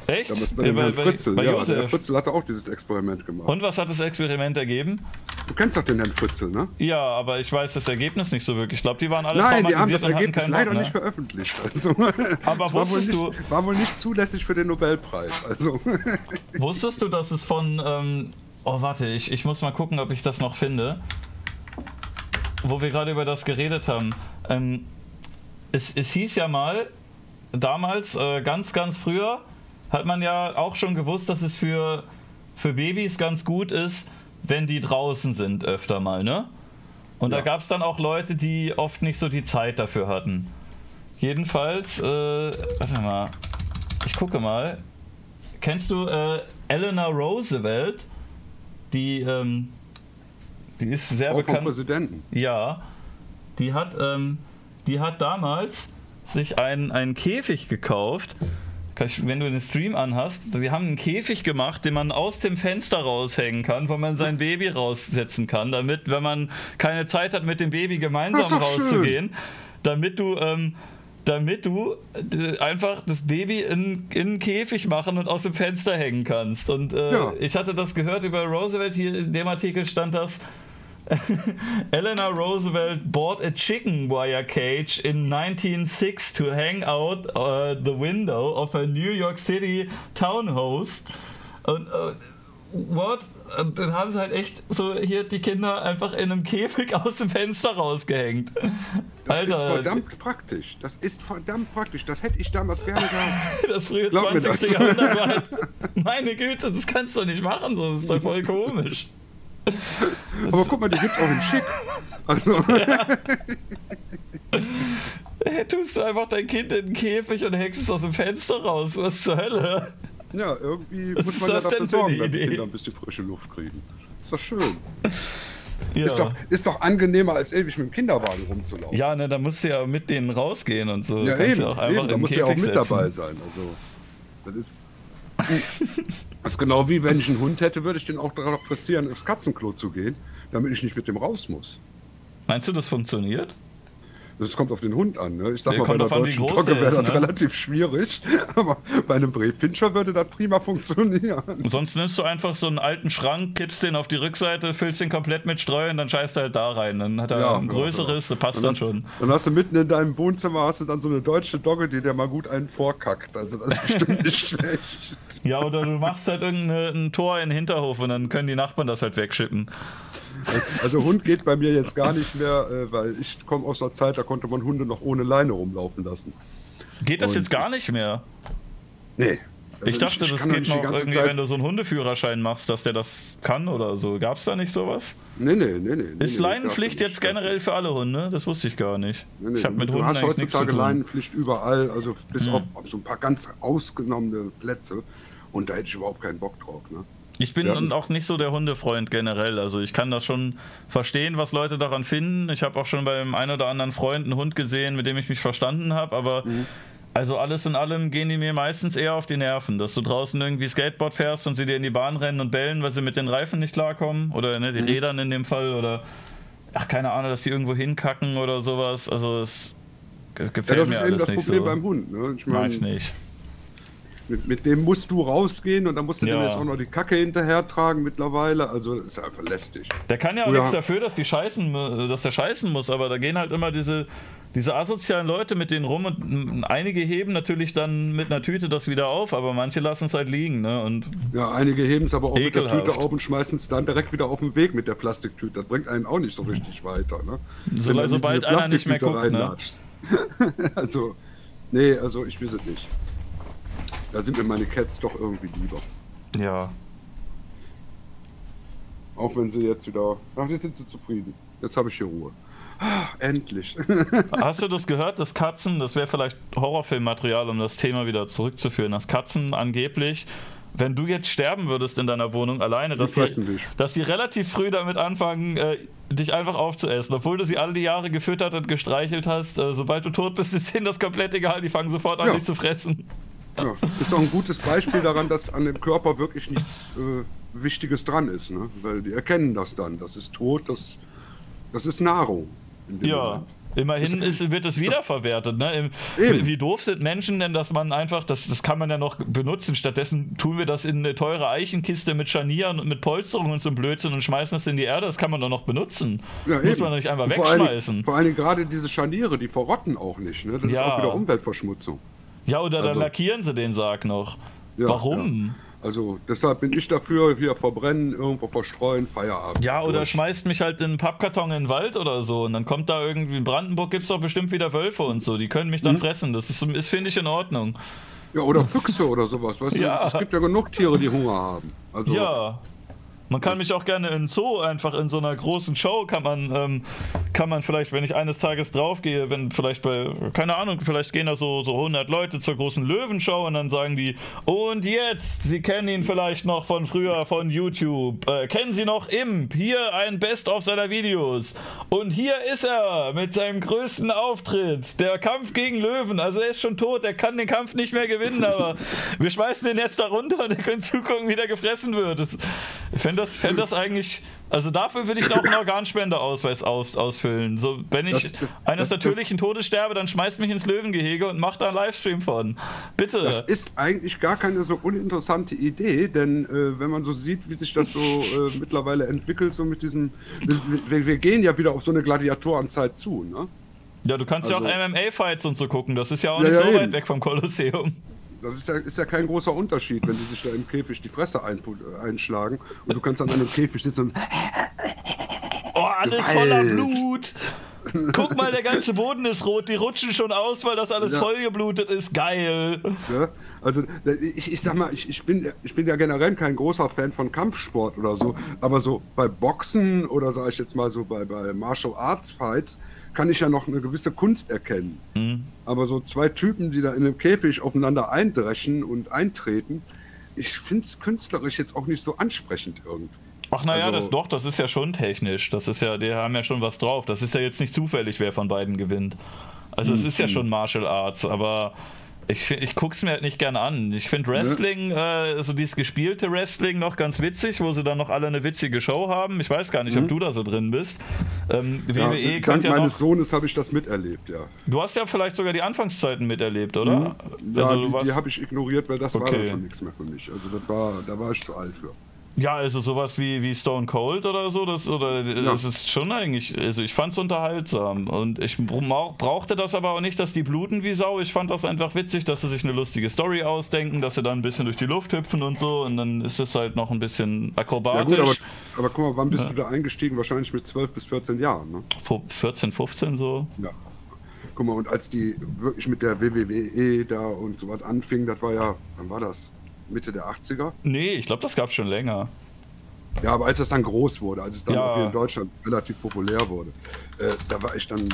Echt? Damals bei Ja, bei, bei, Fritzl. bei ja, der Josef. Fritzl hatte auch dieses Experiment gemacht. Und was hat das Experiment ergeben? Du kennst doch den Herrn Fritzl, ne? Ja, aber ich weiß das Ergebnis nicht so wirklich. Ich glaube, die waren alle Nein, die haben das Ergebnis leider Bock, nicht ne? veröffentlicht. Also, Aber es war wohl, wusstest nicht, war wohl nicht zulässig für den Nobelpreis. Also, Wusstest du, dass es von. Ähm, oh, warte, ich, ich muss mal gucken, ob ich das noch finde. Wo wir gerade über das geredet haben. Ähm, es, es hieß ja mal, damals, äh, ganz, ganz früher, hat man ja auch schon gewusst, dass es für, für Babys ganz gut ist, wenn die draußen sind, öfter mal, ne? Und da Ja. gab es dann auch Leute, die oft nicht so die Zeit dafür hatten. Jedenfalls, äh, warte mal, ich gucke mal. Kennst du äh, Eleanor Roosevelt? Die, ähm, die ist sehr Frau vom bekannt. Präsidenten. Ja, die hat, ähm, die hat damals sich einen, einen Käfig gekauft. Wenn du den Stream anhast, die haben einen Käfig gemacht, den man aus dem Fenster raushängen kann, wo man sein Baby raussetzen kann, damit, wenn man keine Zeit hat, mit dem Baby gemeinsam doch schön. rauszugehen, damit du, ähm, damit du äh, einfach das Baby in, in einen Käfig machen und aus dem Fenster hängen kannst. Und äh, Ja. ich hatte das gehört über Roosevelt, hier in dem Artikel stand das, Eleanor Roosevelt bought a chicken wire cage in 1906 to hang out uh, the window of a New York City townhouse. Und äh, what? Und dann haben sie halt echt so hier die Kinder einfach in einem Käfig aus dem Fenster rausgehängt. Das ist Alter, verdammt praktisch. Das ist verdammt praktisch. Das hätte ich damals gerne gehabt. das frühe Glaub mir 20. das. Jahrhundert war halt, meine Güte, das kannst du nicht machen, so, das ist doch voll komisch. Aber guck mal, die gibt's auch in schick. Also, Hey, tust du einfach dein Kind in den Käfig und hängst es aus dem Fenster raus. Was zur Hölle? ja, irgendwie Was muss man ja das dafür denn für eine sorgen, dass die? Kinder ein bisschen frische Luft kriegen. Ist doch schön. Ja, Ist, doch, ist doch angenehmer, als ewig mit dem Kinderwagen rumzulaufen. ja ne, da musst du ja mit denen rausgehen und so. Ja, Kannst eben, ja auch einfach eben. Da im muss ja auch mit setzen. dabei sein. Also, das ist, das ist genau wie wenn ich einen Hund hätte, würde ich den auch darauf pressieren, aufs Katzenklo zu gehen, damit ich nicht mit dem raus muss. Meinst du, das funktioniert? Das kommt auf den Hund an. Ne? Ich sag Ja, mal, bei einer deutschen Dogge der wäre das ne? relativ schwierig. Aber bei einem Bredpinscher würde das prima funktionieren. Sonst nimmst du einfach so einen alten Schrank, kippst den auf die Rückseite, füllst den komplett mit Streu und dann scheißt er halt da rein. Dann hat er Ja, ein ja, größeres, das passt Und dann schon. Dann hast du mitten in deinem Wohnzimmer hast du dann so eine deutsche Dogge, die dir mal gut einen vorkackt. Also das ist bestimmt nicht schlecht. Ja, oder du machst halt irgendein Tor in den Hinterhof und dann können die Nachbarn das halt wegschippen. Also Hund geht bei mir jetzt gar nicht mehr, äh, weil ich komme aus einer Zeit, da konnte man Hunde noch ohne Leine rumlaufen lassen. Geht das Und jetzt gar nicht mehr? Nee. Also Ich dachte, das kann doch geht noch irgendwie, Zeit- wenn du so einen Hundeführerschein machst, dass der das kann oder so. Gab es da nicht sowas? Nee, nee, nee, nee. Ist nee, Leinenpflicht jetzt generell für alle Hunde? Das wusste ich gar nicht. Nee, Ich habe mit du Hunden hast heutzutage. Leinenpflicht überall, also bis Hm. auf so ein paar ganz ausgenommene Plätze. Und da hätte ich überhaupt keinen Bock drauf. Ne? Ich bin Ja. auch nicht so der Hundefreund generell. Also ich kann das schon verstehen, was Leute daran finden. Ich habe auch schon beim einen oder anderen Freund einen Hund gesehen, mit dem ich mich verstanden habe, aber Mhm. also alles in allem gehen die mir meistens eher auf die Nerven, dass du draußen irgendwie Skateboard fährst und sie dir in die Bahn rennen und bellen, weil sie mit den Reifen nicht klarkommen oder ne, die Mhm. Rädern in dem Fall oder ach keine Ahnung, dass die irgendwo hinkacken oder sowas. Also es ge- Ja, gefällt das mir ist eben alles das nicht Problem so. beim Hund. Ne? Ich Mag meine, ich nicht. Mit, mit dem musst du rausgehen und dann musst du Ja. dem jetzt auch noch die Kacke hinterher tragen mittlerweile. Also ist einfach lästig. Der kann ja auch Früher- nichts dafür, dass die scheißen, dass der scheißen muss, aber da gehen halt immer diese, diese asozialen Leute mit denen rum und m, einige heben natürlich dann mit einer Tüte das wieder auf, aber manche lassen es halt liegen, ne? Und Ja, einige heben es aber auch mit der Ekelhaft. Tüte auf und schmeißen es dann direkt wieder auf den Weg mit der Plastiktüte. Das bringt einen auch nicht so richtig weiter. Ne? So- sobald einer nicht mehr guckt, ne? also, nee, also ich weiß es nicht. Da sind mir meine Cats doch irgendwie lieber. ja. Auch wenn sie jetzt wieder. Ach, jetzt sind sie zufrieden. Jetzt habe ich hier Ruhe. Ah, endlich. Hast du das gehört, dass Katzen, das wäre vielleicht Horrorfilmmaterial, um das Thema wieder zurückzuführen, dass Katzen angeblich, wenn du jetzt sterben würdest in deiner Wohnung alleine, dass die, dass die relativ früh damit anfangen, äh, dich einfach aufzuessen, obwohl du sie all die Jahre gefüttert und gestreichelt hast. Äh, sobald du tot bist, ist denen das komplett egal, die fangen sofort an, Ja. dich zu fressen. Ja, ist doch ein gutes Beispiel daran, dass an dem Körper wirklich nichts äh, Wichtiges dran ist. Ne? Weil die erkennen das dann. Das ist tot, das, das ist Nahrung. in dem Ja. Moment. Immerhin ist, wird es wiederverwertet. Ne? Eben. Wie doof sind Menschen denn, dass man einfach, das, das kann man ja noch benutzen. Stattdessen tun wir das in eine teure Eichenkiste mit Scharnieren und mit Polsterung und so einem Blödsinn und schmeißen das in die Erde. Das kann man doch noch benutzen. Ja, Muss eben. man doch nicht einfach Und vor allen Dingen- wegschmeißen. Vor allen Dingen gerade diese Scharniere, die verrotten auch nicht. Ne? Das Ja. ist auch wieder Umweltverschmutzung. Ja, oder dann Also- lackieren sie den Sarg noch. Ja, Warum? Also deshalb bin ich dafür, hier verbrennen, irgendwo verstreuen, Feierabend. Ja, oder Durch. schmeißt mich halt in einen Pappkarton in den Wald oder so und dann kommt da irgendwie, in Brandenburg gibt es doch bestimmt wieder Wölfe und so, die können mich dann Mhm. fressen. Das ist, ist finde ich, in Ordnung. Ja, oder Füchse oder sowas. Weißt Ja. du? Es gibt ja genug Tiere, die Hunger haben. Also, Ja. Man kann mich auch gerne in Zoo einfach in so einer großen Show kann man ähm, kann man vielleicht, wenn ich eines Tages draufgehe, wenn vielleicht bei keine Ahnung, vielleicht gehen da so so 100 Leute zur großen Löwenshow und dann sagen die und jetzt, Sie kennen ihn vielleicht noch von früher von YouTube. Äh, kennen Sie noch Imp? Hier ein Best of seiner Videos. Und hier ist er mit seinem größten Auftritt, der Kampf gegen Löwen. Also er ist schon tot, er kann den Kampf nicht mehr gewinnen, aber wir schmeißen den jetzt da runter und ihr könnt zugucken, wie der gefressen wird. Das, ich fände das, fänd das eigentlich, also dafür würde ich noch einen Organspendeausweis aus, ausfüllen. So, wenn ich Das- das- eines das- natürlichen Todes sterbe, dann schmeißt mich ins Löwengehege und macht da einen Livestream von. Bitte. Das ist eigentlich gar keine so uninteressante Idee, denn äh, wenn man so sieht, wie sich das so äh, mittlerweile entwickelt, so mit diesem, wir, wir gehen ja wieder auf so eine Gladiatorenzeit zu, ne? ja, du kannst ja also- auch MMA-Fights und so gucken. Das ist ja auch Ja, nicht ja, so weit eben. weg vom Kolosseum. Das ist ja, ist ja kein großer Unterschied, wenn die sich da im Käfig die Fresse ein, einschlagen und du kannst an einem Käfig sitzen und Oh, alles Gewalt. voller Blut. Guck mal, der ganze Boden ist rot. Die rutschen schon aus, weil das alles Ja. vollgeblutet ist. Geil. Ne? Also ich, ich sag mal, ich, ich, bin, ich bin ja generell kein großer Fan von Kampfsport oder so, aber so bei Boxen oder sage ich jetzt mal so bei, bei Martial Arts Fights kann ich ja noch eine gewisse Kunst erkennen. Hm. Aber so zwei Typen, die da in einem Käfig aufeinander eindreschen und eintreten, ich finde es künstlerisch jetzt auch nicht so ansprechend irgendwie. Ach naja, Also- das doch, das ist ja schon technisch. Das ist ja, die haben ja schon was drauf. Das ist ja jetzt nicht zufällig, wer von beiden gewinnt. Also es ist ja schon Martial Arts, aber Ich, ich guck's mir halt nicht gerne an. Ich finde Wrestling, ne? äh, so dieses gespielte Wrestling noch ganz witzig, wo sie dann noch alle eine witzige Show haben. Ich weiß gar nicht, mhm. ob du da so drin bist. Ähm, ja, WWE dank ja meines noch, Sohnes habe ich das miterlebt, ja. Du hast ja vielleicht sogar die Anfangszeiten miterlebt, oder? Mhm. Ja, also, die, die habe ich ignoriert, weil das okay. war dann schon nichts mehr für mich. Also das war, da war ich zu alt für. Ja, also sowas wie, wie Stone Cold oder so, das, oder, ja. das ist schon eigentlich, also ich fand es unterhaltsam und ich brauchte das aber auch nicht, dass die bluten wie Sau. Ich fand das einfach witzig, dass sie sich eine lustige Story ausdenken, dass sie dann ein bisschen durch die Luft hüpfen und so und dann ist es halt noch ein bisschen akrobatisch. Ja gut, aber, aber guck mal, wann bist ja. du da eingestiegen? Wahrscheinlich mit 12 bis 14 Jahren, ne? 14, 15 so. Ja. Guck mal, und als die wirklich mit der WWE da und so was anfing, das war ja, wann war das? Mitte der 80er? Nee, ich glaube, das gab es schon länger. Ja, aber als das dann groß wurde, als es dann ja. auch hier in Deutschland relativ populär wurde, äh, da war ich dann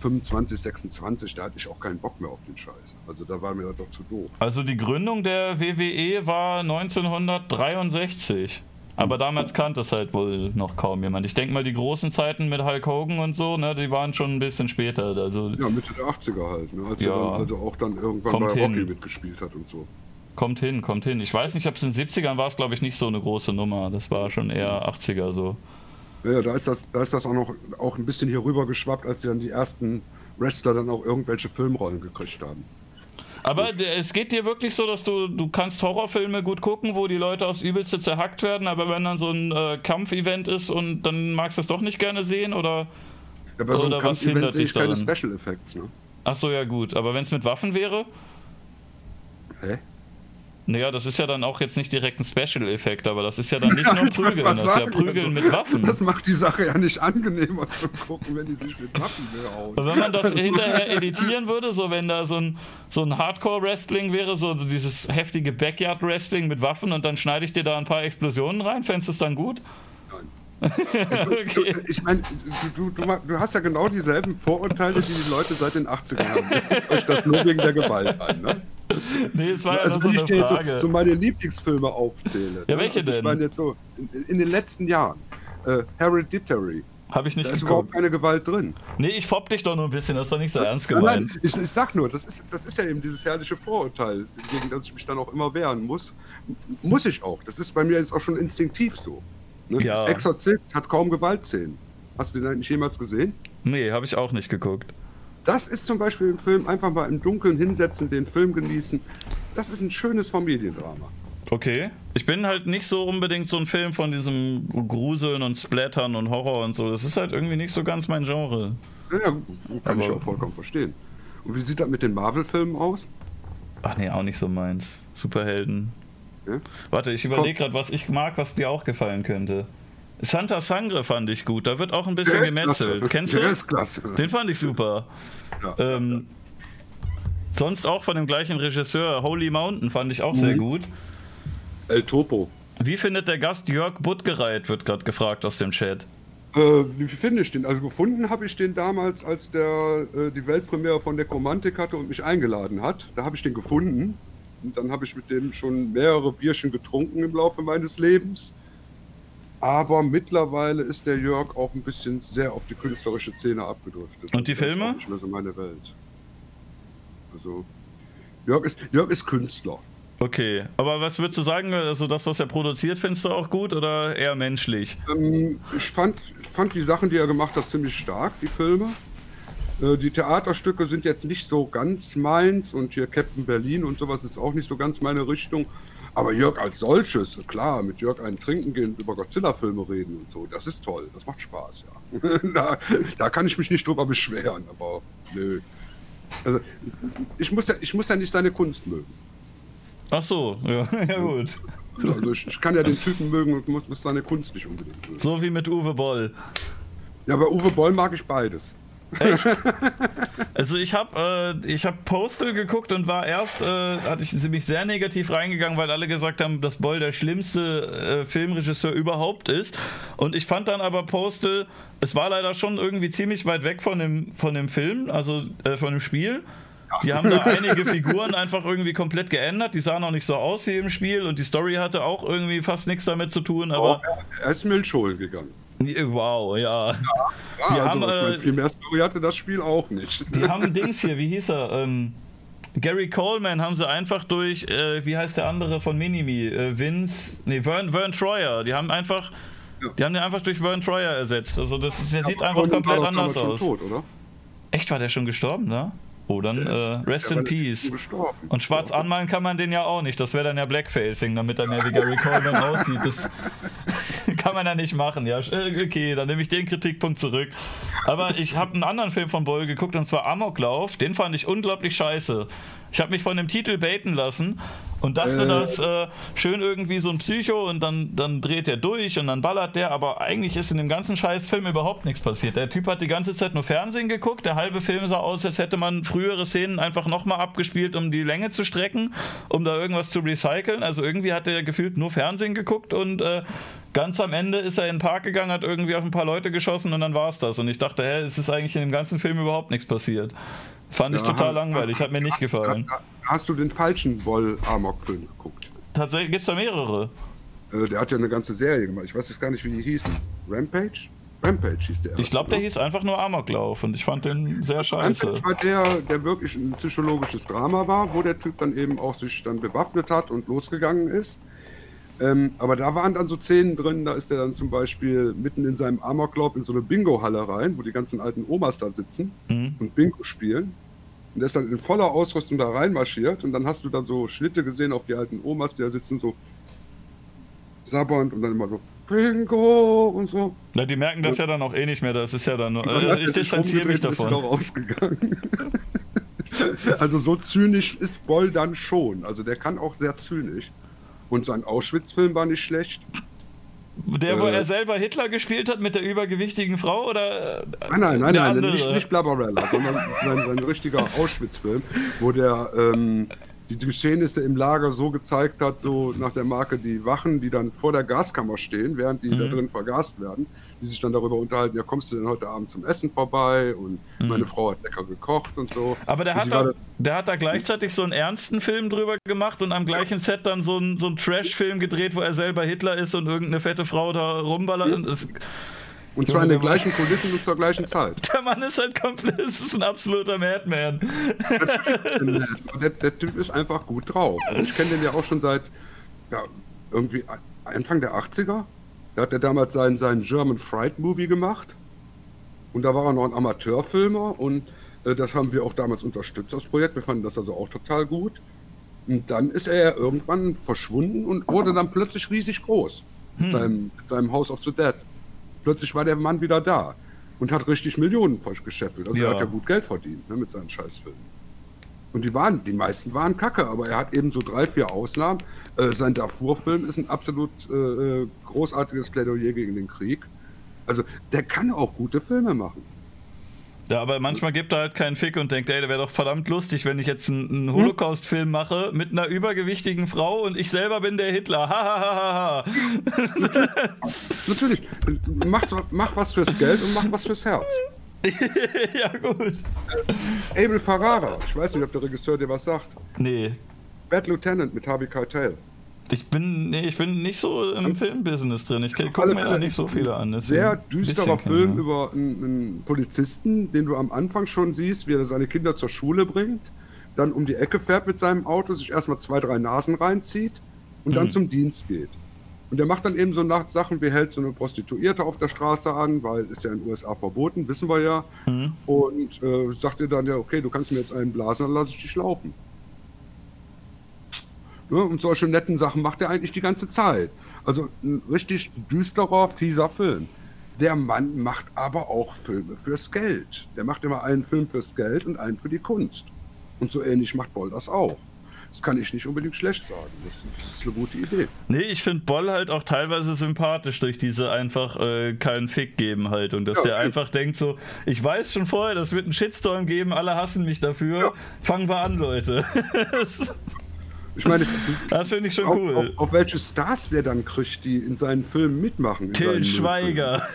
25, 26, da hatte ich auch keinen Bock mehr auf den Scheiß. Also da war mir das doch zu doof. Also die Gründung der WWE war 1963. Aber hm. damals kannte es halt wohl noch kaum jemand. Ich denke mal, die großen Zeiten mit Hulk Hogan und so, ne, die waren schon ein bisschen später. Also, ja, Mitte der 80er halt, ne, als ja, er dann also auch dann irgendwann bei hin. Rocky mitgespielt hat und so. Kommt hin, kommt hin. Ich weiß nicht, ob es in den 70ern war es, glaube ich, nicht so eine große Nummer. Das war schon eher 80er so. Ja, da ist das, da ist das auch noch auch ein bisschen hier rüber geschwappt, als dann die ersten Wrestler dann auch irgendwelche Filmrollen gekriegt haben. Aber es geht dir wirklich so, dass du, du kannst Horrorfilme gut gucken, wo die Leute aufs Übelste zerhackt werden, aber wenn dann so ein äh, Kampfevent ist und dann magst du es doch nicht gerne sehen oder, ja, bei so einem Kampfevent sehe ich keine Special Effects, ne? Ach so, ja gut. Aber wenn es mit Waffen wäre? Hä? Naja, das ist ja dann auch jetzt nicht direkt ein Special-Effekt, aber das ist ja dann nicht nur Prügeln, das ist ja Prügeln also, mit Waffen. Das macht die Sache ja nicht angenehmer zu gucken, wenn die sich mit Waffen behauen. Und wenn man das hinterher editieren würde, so wenn da so ein, so ein Hardcore-Wrestling wäre, so dieses heftige Backyard-Wrestling mit Waffen und dann schneide ich dir da ein paar Explosionen rein, fändest du es dann gut? okay. Ich meine, du, du, du, hast ja genau dieselben Vorurteile, die die Leute seit den 80ern haben. Euch das nur wegen der Gewalt an, ne? Nee, es war ja also, wenn ich dir jetzt so, so, meine Lieblingsfilme aufzähle. Ja, welche also, denn? Ich meine jetzt so, in, in den letzten Jahren. Äh, Hereditary. Habe ich nicht Da ist überhaupt keine Gewalt drin. Nee, ich fopp dich doch nur ein bisschen, das ist doch nicht so ernst gemeint. Nein, nein ich, ich, sag nur, das ist, das ist ja eben dieses herrliche Vorurteil, gegen das ich mich dann auch immer wehren muss. Muss ich auch. Das ist bei mir jetzt auch schon instinktiv so. Ne? Ja. Exorzist hat kaum Gewaltszenen. Hast du den eigentlich jemals gesehen? Nee, habe ich auch nicht geguckt. Das ist zum Beispiel im Film einfach mal im Dunkeln hinsetzen, den Film genießen. Das ist ein schönes Familiendrama. Okay. Ich bin halt nicht so unbedingt so ein Film von diesem Gruseln und Splattern und Horror und so. Das ist halt irgendwie nicht so ganz mein Genre. Ja, kann Aber ich auch vollkommen verstehen. Und wie sieht das mit den Marvel-Filmen aus? Ach nee, auch nicht so meins. Superhelden. Ja? Warte, ich überlege gerade, was ich mag, was dir auch gefallen könnte. Santa Sangre fand ich gut. Da wird auch ein bisschen gemetzelt. Kennst du? Der ist klasse. Den fand ich super. Ja, ähm, sonst auch von dem gleichen Regisseur. Holy Mountain fand ich auch mhm. sehr gut. El Topo. Wie findet der Gast Jörg Buttgereit, wird gerade gefragt aus dem Chat. Äh, wie finde ich den? Also gefunden habe ich den damals, als der äh, die Weltpremiere von Necromantic hatte und mich eingeladen hat. Da habe ich den gefunden. Und dann habe ich mit dem schon mehrere Bierchen getrunken im Laufe meines Lebens. Aber mittlerweile ist der Jörg auch ein bisschen sehr auf die künstlerische Szene abgedriftet. Und die Filme? Das ist nicht mehr so meine Welt. Also, Jörg ist, Jörg ist Künstler. Okay, aber was würdest du sagen, also das, was er produziert, findest du auch gut oder eher menschlich? Ähm, ich, fand, ich fand die Sachen, die er gemacht hat, ziemlich stark, die Filme. Äh, die Theaterstücke sind jetzt nicht so ganz meins und hier Captain Berlin und sowas ist auch nicht so ganz meine Richtung. Aber Jörg als solches, klar, mit Jörg einen trinken gehen, über Godzilla-Filme reden und so, das ist toll, das macht Spaß, ja. da, da, kann ich mich nicht drüber beschweren, aber nö. Also, ich muss ja, ich muss ja nicht seine Kunst mögen. Ach so, ja, ja gut. Also ich, ich, kann ja den Typen mögen und muss, muss seine Kunst nicht unbedingt mögen. So wie mit Uwe Boll. Ja, bei Uwe Boll mag ich beides. Echt? also ich habe äh, hab Postal geguckt und war erst, äh, hatte ich ziemlich sehr negativ reingegangen, weil alle gesagt haben, dass Boll der schlimmste äh, Filmregisseur überhaupt ist. Und ich fand dann aber Postal, es war leider schon irgendwie ziemlich weit weg von dem, von dem Film, also äh, von dem Spiel. Die haben da einige Figuren einfach irgendwie komplett geändert. Die sahen auch nicht so aus wie im Spiel und die Story hatte auch irgendwie fast nichts damit zu tun. Aber oh, er ist Milchholen gegangen. Wow, ja. ja, ja also haben, ich mein, äh, viel mehr Story hatte das Spiel auch nicht. Die haben Dings hier, wie hieß er? Ähm, Gary Coleman haben sie einfach durch, äh, wie heißt der andere von Minimi? Äh, Vince, nee, Vern, Vern Troyer. Die haben einfach, ja. die haben den einfach durch Vern Troyer ersetzt. Also das ist, der ja, sieht einfach komplett anders aus. Tot, oder? Echt, war der schon gestorben, ne? Oh, dann äh, Rest in Peace. Und schwarz anmalen kann man den ja auch nicht. Das wäre dann ja Blackfacing, damit er mehr wie Gary Coleman aussieht. Das kann man ja nicht machen. Ja, äh, okay, dann nehme ich den Kritikpunkt zurück. Aber ich habe einen anderen Film von Boll geguckt und zwar Amoklauf. Den fand ich unglaublich scheiße. Ich habe mich von dem Titel baiten lassen und dachte, äh. das äh, schön irgendwie so ein Psycho und dann, dann dreht er durch und dann ballert der, aber eigentlich ist in dem ganzen Scheißfilm überhaupt nichts passiert. Der Typ hat die ganze Zeit nur Fernsehen geguckt, der halbe Film sah aus, als hätte man frühere Szenen einfach nochmal abgespielt, um die Länge zu strecken, um da irgendwas zu recyceln. Also irgendwie hat er gefühlt nur Fernsehen geguckt und äh, ganz am Ende ist er in den Park gegangen, hat irgendwie auf ein paar Leute geschossen und dann war es das. Und ich dachte, hä, es ist eigentlich in dem ganzen Film überhaupt nichts passiert. Fand ja, ich total langweilig, hat mir nicht gefallen. Hast du den falschen Woll-Amok-Film geguckt? Tatsächlich gibt es da mehrere. Äh, der hat ja eine ganze Serie gemacht. Ich weiß jetzt gar nicht, wie die hießen. Rampage? Rampage hieß der. Ich glaube, der hieß einfach nur Amoklauf und ich fand den sehr scheiße. Rampage war der, der wirklich ein psychologisches Drama war, wo der Typ dann eben auch sich dann bewaffnet hat und losgegangen ist. Ähm, aber da waren dann so Szenen drin, da ist er dann zum Beispiel mitten in seinem Amoklauf in so eine Bingo-Halle rein, wo die ganzen alten Omas da sitzen mhm. und Bingo spielen. Und der ist dann in voller Ausrüstung da reinmarschiert und dann hast du dann so Schnitte gesehen auf die alten Omas, die da sitzen so sabbernd und dann immer so Bingo und so. Na, die merken das und, ja dann auch eh nicht mehr, das ist ja dann nur. Äh, ich distanziere mich davon. Also so zynisch ist Boll dann schon. Also der kann auch sehr zynisch. Und sein Auschwitz-Film war nicht schlecht. Der, wo äh, er selber Hitler gespielt hat mit der übergewichtigen Frau oder? Nein, nein, nein, nein nicht, nicht Blabberella, sondern sein, sein richtiger Auschwitz-Film, wo der ähm, die Geschehnisse im Lager so gezeigt hat, so nach der Marke die Wachen, die dann vor der Gaskammer stehen, während die mhm. da drin vergast werden, die sich dann darüber unterhalten, ja, kommst du denn heute Abend zum Essen vorbei? Und mhm. meine Frau hat lecker gekocht und so. Aber der, hat da, der hat da gleichzeitig so einen ernsten Film drüber gemacht und am gleichen ja. Set dann so einen, so einen Trash-Film gedreht, wo er selber Hitler ist und irgendeine fette Frau da rumballert. Ja. Und und zwar in den gleichen Kulissen und zur gleichen Zeit. Der Mann ist halt komplett, es ist ein absoluter Madman. Der, der, Typ ist einfach gut drauf. Also ich kenne den ja auch schon seit ja, irgendwie Anfang der 80er. Da hat er damals seinen, seinen German Fright Movie gemacht. Und da war er noch ein Amateurfilmer und äh, das haben wir auch damals unterstützt, das Projekt. Wir fanden das also auch total gut. Und dann ist er ja irgendwann verschwunden und wurde dann plötzlich riesig groß. Hm. Mit, seinem, mit seinem House of the Dead plötzlich war der Mann wieder da und hat richtig Millionen gescheffelt. Also ja. er hat ja gut Geld verdient ne, mit seinen Scheißfilmen. Und die waren, die meisten waren kacke, aber er hat eben so drei, vier Ausnahmen. Äh, sein Darfur-Film ist ein absolut äh, großartiges Plädoyer gegen den Krieg. Also der kann auch gute Filme machen. Ja, aber manchmal gibt er halt keinen Fick und denkt, ey, der wäre doch verdammt lustig, wenn ich jetzt einen, Holocaust-Film mache mit einer übergewichtigen Frau und ich selber bin der Hitler. Ha, Natürlich. Mach, mach was fürs Geld und mach was fürs Herz. ja, gut. Abel Ferrara, ich weiß nicht, ob der Regisseur dir was sagt. Nee. Bad Lieutenant mit Harvey Keitel. Ich bin, nee, ich bin nicht so im Filmbusiness drin. Ich gucke mir da nicht so viele an. Sehr düsterer Film ja. über einen, einen, Polizisten, den du am Anfang schon siehst, wie er seine Kinder zur Schule bringt, dann um die Ecke fährt mit seinem Auto, sich erstmal zwei, drei Nasen reinzieht und dann mhm. zum Dienst geht. Und der macht dann eben so Sachen wie hält so eine Prostituierte auf der Straße an, weil ist ja in den USA verboten, wissen wir ja. Mhm. Und äh, sagt ihr dann ja, okay, du kannst mir jetzt einen blasen, dann lasse ich dich laufen. Ne? Und solche netten Sachen macht er eigentlich die ganze Zeit. Also ein richtig düsterer, fieser Film. Der Mann macht aber auch Filme fürs Geld. Der macht immer einen Film fürs Geld und einen für die Kunst. Und so ähnlich macht Boll das auch. Das kann ich nicht unbedingt schlecht sagen. Das ist eine gute Idee. Nee, ich finde Boll halt auch teilweise sympathisch durch diese einfach äh, keinen Fick geben halt. Und dass ja, der okay. einfach denkt so, ich weiß schon vorher, das wird einen Shitstorm geben, alle hassen mich dafür. Ja. Fangen wir an, Leute. Ich meine, das finde ich schon auf, cool. Auf, auf, welche Stars der dann kriegt, die in seinen Filmen mitmachen. Till Schweiger.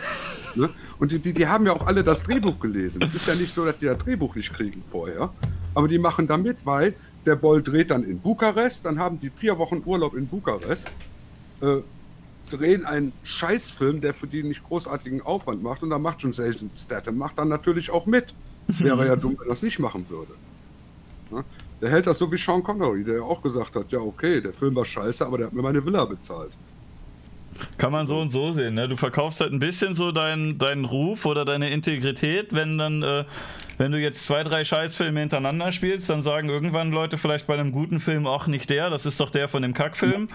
Ne? Und die, die, die, haben ja auch alle das Drehbuch gelesen. Es ist ja nicht so, dass die das Drehbuch nicht kriegen vorher. Aber die machen da mit, weil der Boll dreht dann in Bukarest, dann haben die vier Wochen Urlaub in Bukarest, äh, drehen einen Scheißfilm, der für die nicht großartigen Aufwand macht. Und da macht schon Jason Statham, macht dann natürlich auch mit. Wäre ja dumm, wenn er das nicht machen würde. Ne? Der hält das so wie Sean Connery, der ja auch gesagt hat, ja okay, der Film war scheiße, aber der hat mir meine Villa bezahlt. Kann man so und so sehen. Ne? Du verkaufst halt ein bisschen so deinen, deinen Ruf oder deine Integrität, wenn dann, äh, wenn du jetzt zwei, drei Scheißfilme hintereinander spielst, dann sagen irgendwann Leute vielleicht bei einem guten Film auch nicht der, das ist doch der von dem Kackfilm.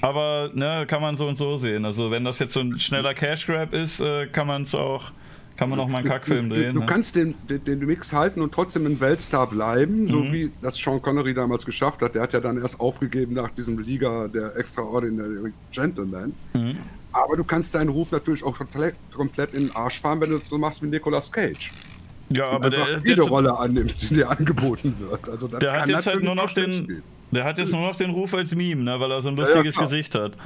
Aber ne, kann man so und so sehen. Also wenn das jetzt so ein schneller Cash Grab ist, äh, kann man es auch kann man auch mal einen Kackfilm drehen. Du, du ne? kannst den, den, den, Mix halten und trotzdem ein Weltstar bleiben, mhm. so wie das Sean Connery damals geschafft hat. Der hat ja dann erst aufgegeben nach diesem Liga der Extraordinary Gentleman. Mhm. Aber du kannst deinen Ruf natürlich auch komplett, in den Arsch fahren, wenn du es so machst wie Nicolas Cage. Ja, aber der jede Rolle annimmt, die dir angeboten wird. Also der hat jetzt halt nur noch den, der hat jetzt nur noch den Ruf als Meme, ne, weil er so ein lustiges ja, ja, Gesicht hat.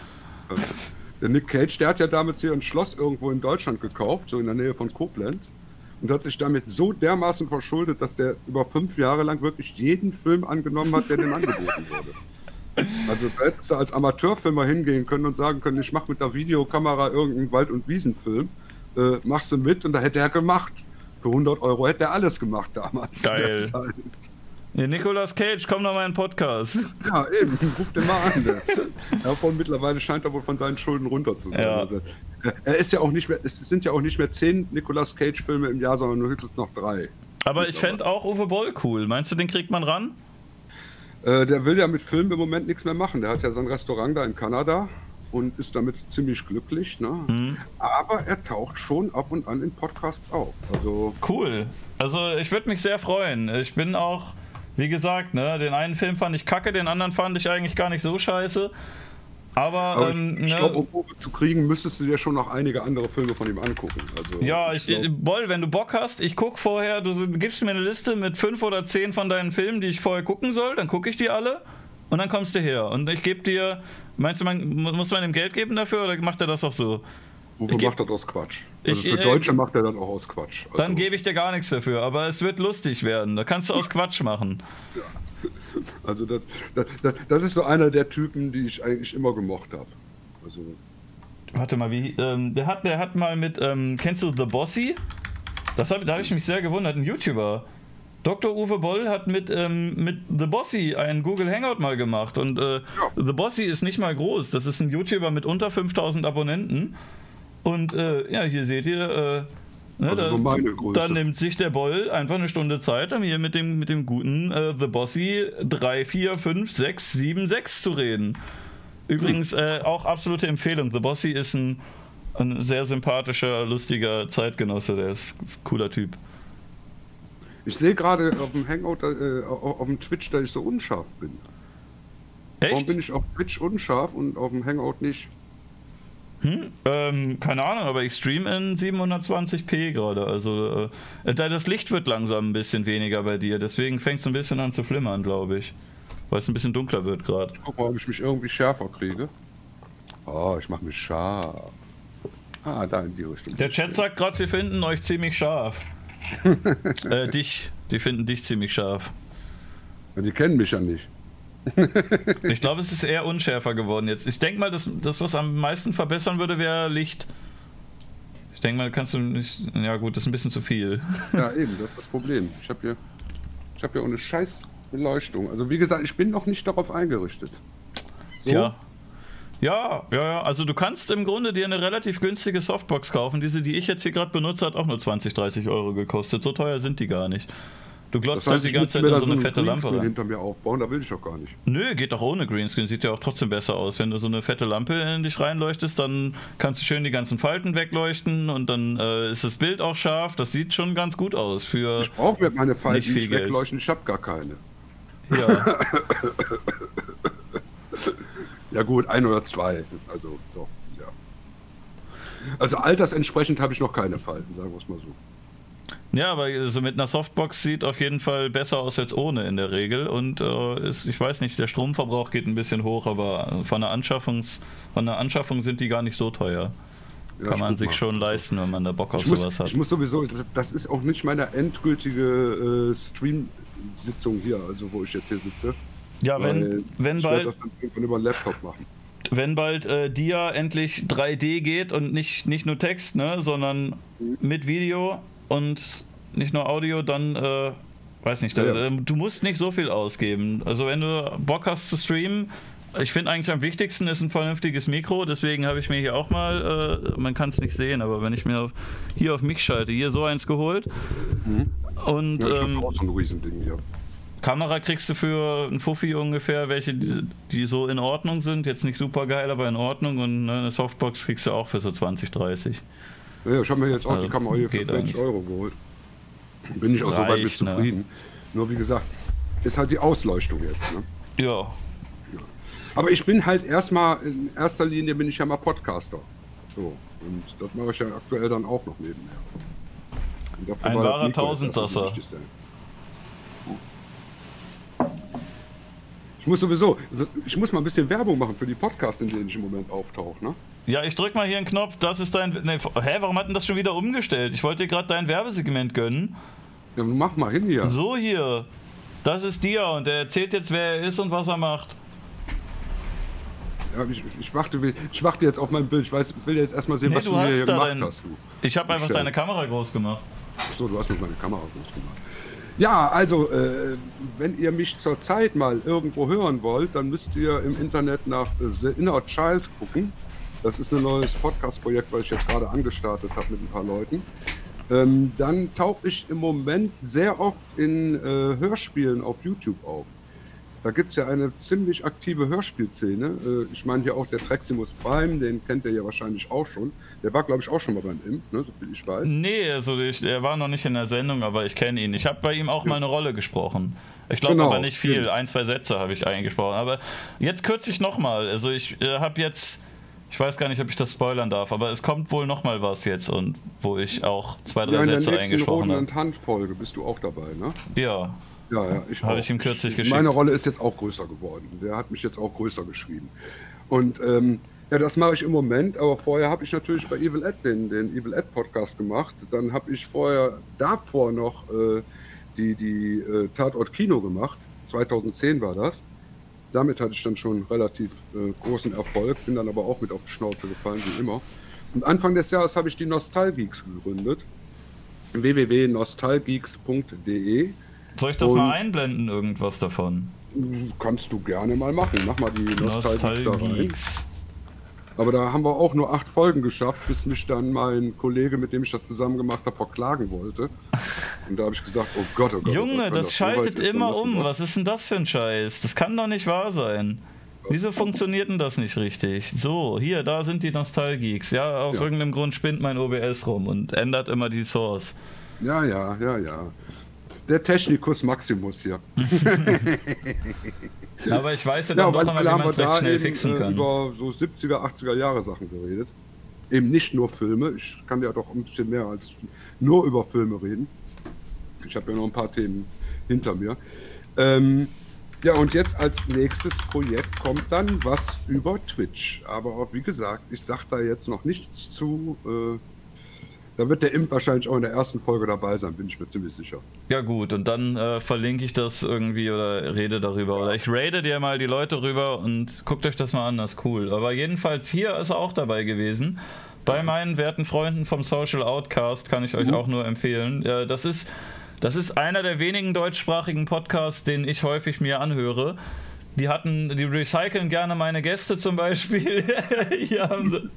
Der Nick Cage, der hat ja damals hier ein Schloss irgendwo in Deutschland gekauft, so in der Nähe von Koblenz, und hat sich damit so dermaßen verschuldet, dass der über fünf Jahre lang wirklich jeden Film angenommen hat, der dem angeboten wurde. Also da hättest du als Amateurfilmer hingehen können und sagen können, ich mache mit der Videokamera irgendeinen Wald- und Wiesenfilm, äh, machst du mit und da hätte er gemacht. Für 100 Euro hätte er alles gemacht damals. Geil. Ja, Nicolas Cage, komm doch mal in den Podcast. Ja, eben, ruf den mal an. Der. Davon mittlerweile scheint er wohl von seinen Schulden runter zu sein. Ja. Also, er ist ja auch nicht mehr, es sind ja auch nicht mehr zehn Nicolas Cage-Filme im Jahr, sondern nur höchstens noch drei. Aber ich fände auch Uwe Boll cool. Meinst du, den kriegt man ran? Äh, der will ja mit Filmen im Moment nichts mehr machen. Der hat ja sein Restaurant da in Kanada und ist damit ziemlich glücklich. Ne? Mhm. Aber er taucht schon ab und an in Podcasts auf. Also cool. Also ich würde mich sehr freuen. Ich bin auch wie gesagt, ne, den einen Film fand ich kacke, den anderen fand ich eigentlich gar nicht so scheiße. Aber, Aber ähm, ich, ich ne, glaube, um Uwe zu kriegen, müsstest du dir schon noch einige andere Filme von ihm angucken. Also, ja, ich, ich Boll, wenn du Bock hast, ich gucke vorher, du gibst mir eine Liste mit fünf oder zehn von deinen Filmen, die ich vorher gucken soll, dann gucke ich die alle und dann kommst du her. Und ich gebe dir, meinst du, man, muss man ihm Geld geben dafür oder macht er das auch so? Uwe macht das aus Quatsch. Also ich, für äh, Deutsche macht er das auch aus Quatsch. Also dann gebe ich dir gar nichts dafür, aber es wird lustig werden. Da kannst du aus Quatsch machen. Ja. Also das, das, das, ist so einer der Typen, die ich eigentlich immer gemocht habe. Also Warte mal, wie ähm, der hat, der hat mal mit, ähm, kennst du The Bossy? Das hab, da habe ich mich sehr gewundert, ein YouTuber. Dr. Uwe Boll hat mit, ähm, mit The Bossy einen Google Hangout mal gemacht und äh, ja. The Bossy ist nicht mal groß. Das ist ein YouTuber mit unter 5000 Abonnenten und äh, ja, hier seht ihr, äh, ne, also da, so meine Größe. dann nimmt sich der Boll einfach eine Stunde Zeit, um hier mit dem, mit dem guten äh, The Bossy 3, 4, 5, 6, 7, 6 zu reden. Übrigens äh, auch absolute Empfehlung. The Bossy ist ein, ein sehr sympathischer, lustiger Zeitgenosse. Der ist, ist ein cooler Typ. Ich sehe gerade auf dem Hangout, äh, auf dem Twitch, dass ich so unscharf bin. Echt? Warum bin ich auf Twitch unscharf und auf dem Hangout nicht? Hm? Ähm, keine Ahnung, aber ich stream in 720p gerade. Also äh, das Licht wird langsam ein bisschen weniger bei dir, deswegen fängt es ein bisschen an zu flimmern, glaube ich. Weil es ein bisschen dunkler wird gerade. Guck mal, ob ich mich irgendwie schärfer kriege. Oh, ich mache mich scharf. Ah, da in die Richtung. Der Chat sagt gerade, sie finden euch ziemlich scharf. äh, dich. Die finden dich ziemlich scharf. Ja, die kennen mich ja nicht ich glaube, es ist eher unschärfer geworden jetzt. Ich denke mal, das, das, was am meisten verbessern würde, wäre Licht. Ich denke mal, kannst du nicht. Ja, gut, das ist ein bisschen zu viel. Ja, eben, das ist das Problem. Ich habe hier, ich hab hier ohne scheiß Beleuchtung. Also, wie gesagt, ich bin noch nicht darauf eingerichtet. So? Tja. Ja, ja, ja. Also, du kannst im Grunde dir eine relativ günstige Softbox kaufen. Diese, die ich jetzt hier gerade benutze, hat auch nur 20, 30 Euro gekostet. So teuer sind die gar nicht. Du glotzt das heißt, die ganze Zeit in so eine fette Lampe rein. hinter mir aufbauen, da will ich doch gar nicht. Nö, geht doch ohne Greenscreen, sieht ja auch trotzdem besser aus. Wenn du so eine fette Lampe in dich reinleuchtest, dann kannst du schön die ganzen Falten wegleuchten und dann äh, ist das Bild auch scharf. Das sieht schon ganz gut aus. Für ich brauche mir meine Falten nicht wegleuchten, ich habe gar keine. Ja. ja gut, ein oder zwei. Also doch, ja. Also altersentsprechend habe ich noch keine Falten, sagen wir es mal so. Ja, aber so mit einer Softbox sieht auf jeden Fall besser aus als ohne in der Regel. Und äh, ist, ich weiß nicht, der Stromverbrauch geht ein bisschen hoch, aber von der, Anschaffungs, von der Anschaffung sind die gar nicht so teuer. Ja, Kann man sich mal. schon leisten, wenn man da Bock auf ich sowas hat. Ich muss sowieso, das ist auch nicht meine endgültige äh, Stream-Sitzung hier, also wo ich jetzt hier sitze. Ja, wenn, wenn ich bald. das dann irgendwann über den Laptop machen. Wenn bald äh, Dia endlich 3D geht und nicht, nicht nur Text, ne, sondern mhm. mit Video, und nicht nur Audio, dann äh, weiß nicht, da, Ja, ja. du musst nicht so viel ausgeben. Also wenn du Bock hast zu streamen, ich finde eigentlich am wichtigsten ist ein vernünftiges Mikro, deswegen habe ich mir hier auch mal, äh, man kann es nicht sehen, aber wenn ich mir auf, hier auf mich schalte, hier so eins geholt. Und Mhm. Ja, ich ähm, auch so ein Riesending hier. Kamera kriegst du für ein Fuffi ungefähr, welche die, die so in Ordnung sind. Jetzt nicht super geil, aber in Ordnung. Und ne, eine Softbox kriegst du auch für so 20, 30. Ja, ich habe mir jetzt auch Also, die Kamera hier für geht 50 eigentlich. Euro geholt. Bin ich auch soweit mit Reicht, ne? zufrieden. Nur wie gesagt, ist halt die Ausleuchtung jetzt. Ne? Ja, Aber ich bin halt erstmal, in erster Linie bin ich ja mal Podcaster. So. Und das mache ich ja aktuell dann auch noch nebenher. Ein wahrer Tausendsasser. Ich muss sowieso, also ich muss mal ein bisschen Werbung machen für die Podcasts, in denen ich im Moment auftauche. Ne? Ja, ich drück mal hier einen Knopf. Das ist dein. Ne, hä, warum hat denn das schon wieder umgestellt? Ich wollte dir gerade dein Werbesegment gönnen. Ja, mach mal hin hier. So hier. Das ist dir und der erzählt jetzt, wer er ist und was er macht. Ja, ich, ich, warte, ich warte jetzt auf mein Bild. Ich weiß, will jetzt erstmal sehen, Nee, was du mir hier gemacht dein- hast. Du. Ich habe einfach deine Kamera groß gemacht. So, du hast mir meine Kamera groß gemacht. Ja, also, äh, wenn ihr mich zurzeit mal irgendwo hören wollt, dann müsst ihr im Internet nach The Inner Child gucken. Das ist ein neues Podcast-Projekt, was ich jetzt gerade angestartet habe mit ein paar Leuten. Ähm, dann tauche ich im Moment sehr oft in äh, Hörspielen auf YouTube auf. Da gibt es ja eine ziemlich aktive Hörspielszene. Äh, ich meine hier auch der Treximus Prime, den kennt ihr ja wahrscheinlich auch schon. Der war, glaube ich, auch schon mal beim Imp, ne, so viel ich weiß. Nee, also ich, er war noch nicht in der Sendung, aber ich kenne ihn. Ich habe bei ihm auch mal eine Rolle gesprochen. Ich glaube Genau, aber nicht viel. stimmt. Ein, zwei Sätze habe ich eingesprochen. Aber jetzt kürzlich nochmal. Also ich äh, habe jetzt, ich weiß gar nicht, ob ich das spoilern darf, aber es kommt wohl nochmal was jetzt und wo ich auch zwei, drei Ja, in der Sätze eingesprochen habe. und Hand-Folge bist du auch dabei, ne? Ja, Ja, ja, ich Habe ich ihm kürzlich geschickt. Meine Rolle ist jetzt auch größer geworden. Der hat mich jetzt auch größer geschrieben. Und ähm, ja, das mache ich im Moment, aber vorher habe ich natürlich bei Evil Ed den, den Evil Ed Podcast gemacht. Dann habe ich vorher davor noch äh, die, die äh, Tatort Kino gemacht. 2010 war das. Damit hatte ich dann schon relativ äh, großen Erfolg, bin dann aber auch mit auf die Schnauze gefallen, wie immer. Und Anfang des Jahres habe ich die Nostalgeeks gegründet. www.nostalgeeks.de soll ich das Und- mal einblenden, irgendwas davon? Kannst du gerne mal machen. Mach mal die Nostalgeeks. Nostalgeeks. Aber da haben wir auch nur acht Folgen geschafft, bis mich dann mein Kollege, mit dem ich das zusammen gemacht habe, verklagen wollte. Und da habe ich gesagt, oh Gott, oh Gott. oh Junge, das so weit schaltet dann immer um. Was ist denn das für ein Scheiß? Das kann doch nicht wahr sein. Wieso funktioniert denn das nicht richtig? So, hier, da sind die Nostalgeeks. Ja, aus Ja. irgendeinem Grund spinnt mein OBS rum und ändert immer die Source. Ja, ja, ja, ja. Der Technikus Maximus hier. Aber ich weiß ja Ja, dann weil, doch weil wie man es recht schnell eben fixen äh, kann. über so 70er, 80er Jahre Sachen geredet. Eben nicht nur Filme. Ich kann ja doch ein bisschen mehr als nur über Filme reden. Ich habe ja noch ein paar Themen hinter mir. Ähm, ja, und jetzt als nächstes Projekt kommt dann was über Twitch. Aber wie gesagt, ich sage da jetzt noch nichts zu. Äh, da wird der Imp wahrscheinlich auch in der ersten Folge dabei sein, bin ich mir ziemlich sicher. Ja gut, und dann äh, verlinke ich das irgendwie oder rede darüber. Oder ich rate dir mal die Leute rüber und guckt euch das mal an, das ist cool. Aber jedenfalls hier ist er auch dabei gewesen. Bei meinen werten Freunden vom Social Outcast kann ich euch Mhm. auch nur empfehlen. Ja, das ist das ist einer der wenigen deutschsprachigen Podcasts, den ich häufig mir anhöre. Die hatten, die recyceln gerne meine Gäste zum Beispiel. Hier haben sie,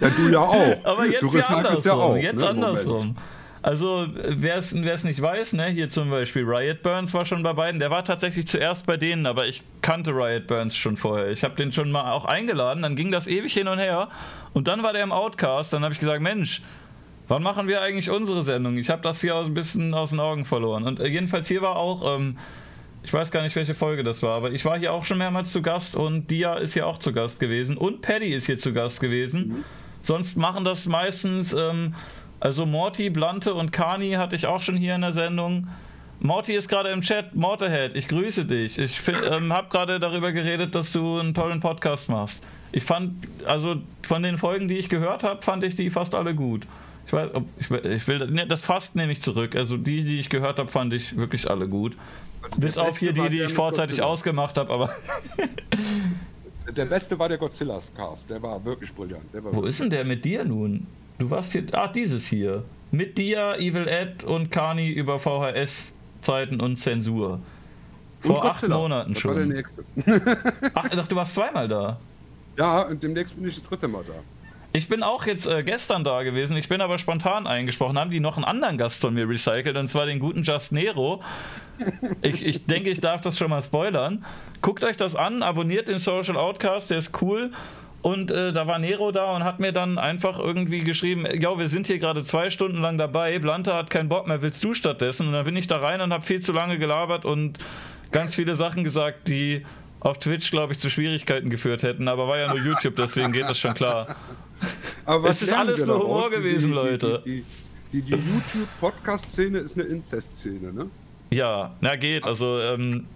Ja, du ja auch. aber du jetzt ja recycelst andersrum. auch, jetzt ne, im Moment. andersrum. Also, wer es nicht weiß, ne, hier zum Beispiel Riot Burns war schon bei beiden. Der war tatsächlich zuerst bei denen, aber ich kannte Riot Burns schon vorher. Ich habe den schon mal auch eingeladen, dann ging das ewig hin und her. Und dann war der im Outcast, dann habe ich gesagt, Mensch, wann machen wir eigentlich unsere Sendung? Ich habe das hier aus, ein bisschen aus den Augen verloren. Und äh, jedenfalls hier war auch, ähm, ich weiß gar nicht, welche Folge das war, aber ich war hier auch schon mehrmals zu Gast und Dia ist hier auch zu Gast gewesen und Paddy ist hier zu Gast gewesen. Sonst machen das meistens, ähm, also Morty, Blante und Kani hatte ich auch schon hier in der Sendung. Morty ist gerade im Chat. Mortehead, ich grüße dich. Ich ähm, habe gerade darüber geredet, dass du einen tollen Podcast machst. Ich fand, also von den Folgen, die ich gehört habe, fand ich die fast alle gut. Ich weiß, ob, ich, will- ich will, ne, das fast nehme ich zurück. Also die, die ich gehört habe, fand ich wirklich alle gut. Also Bis auf hier die, die ich vorzeitig Godzilla. ausgemacht habe, aber Der beste war der Godzilla's Cast. Der war wirklich brillant. War wo ist denn der mit dir nun? Du warst hier, ah, dieses hier. Mit dir, Evil Ed und Kani über VHS Hochzeiten und Zensur. Vor Und acht. Monaten Das war der schon. nächste. Ach, ich dachte, du warst zweimal da. Ja, und demnächst bin ich das dritte Mal da. Ich bin auch jetzt äh, gestern da gewesen, ich bin aber spontan eingesprochen. Haben die noch einen anderen Gast von mir recycelt und zwar den guten Just Nero. Ich, ich denke, ich darf das schon mal spoilern. Guckt euch das an, abonniert den Social Outcast, der ist cool. Und äh, da war Nero da und hat mir dann einfach irgendwie geschrieben: Ja, wir sind hier gerade zwei Stunden lang dabei. Blante hat keinen Bock mehr, willst du stattdessen? Und dann bin ich da rein und habe viel zu lange gelabert und ganz viele Sachen gesagt, die auf Twitch, glaube ich, zu Schwierigkeiten geführt hätten. Aber war ja nur YouTube, deswegen geht das schon klar. Aber Es ist alles nur? Humor gewesen, die, Leute. Die, die, die, YouTube-Podcast-Szene ist eine Inzest-Szene, ne? Ja, na geht. Also ähm,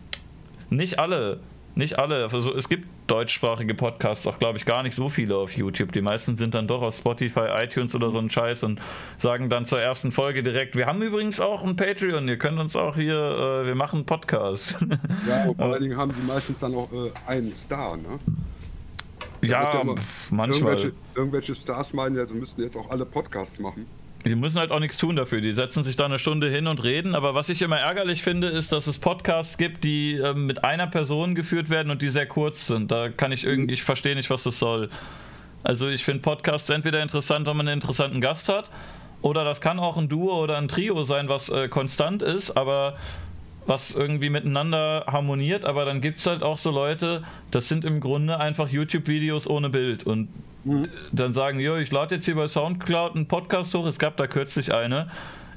nicht alle. Nicht alle. Also, es gibt deutschsprachige Podcasts, auch glaube ich gar nicht so viele auf YouTube. Die meisten sind dann doch auf Spotify, iTunes oder so ein Scheiß und sagen dann zur ersten Folge direkt, wir haben übrigens auch ein Patreon, ihr könnt uns auch hier, äh, wir machen einen Podcast. Ja, und vor allen Dingen haben die meistens dann auch äh, einen Star, ne? Ja, manchmal. Irgendwelche, irgendwelche Stars meinen ja, sie müssten jetzt auch alle Podcasts machen. Die müssen halt auch nichts tun dafür. Die setzen sich da eine Stunde hin und reden. Aber was ich immer ärgerlich finde, ist, dass es Podcasts gibt, die ähm, mit einer Person geführt werden und die sehr kurz sind. Da kann ich irgendwie, ich verstehe nicht, was das soll. Also ich finde Podcasts entweder interessant, wenn man einen interessanten Gast hat, oder das kann auch ein Duo oder ein Trio sein, was äh, konstant ist, aber was irgendwie miteinander harmoniert, aber dann gibt es halt auch so Leute, das sind im Grunde einfach YouTube-Videos ohne Bild und dann sagen, jo, ich lade jetzt hier bei Soundcloud einen Podcast hoch, es gab da kürzlich eine,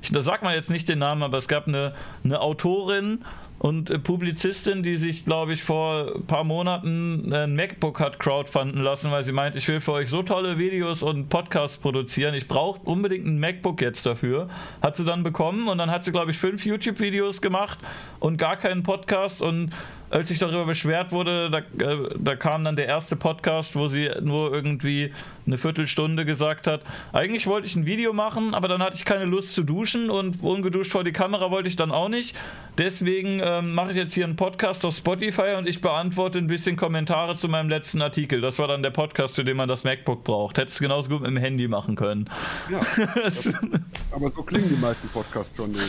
ich, da sagt man jetzt nicht den Namen, aber es gab eine, eine Autorin und äh, Publizistin, die sich, glaube ich, vor ein paar Monaten ein MacBook hat crowdfunden lassen, weil sie meint, ich will für euch so tolle Videos und Podcasts produzieren, ich brauche unbedingt ein MacBook jetzt dafür. Hat sie dann bekommen und dann hat sie, glaube ich, fünf YouTube-Videos gemacht und gar keinen Podcast und als sich darüber beschwert wurde, da, äh, da kam dann der erste Podcast, wo sie nur irgendwie eine Viertelstunde gesagt hat, eigentlich wollte ich ein Video machen, aber dann hatte ich keine Lust zu duschen und ungeduscht vor die Kamera wollte ich dann auch nicht. Deswegen ähm, mache ich jetzt hier einen Podcast auf Spotify und ich beantworte ein bisschen Kommentare zu meinem letzten Artikel. Das war dann der Podcast, für den man das MacBook braucht. Hätte es genauso gut mit dem Handy machen können. Ja, aber so klingen die meisten Podcasts von den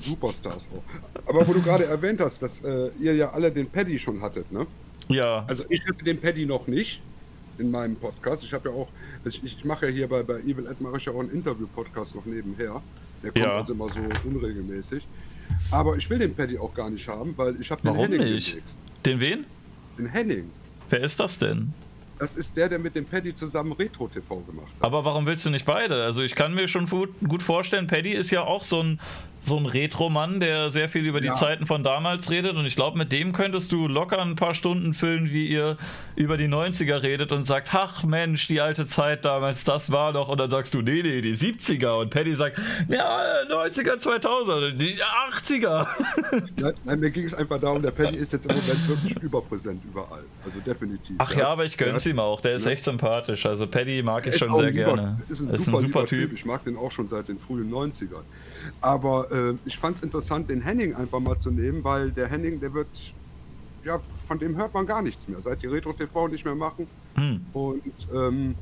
Superstars auch. Aber wo du gerade erwähnt hast, dass äh, ihr ja alle den Paddy schon hattet, ne? Ja, Also ich hatte den Paddy noch nicht in meinem Podcast. Ich habe ja auch, ich, ich mache ja hier bei, bei Evil Ed mache ich ja auch einen Interview-Podcast noch nebenher. Der kommt Ja. also immer so unregelmäßig. Aber ich will den Paddy auch gar nicht haben, weil ich habe den warum Henning nicht? demnächst. Den wen? Den Henning. Wer ist das denn? Das ist der, der mit dem Paddy zusammen Retro-TV gemacht hat. Aber warum willst du nicht beide? Also ich kann mir schon gut vorstellen, Paddy ist ja auch so ein, so ein Retro-Mann, der sehr viel über die Ja. Zeiten von damals redet und ich glaube, mit dem könntest du locker ein paar Stunden füllen, wie ihr über die 90er redet und sagt, ach Mensch, die alte Zeit damals, das war doch und dann sagst du, nee, nee, die 70er und Paddy sagt, ja, 90er, 2000er, die 80er. Nein, nein, mir ging es einfach darum, der Paddy ist jetzt im Moment wirklich überpräsent überall. Also definitiv. Ach ja, aber ich gönn's ihm auch, der ist Ja. echt sympathisch. Also Paddy mag ich schon sehr lieber- gerne. Ist ein, Ist super, ein super lieber Typ. Ich mag den auch schon seit den frühen 90ern. Aber äh, ich fand es interessant, den Henning einfach mal zu nehmen, weil der Henning, der wird, ja, von dem hört man gar nichts mehr, seit die Retro-TV nicht mehr machen. Hm, Und ähm,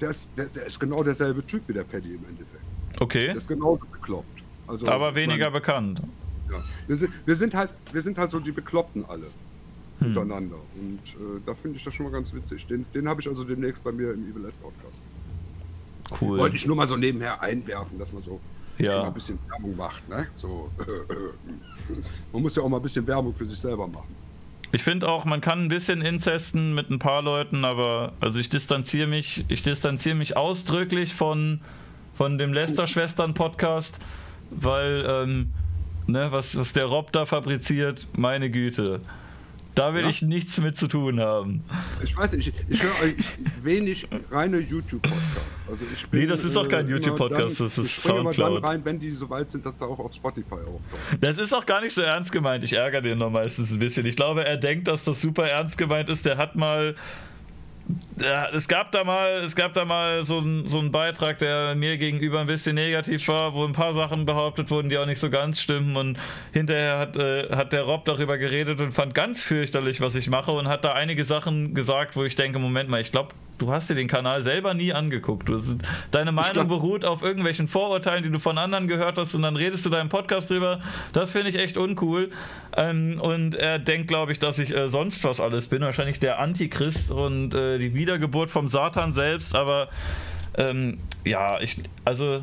der, ist, der, der ist genau derselbe Typ wie der Paddy im Endeffekt. okay, Der ist genauso bekloppt. Also, aber weniger meine, bekannt. ja. wir, sind, wir, sind halt, wir sind halt so die Bekloppten alle Hm. untereinander. Und äh, da finde ich das schon mal ganz witzig. Den, den habe ich also demnächst bei mir im Evil Ed Podcast. Cool. Wollte ich nur mal so nebenher einwerfen, dass man so schon mal Ja. ein bisschen Werbung macht. Ne? So, man muss ja auch mal ein bisschen Werbung für sich selber machen. Ich finde auch, man kann ein bisschen inzesten mit ein paar Leuten, aber also ich distanziere mich, ich distanziere mich ausdrücklich von, von dem Lester-Schwestern-Podcast, weil, ähm, ne, was, was der Rob da fabriziert, meine Güte. Da will Ja? ich nichts mit zu tun haben. Ich weiß nicht, ich, ich höre wenig reine YouTube-Podcasts. Also ich bin, Nee, das ist auch kein immer YouTube-Podcast, das ist ich springe immer Soundcloud. dann rein, wenn die so weit sind, dass sie auch auf Spotify auftauchen. Das ist auch gar nicht so ernst gemeint. Ich ärgere den noch meistens ein bisschen. Ich glaube, er denkt, dass das super ernst gemeint ist. Der hat mal es gab da mal, es gab da mal so, ein, so einen Beitrag, der mir gegenüber ein bisschen negativ war, wo ein paar Sachen behauptet wurden, die auch nicht so ganz stimmen. Und hinterher hat, äh, hat der Rob darüber geredet und fand ganz fürchterlich, was ich mache und hat da einige Sachen gesagt, wo ich denke, Moment mal, ich glaube, du hast dir den Kanal selber nie angeguckt. Du, deine Meinung beruht auf irgendwelchen Vorurteilen, die du von anderen gehört hast und dann redest du deinen Podcast drüber. Das finde ich echt uncool. Ähm, und er denkt, glaube ich, dass ich äh, sonst was alles bin. Wahrscheinlich der Antichrist und äh, die Wiedergeburt vom Satan selbst. Aber ähm, ja, ich, also,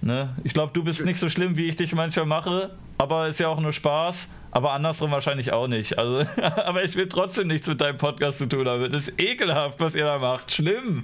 ne, ich glaube, du bist nicht so schlimm, wie ich dich manchmal mache. Aber ist ja auch nur Spaß. Aber andersrum wahrscheinlich auch nicht. Also, aber ich will trotzdem nichts mit deinem Podcast zu tun haben. Das ist ekelhaft, was ihr da macht. Schlimm.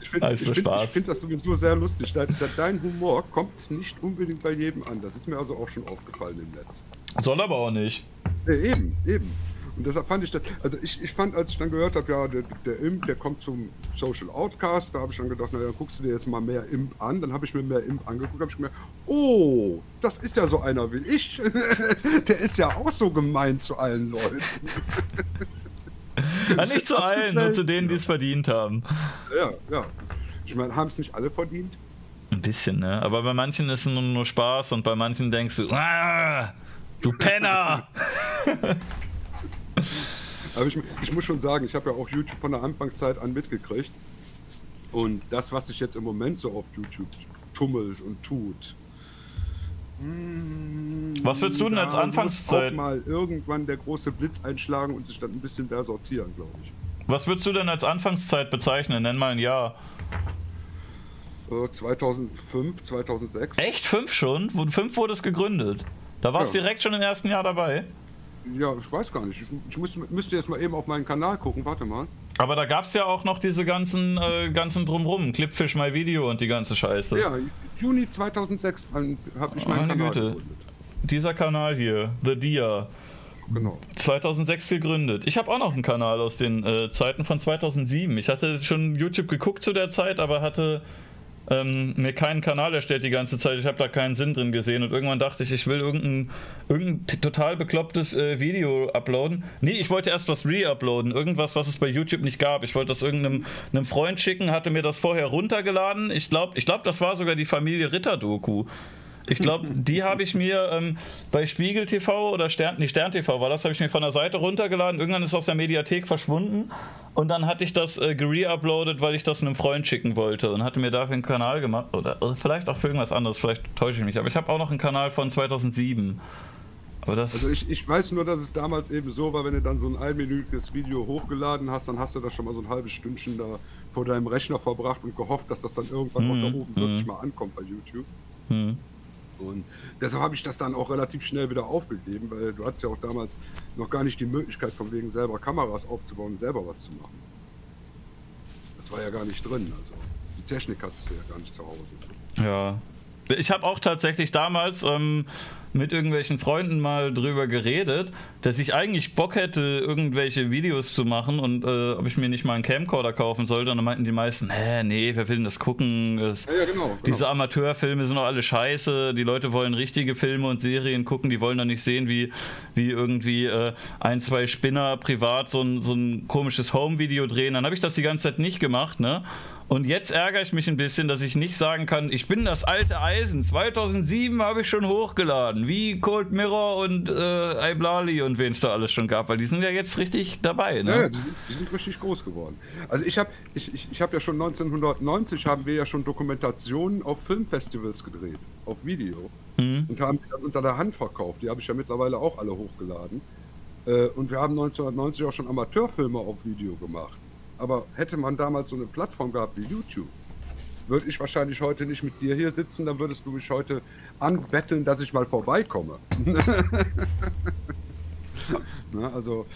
Ich finde also find, find das sowieso sehr lustig. Dein Humor kommt nicht unbedingt bei jedem an. Das ist mir also auch schon aufgefallen im Netz. Soll aber auch nicht. Ja, eben, eben. Und deshalb fand ich das, also ich, ich fand, als ich dann gehört habe, ja, der, der Imp, der kommt zum Social Outcast, da habe ich dann gedacht, naja, guckst du dir jetzt mal mehr Imp an. Dann habe ich mir mehr Imp angeguckt, habe ich gemerkt, oh, das ist ja so einer wie ich. der ist ja auch so gemein zu allen Leuten. ja, nicht zu allen, nur zu denen, die es verdient haben. Ja, ja. Ich meine, haben es nicht alle verdient? Ein bisschen, ne? Aber bei manchen ist es nur, nur Spaß und bei manchen denkst du, ah, du Penner! Aber ich, ich muss schon sagen, ich habe ja auch YouTube von der Anfangszeit an mitgekriegt. Und das, was sich jetzt im Moment so auf YouTube tummelt und tut. Hm, was würdest du denn als Anfangszeit? Auch mal irgendwann der große Blitz einschlagen und sich dann ein bisschen mehr sortieren, glaube ich. Was würdest du denn als Anfangszeit bezeichnen? Nenn mal ein Jahr. 2005, äh, 2006. Echt? Fünf schon? Fünf wurde es gegründet. Da warst du ja. direkt schon im ersten Jahr dabei. Ja, ich weiß gar nicht. Ich muss, müsste jetzt mal eben auf meinen Kanal gucken. Warte mal. Aber da gab es ja auch noch diese ganzen, äh, ganzen Drumrum. Clipfish My Video und die ganze Scheiße. Ja, Juni 2006 habe ich meinen Meine Kanal Güte. Gegründet. Dieser Kanal hier, The Dia. Genau. 2006 gegründet. Ich habe auch noch einen Kanal aus den äh, Zeiten von 2007. Ich hatte schon YouTube geguckt zu der Zeit, aber hatte ähm, mir keinen Kanal erstellt die ganze Zeit. Ich habe da keinen Sinn drin gesehen und irgendwann dachte ich, ich will irgendein, irgendein total beklopptes äh, Video uploaden. Nee, ich wollte erst was re-uploaden, irgendwas, was es bei YouTube nicht gab. Ich wollte das irgendeinem einem Freund schicken, hatte mir das vorher runtergeladen. Ich glaube, ich glaub, das war sogar die Familie Ritter-Doku. Ich glaube, die habe ich mir ähm, bei Spiegel TV oder Stern, nee, Stern TV war das, habe ich mir von der Seite runtergeladen. Irgendwann ist es aus der Mediathek verschwunden und dann hatte ich das äh, gere-uploadet, weil ich das einem Freund schicken wollte und hatte mir dafür einen Kanal gemacht oder, oder vielleicht auch für irgendwas anderes, vielleicht täusche ich mich, aber ich habe auch noch einen Kanal von 2007. also ich, ich weiß nur, dass es damals eben so war, wenn du dann so ein einminütiges Video hochgeladen hast, dann hast du das schon mal so ein halbes Stündchen da vor deinem Rechner verbracht und gehofft, dass das dann irgendwann mhm. auch da oben wirklich mhm. mal ankommt bei YouTube. Mhm. Und deshalb habe ich das dann auch relativ schnell wieder aufgegeben, weil du hattest ja auch damals noch gar nicht die Möglichkeit, von wegen selber Kameras aufzubauen und selber was zu machen. Das war ja gar nicht drin. Also die Technik hattest du ja gar nicht zu Hause. Ja. Ich habe auch tatsächlich damals ähm, mit irgendwelchen Freunden mal drüber geredet, dass ich eigentlich Bock hätte, irgendwelche Videos zu machen und äh, ob ich mir nicht mal einen Camcorder kaufen sollte. Und dann meinten die meisten, hä, nee, wer will denn das gucken? Das, ja, ja, genau, genau. Diese Amateurfilme sind doch alle scheiße. Die Leute wollen richtige Filme und Serien gucken, die wollen doch nicht sehen, wie, wie irgendwie äh, ein, zwei Spinner privat so ein, so ein komisches Home-Video drehen. Dann habe ich das die ganze Zeit nicht gemacht, ne? Und jetzt ärgere ich mich ein bisschen, dass ich nicht sagen kann, ich bin das alte Eisen. 2007 habe ich schon hochgeladen, wie Cold Mirror und äh, Iblali und wen es da alles schon gab, weil die sind ja jetzt richtig dabei. Ne? Ja, die sind, die sind richtig groß geworden. Also ich habe ich, ich, ich hab ja schon 1990 haben wir ja schon Dokumentationen auf Filmfestivals gedreht, auf Video. Mhm. Und haben die dann unter der Hand verkauft. Die habe ich ja mittlerweile auch alle hochgeladen. Äh, und wir haben 1990 auch schon Amateurfilme auf Video gemacht. Aber hätte man damals so eine Plattform gehabt wie YouTube, würde ich wahrscheinlich heute nicht mit dir hier sitzen, dann würdest du mich heute anbetteln, dass ich mal vorbeikomme. Na, also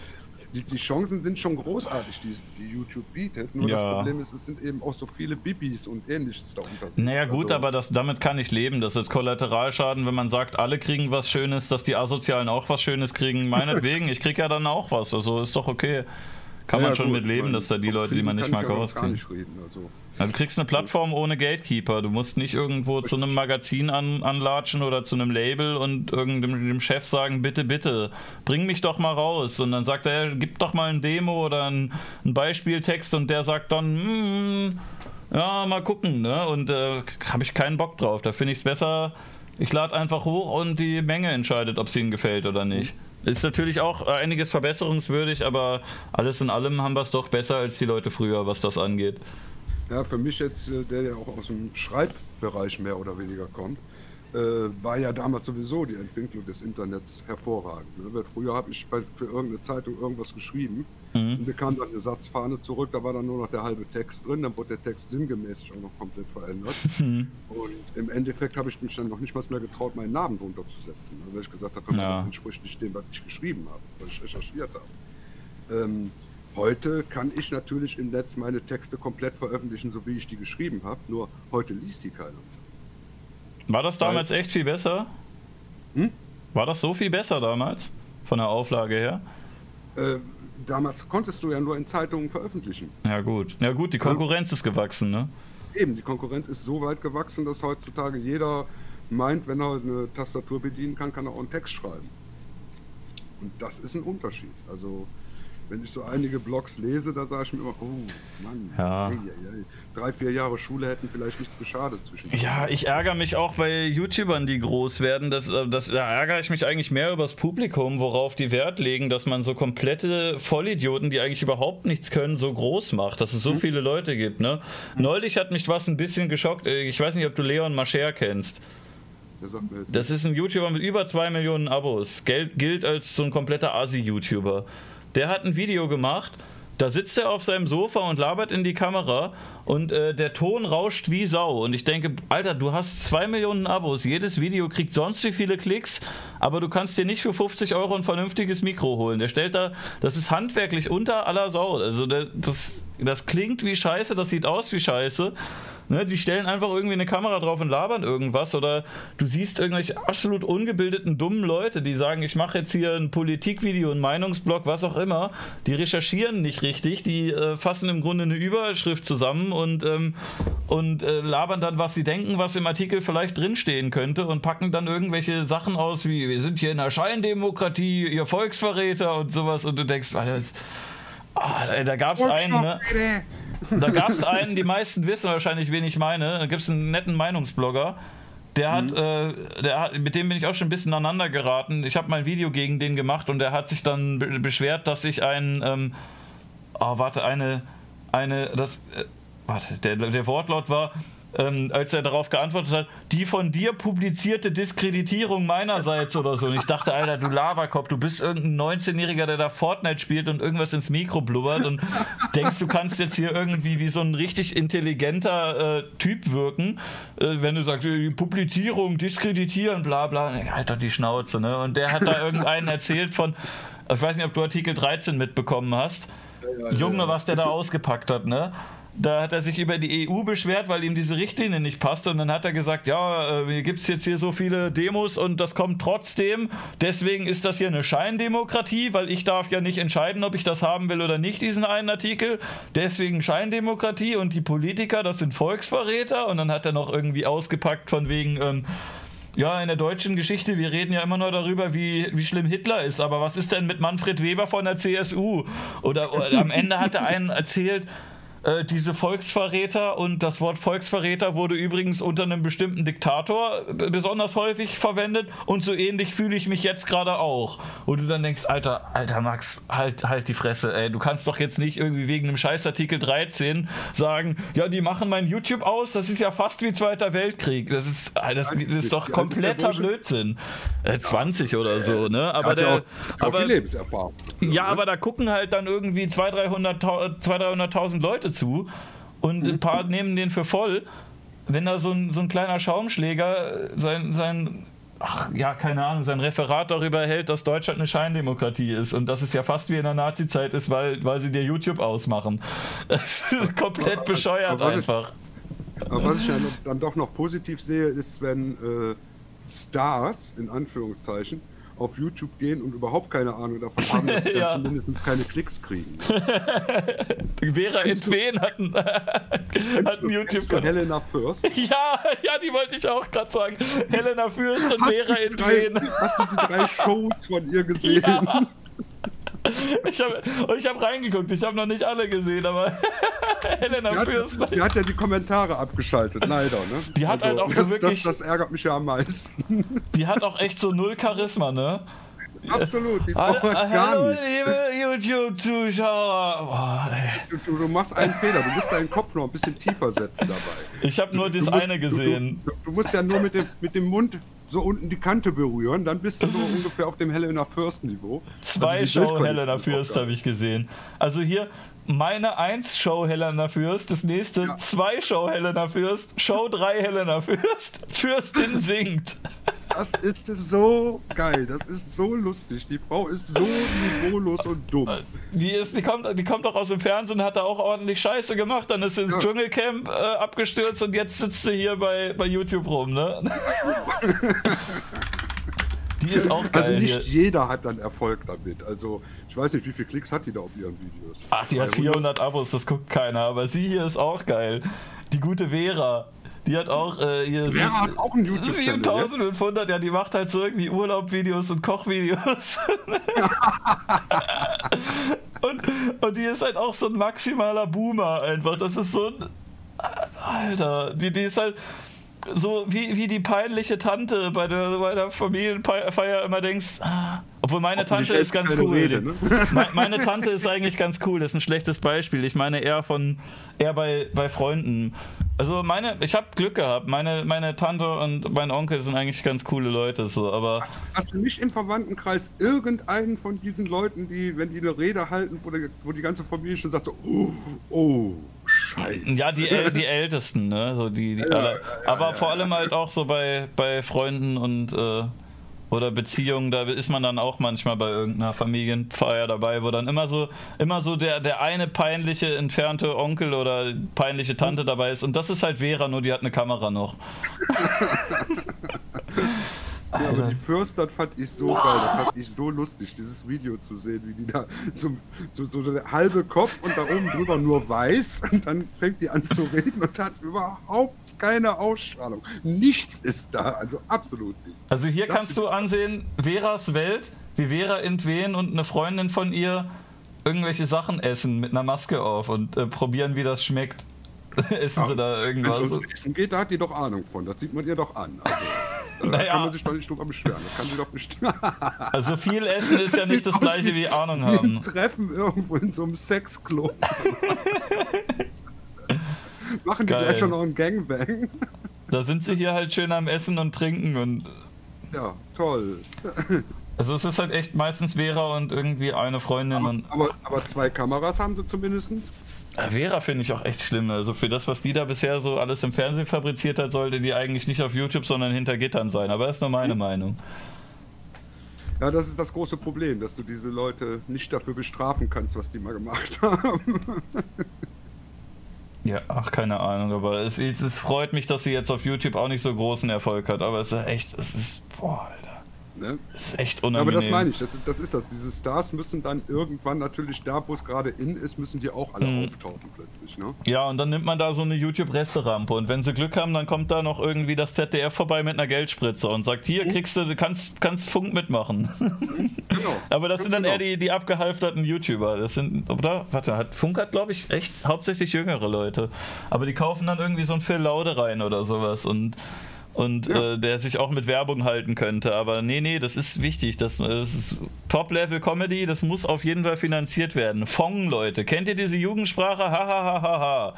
die, die, Chancen sind schon großartig, die, die YouTube bietet. Nur ja. das Problem ist, es sind eben auch so viele Bibis und ähnliches darunter. Naja gut, also, aber das, damit kann ich leben. Das ist Kollateralschaden, wenn man sagt, alle kriegen was Schönes, dass die Asozialen auch was Schönes kriegen. Meinetwegen, ich kriege ja dann auch was. Also ist doch okay. Kann ja, man schon gut, mit leben, dass da die Leute, die man nicht mag, rauskriegen. Also. du kriegst eine Plattform ohne Gatekeeper. Du musst nicht irgendwo zu einem Magazin an, anlatschen oder zu einem Label und irgendeinem Chef sagen, bitte, bitte, bring mich doch mal raus. Und dann sagt er, gib doch mal ein Demo oder ein, ein Beispieltext und der sagt dann, mm, ja, mal gucken. Ne? Und äh, habe ich keinen Bock drauf. Da finde ich es besser, ich lade einfach hoch und die Menge entscheidet, ob es ihnen gefällt oder nicht. Ist natürlich auch einiges verbesserungswürdig, aber alles in allem haben wir es doch besser als die Leute früher, was das angeht. Ja, für mich jetzt, äh, der ja auch aus dem Schreibbereich mehr oder weniger kommt, äh, war ja damals sowieso die Entwicklung des Internets hervorragend. Ne? Weil früher habe ich für irgendeine Zeitung irgendwas geschrieben mhm. und bekam dann eine Satzfahne zurück, da war dann nur noch der halbe Text drin, dann wurde der Text sinngemäß auch noch komplett verändert. Mhm. Und im Endeffekt habe ich mich dann noch nicht mal mehr getraut, meinen Namen drunter zu setzen, ne? weil ich gesagt habe, ja. das entspricht nicht dem, was ich geschrieben habe, was ich recherchiert habe. Ähm, Heute kann ich natürlich im Netz meine Texte komplett veröffentlichen, so wie ich die geschrieben habe, nur heute liest die keiner. War das damals Weil, echt viel besser? Hm? War das so viel besser damals, von der Auflage her? Äh, damals konntest du ja nur in Zeitungen veröffentlichen. Ja gut, ja gut, die Konkurrenz ja? ist gewachsen, ne? Eben, die Konkurrenz ist so weit gewachsen, dass heutzutage jeder meint, wenn er eine Tastatur bedienen kann, kann er auch einen Text schreiben. Und das ist ein Unterschied. Also wenn ich so einige Blogs lese, da sage ich mir immer, oh Mann, ja. Ey, ey, ey. drei, vier Jahre Schule hätten vielleicht nichts geschadet zwischen. Ja, ich ärgere mich auch bei YouTubern, die groß werden. Das, äh, das, da ärgere ich mich eigentlich mehr über das Publikum, worauf die Wert legen, dass man so komplette Vollidioten, die eigentlich überhaupt nichts können, so groß macht, dass es so hm. viele Leute gibt. Ne? Hm. Neulich hat mich was ein bisschen geschockt. Äh, ich weiß nicht, ob du Leon Mascher kennst. Das ist ein YouTuber mit über zwei Millionen Abos. Geld gilt als so ein kompletter Asi-YouTuber. Der hat ein Video gemacht, da sitzt er auf seinem Sofa und labert in die Kamera und äh, der Ton rauscht wie Sau. Und ich denke, Alter, du hast zwei Millionen Abos, jedes Video kriegt sonst wie viele Klicks, aber du kannst dir nicht für 50 Euro ein vernünftiges Mikro holen. Der stellt da, das ist handwerklich unter aller Sau. Also der, das, das klingt wie Scheiße, das sieht aus wie Scheiße. Ne, die stellen einfach irgendwie eine Kamera drauf und labern irgendwas oder du siehst irgendwelche absolut ungebildeten, dummen Leute, die sagen, ich mache jetzt hier ein Politikvideo, ein Meinungsblog, was auch immer. Die recherchieren nicht richtig, die äh, fassen im Grunde eine Überschrift zusammen und, ähm, und äh, labern dann, was sie denken, was im Artikel vielleicht drinstehen könnte und packen dann irgendwelche Sachen aus, wie wir sind hier in der Scheindemokratie, ihr Volksverräter und sowas und du denkst, Alter, das, oh, da gab es einen, ne? Da gab es einen, die meisten wissen wahrscheinlich, wen ich meine. Da gibt es einen netten Meinungsblogger. Der hat, mhm. äh, der hat, mit dem bin ich auch schon ein bisschen aneinander geraten. Ich habe mal ein Video gegen den gemacht und der hat sich dann be beschwert, dass ich ein, ähm, oh, warte, eine, eine, das, äh, warte, der, der Wortlaut war, ähm, als er darauf geantwortet hat, die von dir publizierte Diskreditierung meinerseits oder so. Und ich dachte, Alter, du Laberkopf, du bist irgendein 19-Jähriger, der da Fortnite spielt und irgendwas ins Mikro blubbert und denkst, du kannst jetzt hier irgendwie wie so ein richtig intelligenter äh, Typ wirken, äh, wenn du sagst, die Publizierung, diskreditieren, bla bla. Alter, die Schnauze, ne? Und der hat da irgendeinen erzählt von, ich weiß nicht, ob du Artikel 13 mitbekommen hast. Ja, ja, Junge, was der da ausgepackt hat, ne? Da hat er sich über die EU beschwert, weil ihm diese Richtlinie nicht passte. Und dann hat er gesagt, ja, äh, gibt es jetzt hier so viele Demos und das kommt trotzdem. Deswegen ist das hier eine Scheindemokratie, weil ich darf ja nicht entscheiden, ob ich das haben will oder nicht, diesen einen Artikel. Deswegen Scheindemokratie und die Politiker, das sind Volksverräter. Und dann hat er noch irgendwie ausgepackt von wegen... Ähm, ja, in der deutschen Geschichte, wir reden ja immer nur darüber, wie, wie schlimm Hitler ist, aber was ist denn mit Manfred Weber von der CSU? Oder, oder am Ende hat er einen erzählt, äh, diese Volksverräter und das Wort Volksverräter wurde übrigens unter einem bestimmten Diktator besonders häufig verwendet und so ähnlich fühle ich mich jetzt gerade auch. Und du dann denkst, Alter, Alter Max, halt, halt die Fresse, ey, du kannst doch jetzt nicht irgendwie wegen einem Scheißartikel 13 sagen, ja, die machen mein YouTube aus, das ist ja fast wie Zweiter Weltkrieg. Das ist, das, das ist doch kompletter Blödsinn. Äh, 20 oder so, ne? Aber der, aber, ja, aber da gucken halt dann irgendwie 200.000, 300.000 Leute zu und ein paar nehmen den für voll. Wenn da so ein, so ein kleiner Schaumschläger sein, sein ach, ja, keine Ahnung, sein Referat darüber hält, dass Deutschland eine Scheindemokratie ist und dass es ja fast wie in der Nazi-Zeit ist, weil, weil sie dir YouTube ausmachen. Das ist komplett bescheuert aber einfach. Ich, aber was ich ja dann doch noch positiv sehe, ist, wenn äh, Stars, in Anführungszeichen, auf YouTube gehen und überhaupt keine Ahnung davon haben, dass sie Ja. dann zumindest keine Klicks kriegen. Vera Entwen hat einen, hat einen Kennst du YouTube-Kanal. Helena First? Ja, ja, die wollte ich auch gerade sagen. Helena Fürst und Hast Vera drei, Entwen. hast du die drei Shows von ihr gesehen? Ja. Ich habe ich hab reingeguckt, ich habe noch nicht alle gesehen, aber Helena Die hat, Fürst. die hat ja die Kommentare abgeschaltet, leider. Ne? Die hat halt auch so das, wirklich- Das, das ärgert mich ja am meisten. Die hat auch echt so null Charisma, ne? Absolut, die Hallo, braucht gar nicht. liebe YouTube-Zuschauer. Ey. Du, du machst einen Fehler, du musst deinen Kopf noch ein bisschen tiefer setzen dabei. Ich habe nur das Du musst- eine du- gesehen. Du, du, du musst ja nur mit dem, mit dem Mund so unten die Kante berühren, dann bist du so ungefähr auf dem Helena First Niveau. Zwei Also Show Helena Fürst habe ich gesehen. Also hier meine 1 Show Helena Fürst, das nächste Ja. 2 Show Helena Fürst, Show 3 Helena Fürst, Fürstin singt. Das ist so geil, das ist so lustig. Die Frau ist so niveaulos und dumm. Die, ist, die, kommt, die kommt doch aus dem Fernsehen, hat da auch ordentlich Scheiße gemacht, dann ist sie ins Ja. Dschungelcamp äh, abgestürzt und jetzt sitzt sie hier bei, bei YouTube rum, ne? Die ist auch geil Also nicht hier. jeder hat dann Erfolg damit. Also ich weiß nicht, wie viele Klicks hat die da auf ihren Videos? Ach, die hat 300? 400 Abos, das guckt keiner, aber sie hier ist auch geil. Die gute Vera, die hat auch äh, hier Wer hat auch einen YouTube-Channel? 7500, ja, die macht halt so irgendwie Urlaubvideos und Kochvideos. und, und die ist halt auch so ein maximaler Boomer einfach. Das ist so ein. Alter, die, die ist halt so wie, wie die peinliche Tante bei der, bei der Familienfeier immer denkst. Ah, obwohl meine Tante ist ganz cool. Rede, ne? Me- Meine Tante ist eigentlich ganz cool, das ist ein schlechtes Beispiel. Ich meine eher von eher bei, bei Freunden. Also meine, ich habe Glück gehabt. Meine, meine Tante und mein Onkel sind eigentlich ganz coole Leute, so, aber Hast du nicht im Verwandtenkreis irgendeinen von diesen Leuten, die, wenn die eine Rede halten, wo, die, wo die ganze Familie schon sagt so, oh, oh scheiße. ja, die, die Ältesten, ne? So die, die alle, aber vor allem halt auch so bei, bei Freunden und äh, oder Beziehungen, da ist man dann auch manchmal bei irgendeiner Familienfeier dabei, wo dann immer so, immer so der, der eine peinliche entfernte Onkel oder peinliche Tante dabei ist. Und das ist halt Vera, nur die hat eine Kamera noch. Ja, aber die First, das fand ich so geil, das fand ich so lustig, dieses Video zu sehen, wie die da so, so, so der halbe Kopf und da oben drüber nur weiß und dann fängt die an zu reden und hat überhaupt keine Ausstrahlung. Nichts ist da, also absolut nicht. Also hier Das kannst du ansehen, Veras Welt, wie Vera entwehen und eine Freundin von ihr irgendwelche Sachen essen mit einer Maske auf und äh, probieren, wie das schmeckt. essen sie da Wenn irgendwas? ums Essen geht, da hat die doch Ahnung von, das sieht man ihr doch an. Also, da Naja. kann man sich doch nicht drüber beschweren, das kann sie doch bestimmt. Also viel Essen ist ja nicht das gleiche wie Ahnung Wie ein haben. Treffen irgendwo in so einem Sexclub. Machen die Geil. gleich schon noch einen Gangbang? Da sind sie hier halt schön am Essen und Trinken und Ja, toll. also es ist halt echt meistens Vera und irgendwie eine Freundin und Aber, aber zwei Kameras haben sie zumindest. Vera finde ich auch echt schlimm. Also für das, was die da bisher so alles im Fernsehen fabriziert hat, sollte die eigentlich nicht auf YouTube, sondern hinter Gittern sein. Aber das ist nur meine Meinung. Ja, das ist das große Problem, dass du diese Leute nicht dafür bestrafen kannst, was die mal gemacht haben. Ja, ach, keine Ahnung, aber es, es, es freut mich, dass sie jetzt auf YouTube auch nicht so großen Erfolg hat, aber es ist echt, es ist, boah, Alter, ne? es ist echt Aber unangenehm. das meine ich, das, das ist das. Diese Stars müssen dann irgendwann natürlich da, wo es gerade in ist, müssen die auch alle Mhm. auftauchen plötzlich. Ne? Ja, und dann nimmt man da so eine YouTube-Resterampe und wenn sie Glück haben, dann kommt da noch irgendwie das ZDF vorbei mit einer Geldspritze und sagt, hier kriegst du, kannst, kannst Funk mitmachen. Genau. aber das sind dann Ganz eher die, die abgehalfterten YouTuber. Das sind, oder? Warte, hat Funk hat, glaube ich, echt hauptsächlich jüngere Leute. Aber die kaufen dann irgendwie so einen Phil Laude rein oder sowas und und Ja. äh, der sich auch mit Werbung halten könnte. Aber nee, nee, das ist wichtig. Das, das ist Top-Level-Comedy, das muss auf jeden Fall finanziert werden. Fong, Leute. Kennt ihr diese Jugendsprache? Ha, ha, ha, ha, ha.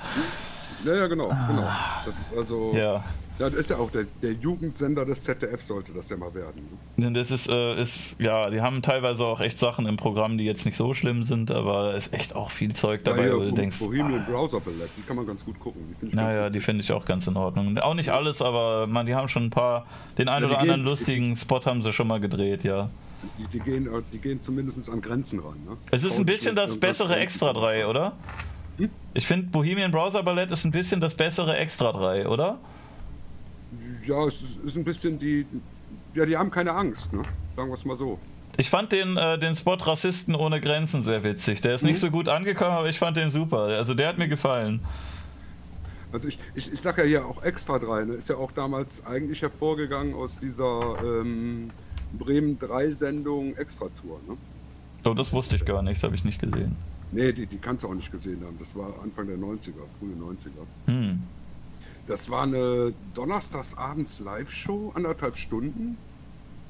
Ja, ja, genau, genau. Das ist also. Ja. Ja, das ist ja auch der, der Jugendsender des ZDF sollte das ja mal werden. Ne? Denn Das ist, äh, ist, ja, die haben teilweise auch echt Sachen im Programm, die jetzt nicht so schlimm sind, aber es ist echt auch viel Zeug dabei, ja, wo du denkst. Bohemian Browser Ballett, die kann man ganz gut gucken. Die Naja, die finde ich auch ganz in Ordnung. Auch nicht alles, aber man, die haben schon ein paar, den einen Ja, die oder anderen gehen- lustigen Spot haben sie schon mal gedreht, ja. Die, die, gehen, äh, die gehen zumindest an Grenzen ran. Ne? Es ist ein bisschen das bessere Extra 3, zu oder? Hm? Ich finde, Bohemian Browser Ballett ist ein bisschen das bessere Extra 3, oder? Ja, es ist, ein bisschen die. Ja, die haben keine Angst, ne? sagen wir es mal so. Ich fand den, äh, den Spot Rassisten ohne Grenzen sehr witzig. Der ist nicht Mhm. so gut angekommen, aber ich fand den super. Also der hat mir gefallen. Also ich, ich, ich sag ja hier auch extra drei, ne? ist ja auch damals eigentlich hervorgegangen aus dieser ähm, Bremen 3 Sendung Extra-Tour. Ne? Oh, das wusste ich gar nicht, habe ich nicht gesehen. Nee, die, die kannst du auch nicht gesehen haben. Das war Anfang der 90er, frühe 90er. Hm. Das war eine Donnerstagsabends Live-Show, anderthalb Stunden.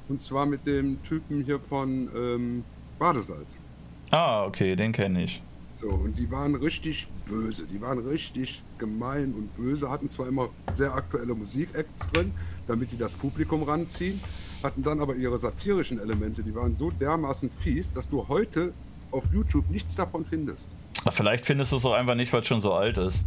Und zwar mit dem Typen hier von ähm, Badesalz. Ah, okay, den kenne ich. So, und die waren richtig böse, die waren richtig gemein und böse, hatten zwar immer sehr aktuelle Musikacts drin, damit die das Publikum ranziehen, hatten dann aber ihre satirischen Elemente, die waren so dermaßen fies, dass du heute auf YouTube nichts davon findest. Ach, vielleicht findest du es auch einfach nicht, weil es schon so alt ist.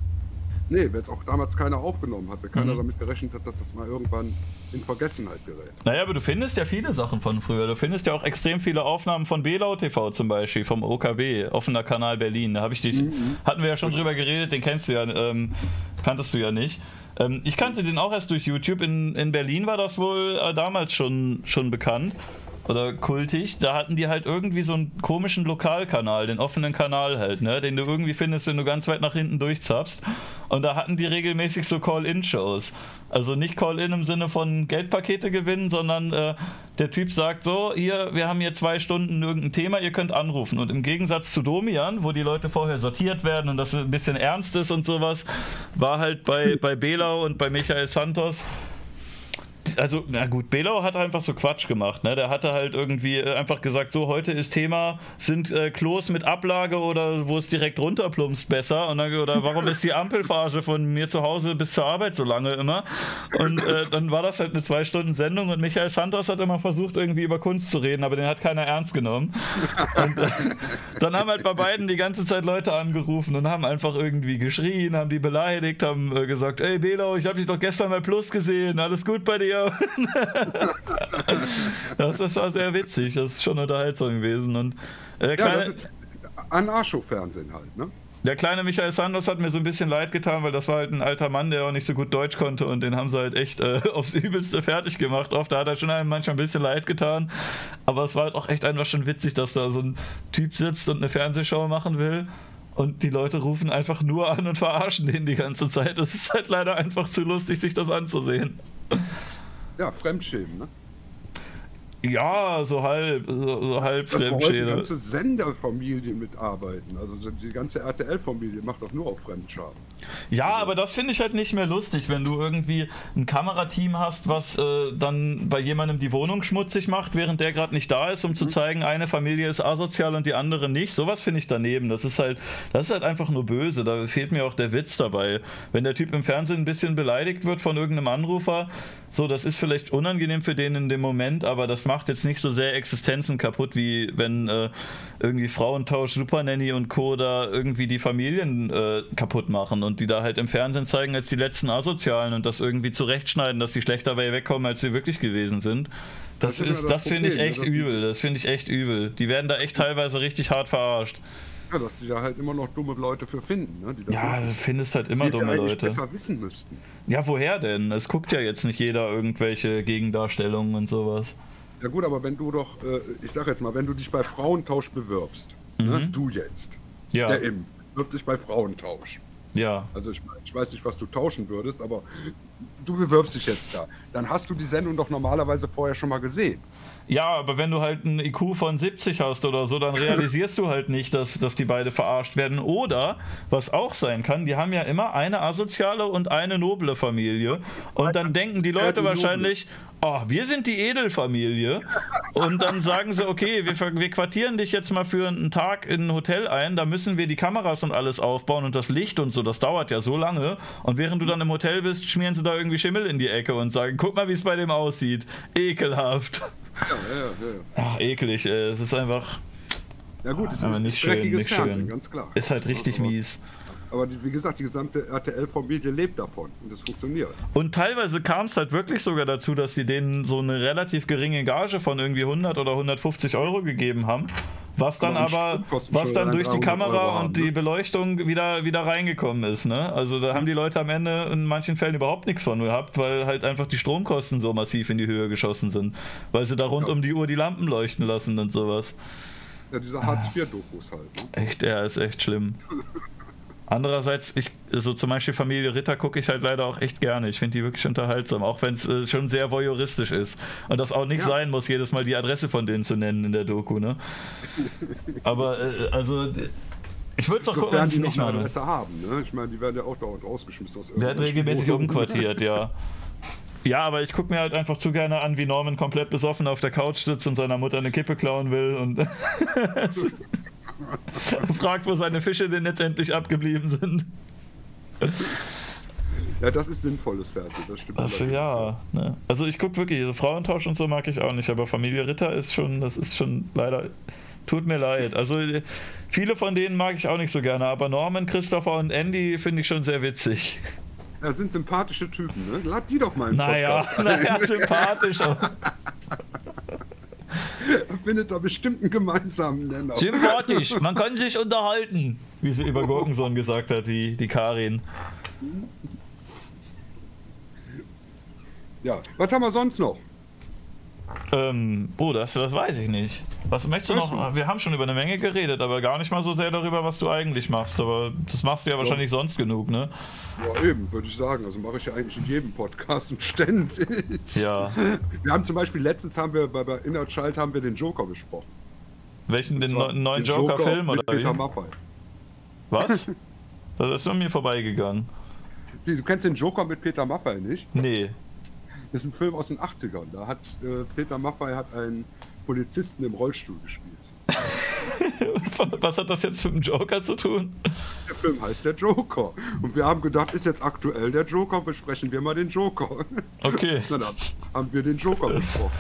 Nee, weil es auch damals keiner aufgenommen hat, weil keiner Mhm. damit gerechnet hat, dass das mal irgendwann in Vergessenheit gerät. Naja, aber du findest ja viele Sachen von früher. Du findest ja auch extrem viele Aufnahmen von Belau TV zum Beispiel, vom OKB, offener Kanal Berlin. Da habe ich dich, Mhm. hatten wir ja schon drüber geredet, den kennst du ja, ähm, kanntest du ja nicht. Ähm, ich kannte den auch erst durch YouTube. In, in Berlin war das wohl äh, damals schon, schon bekannt oder kultig. Da hatten die halt irgendwie so einen komischen Lokalkanal, den offenen Kanal halt, ne, den du irgendwie findest, wenn du ganz weit nach hinten durchzappst. Und da hatten die regelmäßig so Call-In-Shows. Also nicht Call-In im Sinne von Geldpakete gewinnen, sondern äh, der Typ sagt so, hier, wir haben hier zwei Stunden irgendein Thema, ihr könnt anrufen. Und im Gegensatz zu Domian, wo die Leute vorher sortiert werden und das ein bisschen ernst ist und sowas, war halt bei, bei Belau und bei Michael Santos also, na gut, Belau hat einfach so Quatsch gemacht, ne? Der hatte halt irgendwie äh, einfach gesagt, so, heute ist Thema, sind äh, Klos mit Ablage oder wo es direkt runterplumpst besser? Und dann, oder warum ist die Ampelphase von mir zu Hause bis zur Arbeit so lange immer? Und äh, dann war das halt eine zwei Stunden Sendung und Michael Santos hat immer versucht, irgendwie über Kunst zu reden, aber den hat keiner ernst genommen. Und äh, dann haben halt bei beiden die ganze Zeit Leute angerufen und haben einfach irgendwie geschrien, haben die beleidigt, haben äh, gesagt, ey Belau, ich habe dich doch gestern bei Plus gesehen, alles gut bei dir? das ist war sehr witzig, das ist schon unterhaltsam gewesen. Und äh, der, Ja, kleine, das ist Anarcho-Fernsehen halt, ne? der kleine Michael Sandos hat mir so ein bisschen leid getan, weil das war halt ein alter Mann, der auch nicht so gut Deutsch konnte und den haben sie halt echt äh, aufs Übelste fertig gemacht. Oft da hat er schon einem manchmal ein bisschen leid getan, aber es war halt auch echt einfach schon witzig, dass da so ein Typ sitzt und eine Fernsehshow machen will. Und die Leute rufen einfach nur an und verarschen den die ganze Zeit. Das ist halt leider einfach zu lustig, sich das anzusehen. Ja, Fremdschämen, ne? Ja, so halb, so, so halb Dass wir heute die ganze Senderfamilie mitarbeiten. Also die ganze RTL-Familie macht doch nur auf Fremdscham. Ja, aber das finde ich halt nicht mehr lustig, wenn du irgendwie ein Kamerateam hast, was äh, dann bei jemandem die Wohnung schmutzig macht, während der gerade nicht da ist, um zu zeigen, eine Familie ist asozial und die andere nicht. Sowas finde ich daneben. Das ist halt, das ist halt einfach nur böse. Da fehlt mir auch der Witz dabei. Wenn der Typ im Fernsehen ein bisschen beleidigt wird von irgendeinem Anrufer, so, das ist vielleicht unangenehm für den in dem Moment, aber das macht jetzt nicht so sehr Existenzen kaputt, wie wenn äh, irgendwie Frauentausch, Supernanny und Co. da irgendwie die Familien äh, kaputt machen und die da halt im Fernsehen zeigen als die letzten Asozialen und das irgendwie zurechtschneiden, dass sie schlechter dabei wegkommen, als sie wirklich gewesen sind. Das, Das ist ja das das finde ich echt ne, übel. Das finde ich echt übel. Die werden da echt teilweise richtig hart verarscht. Ja, dass die da halt immer noch dumme Leute für finden, ne? Ja, du findest halt immer dumme Leute. besser wissen müssten. Ja, woher denn? Es guckt ja jetzt nicht jeder irgendwelche Gegendarstellungen und sowas. Ja gut, aber wenn du doch, äh, ich sag jetzt mal, wenn du dich bei Frauentausch bewirbst, ne? Mhm. du jetzt, Ja, der Im, bewirbt dich bei Frauentausch. Ja. Also ich, ich weiß nicht, was du tauschen würdest, aber du bewirbst dich jetzt da. Dann hast du die Sendung doch normalerweise vorher schon mal gesehen. Ja, aber wenn du halt einen IQ von 70 hast oder so, dann realisierst du halt nicht, dass, dass die beide verarscht werden. Oder, was auch sein kann, die haben ja immer eine asoziale und eine noble Familie. Und dann denken die Leute wahrscheinlich, oh, wir sind die Edelfamilie. Und dann sagen sie, okay, wir, wir quartieren dich jetzt mal für einen Tag in ein Hotel ein, da müssen wir die Kameras und alles aufbauen und das Licht und so, das dauert ja so lange. Und während du dann im Hotel bist, schmieren sie da irgendwie Schimmel in die Ecke und sagen, guck mal, wie es bei dem aussieht. Ekelhaft. Ja, ja, ja. Ach, eklig, ey. Es ist einfach. Ja gut, es ist nicht schön, nicht Fernsehen, schön. ganz klar. Ist halt richtig aber, mies. Aber wie gesagt, die gesamte RTL-Familie lebt davon und es funktioniert. Und teilweise kam es halt wirklich sogar dazu, dass sie denen so eine relativ geringe Gage von irgendwie 100 oder 150 Euro gegeben haben, Was dann aber, was dann durch die Kamera und die ne? Beleuchtung wieder, wieder reingekommen ist. Ne? Also da haben die Leute am Ende in manchen Fällen überhaupt nichts von gehabt, weil halt einfach die Stromkosten so massiv in die Höhe geschossen sind. Weil sie da rund ja. um die Uhr die Lampen leuchten lassen und sowas. Ja, diese Hartz-IV-Dokus halt. Ne? Echt, ja, ist echt schlimm. Andererseits, ich, so zum Beispiel Familie Ritter gucke ich halt leider auch echt gerne. Ich finde die wirklich unterhaltsam, auch wenn es äh, schon sehr voyeuristisch ist. Und das auch nicht ja. sein muss, jedes Mal die Adresse von denen zu nennen in der Doku, ne? Aber, äh, also, ich würde es auch gucken, wenn sie nicht eine Adresse haben, ne? Ich meine, die werden ja auch dauernd rausgeschmissen aus Der hat regelmäßig umquartiert, ja. Ja, aber ich gucke mir halt einfach zu gerne an, wie Norman komplett besoffen auf der Couch sitzt und seiner Mutter eine Kippe klauen will und fragt, wo seine Fische denn jetzt endlich abgeblieben sind. Ja, das ist sinnvolles Fernsehen, das stimmt. Also ja, ne? also ich gucke wirklich, so Frauentausch und so mag ich auch nicht, aber Familie Ritter ist schon, das ist schon leider, tut mir leid. Also viele von denen mag ich auch nicht so gerne, aber Norman, Christopher und Andy finde ich schon sehr witzig. Ja, sind sympathische Typen, ne? Lad die doch mal im naja, Podcast Naja, sympathisch. findet da bestimmt einen gemeinsamen Nenner. Sympathisch, man kann sich unterhalten, wie sie über Gurkensohn gesagt hat, die, die Karin. Ja, was haben wir sonst noch? Ähm, oh, das, das weiß ich nicht. Was möchtest du noch? Wir haben schon über eine Menge geredet, aber gar nicht mal so sehr darüber, was du eigentlich machst. Aber das machst du ja wahrscheinlich ja. sonst genug, ne? Ja, eben, würde ich sagen. Also mache ich ja eigentlich in jedem Podcast und ständig. Ja. Wir haben zum Beispiel letztens haben wir bei, bei Inner Child haben wir den Joker besprochen. Welchen, den neuen Joker-Film Joker oder Peter wie? Maffay. Was? das ist an mir vorbeigegangen. Du kennst den Joker mit Peter Maffay nicht? Nee. Das ist ein Film aus den 80ern. Da hat äh, Peter Maffay hat einen Polizisten im Rollstuhl gespielt. Was hat das jetzt mit dem Joker zu tun? Der Film heißt Der Joker. Und wir haben gedacht, ist jetzt aktuell der Joker, besprechen wir mal den Joker. Okay. Dann haben wir den Joker besprochen.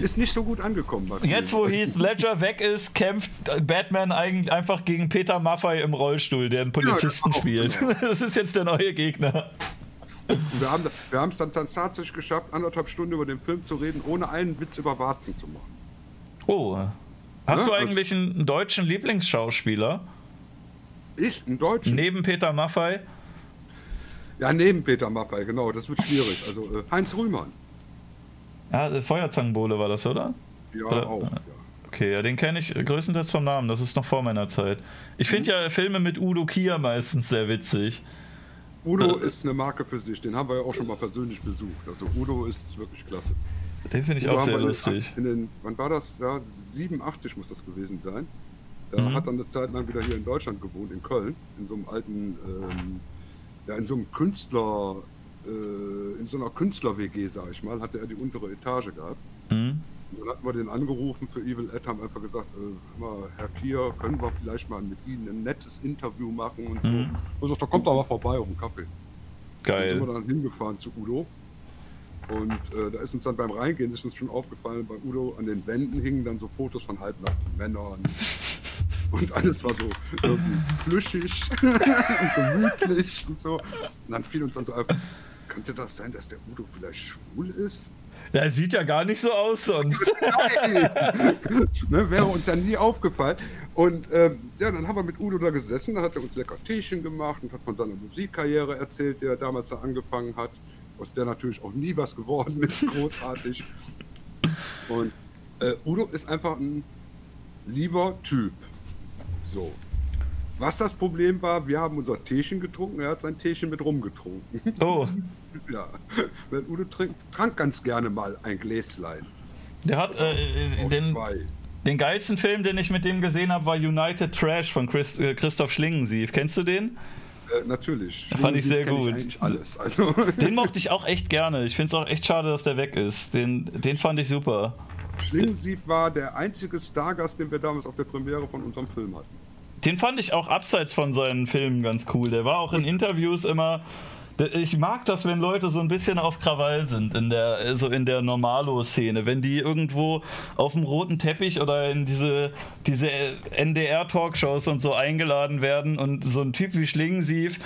Ist nicht so gut angekommen. Jetzt, wo Heath Ledger weg ist, kämpft Batman eigentlich einfach gegen Peter Maffay im Rollstuhl, der einen Polizisten ja, spielt. Genau. Das ist jetzt der neue Gegner. Und wir haben es dann, dann tatsächlich geschafft, anderthalb Stunden über den Film zu reden, ohne einen Witz über Warzen zu machen. Oh. Hast ja, du eigentlich einen deutschen Lieblingsschauspieler? Ich? Einen deutschen? Neben Peter Maffei? Ja, neben Peter Maffei, genau. Das wird schwierig. Also äh, Heinz Rühmann. Ja, äh, Feuerzangenbowle war das, oder? Ja, oder? auch. Ja. Okay, ja, den kenne ich größtenteils vom Namen. Das ist noch vor meiner Zeit. Ich finde mhm. ja Filme mit Udo Kier meistens sehr witzig. Udo ist eine Marke für sich, den haben wir ja auch schon mal persönlich besucht. Also Udo ist wirklich klasse. Den finde ich auch sehr lustig. In den, wann war das? Ja, 87 muss das gewesen sein. Er mhm. hat dann eine Zeit lang wieder hier in Deutschland gewohnt, in Köln, in so einem alten, ähm, ja, in so einem Künstler, äh, in so einer Künstler-WG, sag ich mal, hatte er die untere Etage gehabt. Mhm. Und dann hatten wir den angerufen für Evil Ed, haben einfach gesagt, äh, mal, Herr Kier, können wir vielleicht mal mit Ihnen ein nettes Interview machen und mhm. so. Und sagt, da kommt mal vorbei auf einen Kaffee. Geil. Dann sind wir dann hingefahren zu Udo. Und äh, da ist uns dann beim Reingehen ist uns schon aufgefallen, bei Udo an den Wänden hingen dann so Fotos von halbnackten Männern. und alles war so irgendwie plüschig und gemütlich und so. Und dann fiel uns dann so einfach, könnte das sein, dass der Udo vielleicht schwul ist? Der sieht ja gar nicht so aus sonst. ne, wäre uns ja nie aufgefallen. Und ähm, ja, dann haben wir mit Udo da gesessen, da hat er uns lecker Teechen gemacht und hat von seiner Musikkarriere erzählt, die er damals da angefangen hat, aus der natürlich auch nie was geworden ist, großartig. Und äh, Udo ist einfach ein lieber Typ. So. Was das Problem war, wir haben unser Teechen getrunken, er hat sein Teechen mit rumgetrunken. Oh. ja, weil Udo trank, trank ganz gerne mal ein Gläslein. Der hat äh, den, den geilsten Film, den ich mit dem gesehen habe, war United Trash von Christ, äh, Christoph Schlingensief. Kennst du den? Äh, natürlich. Fand ich sehr gut. Ich alles. Also. Den mochte ich auch echt gerne. Ich finde es auch echt schade, dass der weg ist. Den, den fand ich super. Schlingensief war der einzige Stargast, den wir damals auf der Premiere von unserem Film hatten. Den fand ich auch abseits von seinen Filmen ganz cool. Der war auch in Interviews immer. Ich mag das, wenn Leute so ein bisschen auf Krawall sind in der, so in der Normalo-Szene. Wenn die irgendwo auf dem roten Teppich oder in diese, diese NDR-Talkshows und so eingeladen werden und so ein Typ wie Schlingensief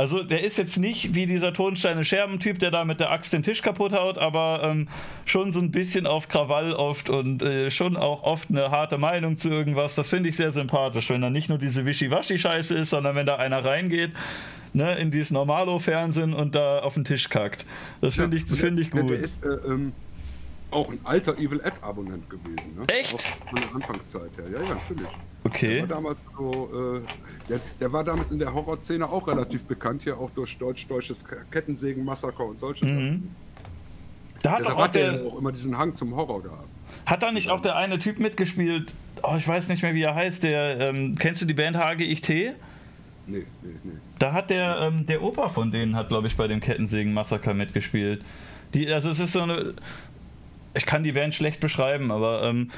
Also der ist jetzt nicht wie dieser Tonsteine Scherben-Typ, der da mit der Axt den Tisch kaputt haut, aber ähm, schon so ein bisschen auf Krawall oft und äh, schon auch oft eine harte Meinung zu irgendwas. Das finde ich sehr sympathisch, wenn da nicht nur diese Wischiwaschi-Scheiße ist, sondern wenn da einer reingeht ne, in dieses Normalo-Fernsehen und da auf den Tisch kackt. Das finde ich, find ich gut. Der ist äh, ähm, auch ein alter Evil Ed-Abonnent gewesen. Ne? Echt? Auch von der Anfangszeit her. Ja, ja, natürlich. Okay. Der war damals so, äh, der, der, war damals in der Horrorszene auch relativ bekannt, hier auch durch deutsch-deutsches Kettensägen-Massaker und solche mhm. Sachen. Da hat, auch, hat der auch immer diesen Hang zum Horror gehabt. Hat da nicht auch der eine Typ mitgespielt? Oh, ich weiß nicht mehr, wie er heißt. Der, ähm, kennst du die Band HGIT? Nee, nee, nee. Da hat der, ähm, der Opa von denen hat, glaube ich, bei dem Kettensägen-Massaker mitgespielt. Die, also es ist so eine. Ich kann die Band schlecht beschreiben, aber ähm,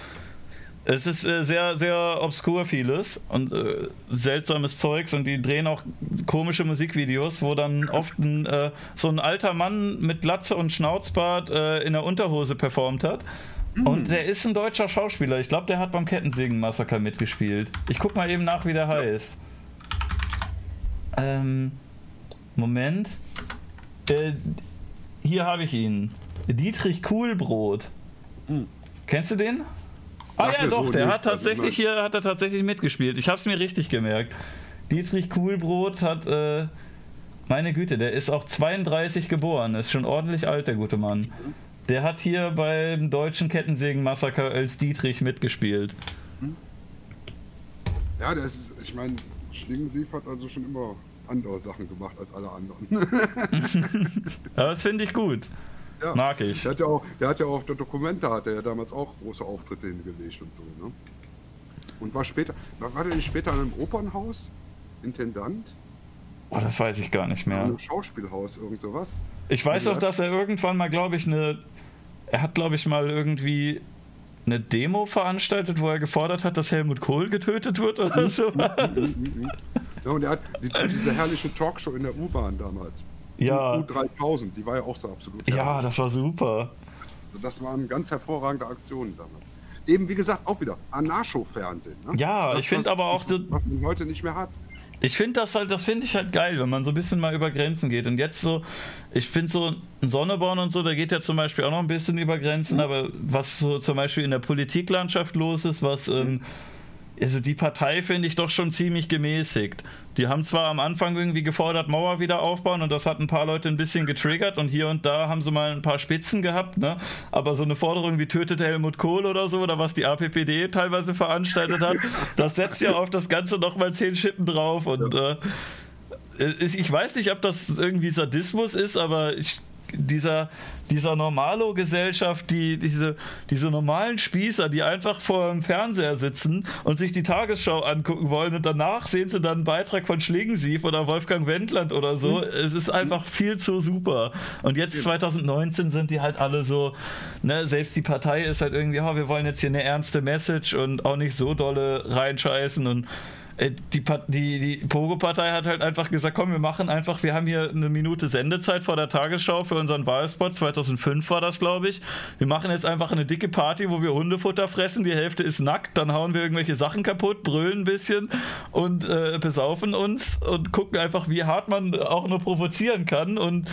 es ist äh, sehr, sehr obskur vieles und äh, seltsames Zeugs und die drehen auch komische Musikvideos, wo dann oft ein, äh, so ein alter Mann mit Glatze und Schnauzbart äh, in der Unterhose performt hat. Mhm. Und der ist ein deutscher Schauspieler. Ich glaube, der hat beim Kettensägen-Massaker mitgespielt. Ich guck mal eben nach, wie der heißt. Ähm, Moment. Äh, hier habe ich ihn. Dietrich Kuhlbrot. Mhm. Kennst du den? Ah ja, doch, so der hat tatsächlich hier hat er tatsächlich mitgespielt. Ich habe es mir richtig gemerkt. Dietrich Kuhlbrot hat, äh, meine Güte, der ist auch 32 geboren, ist schon ordentlich alt, der gute Mann. Der hat hier beim deutschen Kettensägen-Massaker als Dietrich mitgespielt. Ja, der ist, ich meine, Schlingensief hat also schon immer andere Sachen gemacht als alle anderen. Aber das finde ich gut. Ja. Mag ich. Der hat ja auch, der hat ja auch auf der Dokumente hat er ja damals auch große Auftritte hingelegt und so, ne? Und war später, war der nicht später in einem Opernhaus? Intendant? Oh, das weiß ich gar nicht mehr. In einem Schauspielhaus, irgend sowas. Ich weiß auch, dass er irgendwann mal, glaube ich, eine. Er hat, glaube ich, mal irgendwie eine Demo veranstaltet, wo er gefordert hat, dass Helmut Kohl getötet wird oder so. ja, und er hat diese herrliche Talkshow in der U-Bahn damals. Ja. U3000, die war ja auch so absolut. Ja, das war super. Also das waren ganz hervorragende Aktionen damals. Eben, wie gesagt, auch wieder Anarcho-Fernsehen. Ne? Ja, das, ich finde aber auch. Was, was man heute nicht mehr hat. Ich finde das halt, das finde ich halt geil, wenn man so ein bisschen mal über Grenzen geht. Und jetzt so, ich finde so ein Sonneborn und so, da geht ja zum Beispiel auch noch ein bisschen über Grenzen, mhm. aber was so zum Beispiel in der Politiklandschaft los ist, was ähm, also die Partei finde ich doch schon ziemlich gemäßigt. Die haben zwar am Anfang irgendwie gefordert, Mauer wieder aufbauen und das hat ein paar Leute ein bisschen getriggert und hier und da haben sie mal ein paar Spitzen gehabt, ne? Aber so eine Forderung wie tötet Helmut Kohl oder so, oder was die APPD teilweise veranstaltet hat, das setzt ja auf das Ganze nochmal zehn Schippen drauf und äh, ich weiß nicht, ob das irgendwie Sadismus ist, aber ich dieser, dieser Normalo-Gesellschaft, die, diese, diese normalen Spießer, die einfach vor dem Fernseher sitzen und sich die Tagesschau angucken wollen und danach sehen sie dann einen Beitrag von Schlingensief oder Wolfgang Wendland oder so. Mhm. Es ist einfach viel zu super. Und jetzt 2019 sind die halt alle so, ne, selbst die Partei ist halt irgendwie, oh, wir wollen jetzt hier eine ernste Message und auch nicht so dolle reinscheißen und die, die, die Pogo-Partei hat halt einfach gesagt, komm, wir machen einfach, wir haben hier eine Minute Sendezeit vor der Tagesschau für unseren Wahlspot, 2005 war das, glaube ich. Wir machen jetzt einfach eine dicke Party, wo wir Hundefutter fressen, die Hälfte ist nackt, dann hauen wir irgendwelche Sachen kaputt, brüllen ein bisschen und äh, besaufen uns und gucken einfach, wie hart man auch nur provozieren kann. Und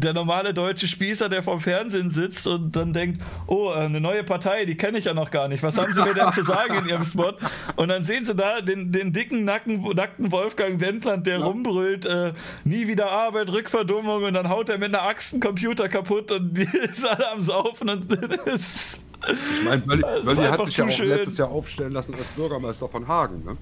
der normale deutsche Spießer, der vorm Fernsehen sitzt und dann denkt, oh, äh, eine neue Partei, die kenne ich ja noch gar nicht. Was haben sie mir denn zu sagen in ihrem Spot? Und dann sehen sie da den, den dicken, nacken, nackten Wolfgang Wendland, der ja. rumbrüllt, äh, nie wieder Arbeit, Rückverdummung und dann haut er mit einer Axt einen Computer kaputt und die ist alle am Saufen und das ich meine, Wölli, Wölli hat sich ja auch schön. letztes Jahr aufstellen lassen als Bürgermeister von Hagen, ne?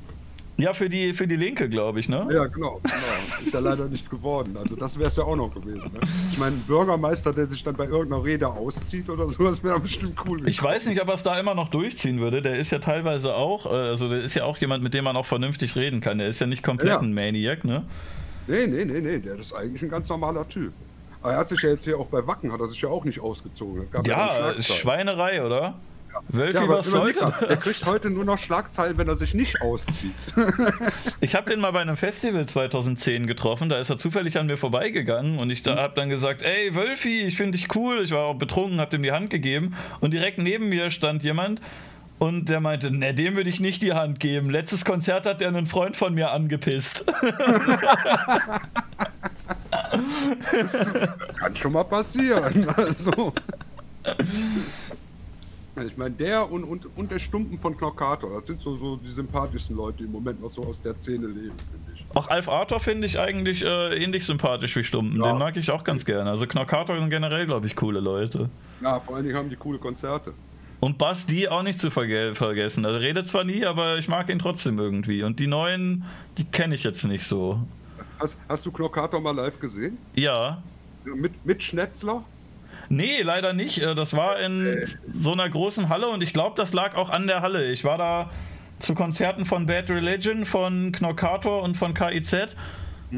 Ja, für die, für die Linke, glaube ich, ne? Ja, genau, genau. Ist ja leider nichts geworden. Also das wäre es ja auch noch gewesen. Ne? Ich meine, ein Bürgermeister, der sich dann bei irgendeiner Rede auszieht oder sowas, wäre bestimmt cool. Ich weiß nicht, ob er es da immer noch durchziehen würde. Der ist ja teilweise auch, äh, also der ist ja auch jemand, mit dem man auch vernünftig reden kann. Der ist ja nicht komplett ja. ein Maniac, ne? Nee, nee, nee, nee. Der ist eigentlich ein ganz normaler Typ. Aber er hat sich ja jetzt hier auch bei Wacken, hat er sich ja auch nicht ausgezogen. ja, Schweinerei, oder? Wölfi, ja, was sollte das? Er kriegt heute nur noch Schlagzeilen, wenn er sich nicht auszieht. ich habe den mal bei einem Festival 2010 getroffen, da ist er zufällig an mir vorbeigegangen und ich da, habe dann gesagt, ey Wölfi, ich finde dich cool. Ich war auch betrunken, habe ihm die Hand gegeben und direkt neben mir stand jemand und der meinte, ne, dem würde ich nicht die Hand geben. Letztes Konzert hat der einen Freund von mir angepisst. Kann schon mal passieren. Also. Ich meine, der und, und, und der Stumpen von Knockator, das sind so, so die sympathischsten Leute, die im Moment noch so aus der Szene leben, finde ich. Auch Alf Arthur finde ich eigentlich äh, ähnlich sympathisch wie Stumpen. Ja. Den mag ich auch ganz gerne. Also Knockator sind generell, glaube ich, coole Leute. Ja, vor allen Dingen haben die coole Konzerte. Und Bass die auch nicht zu verge vergessen. Also redet zwar nie, aber ich mag ihn trotzdem irgendwie. Und die neuen, die kenne ich jetzt nicht so. Hast, hast du Knockator mal live gesehen? Ja. Mit, mit Schnetzler? Nee, leider nicht. Äh, Das war in so einer großen Halle und ich glaube, das lag auch an der Halle. Ich war da zu Konzerten von Bad Religion, von Knockator und von KIZ.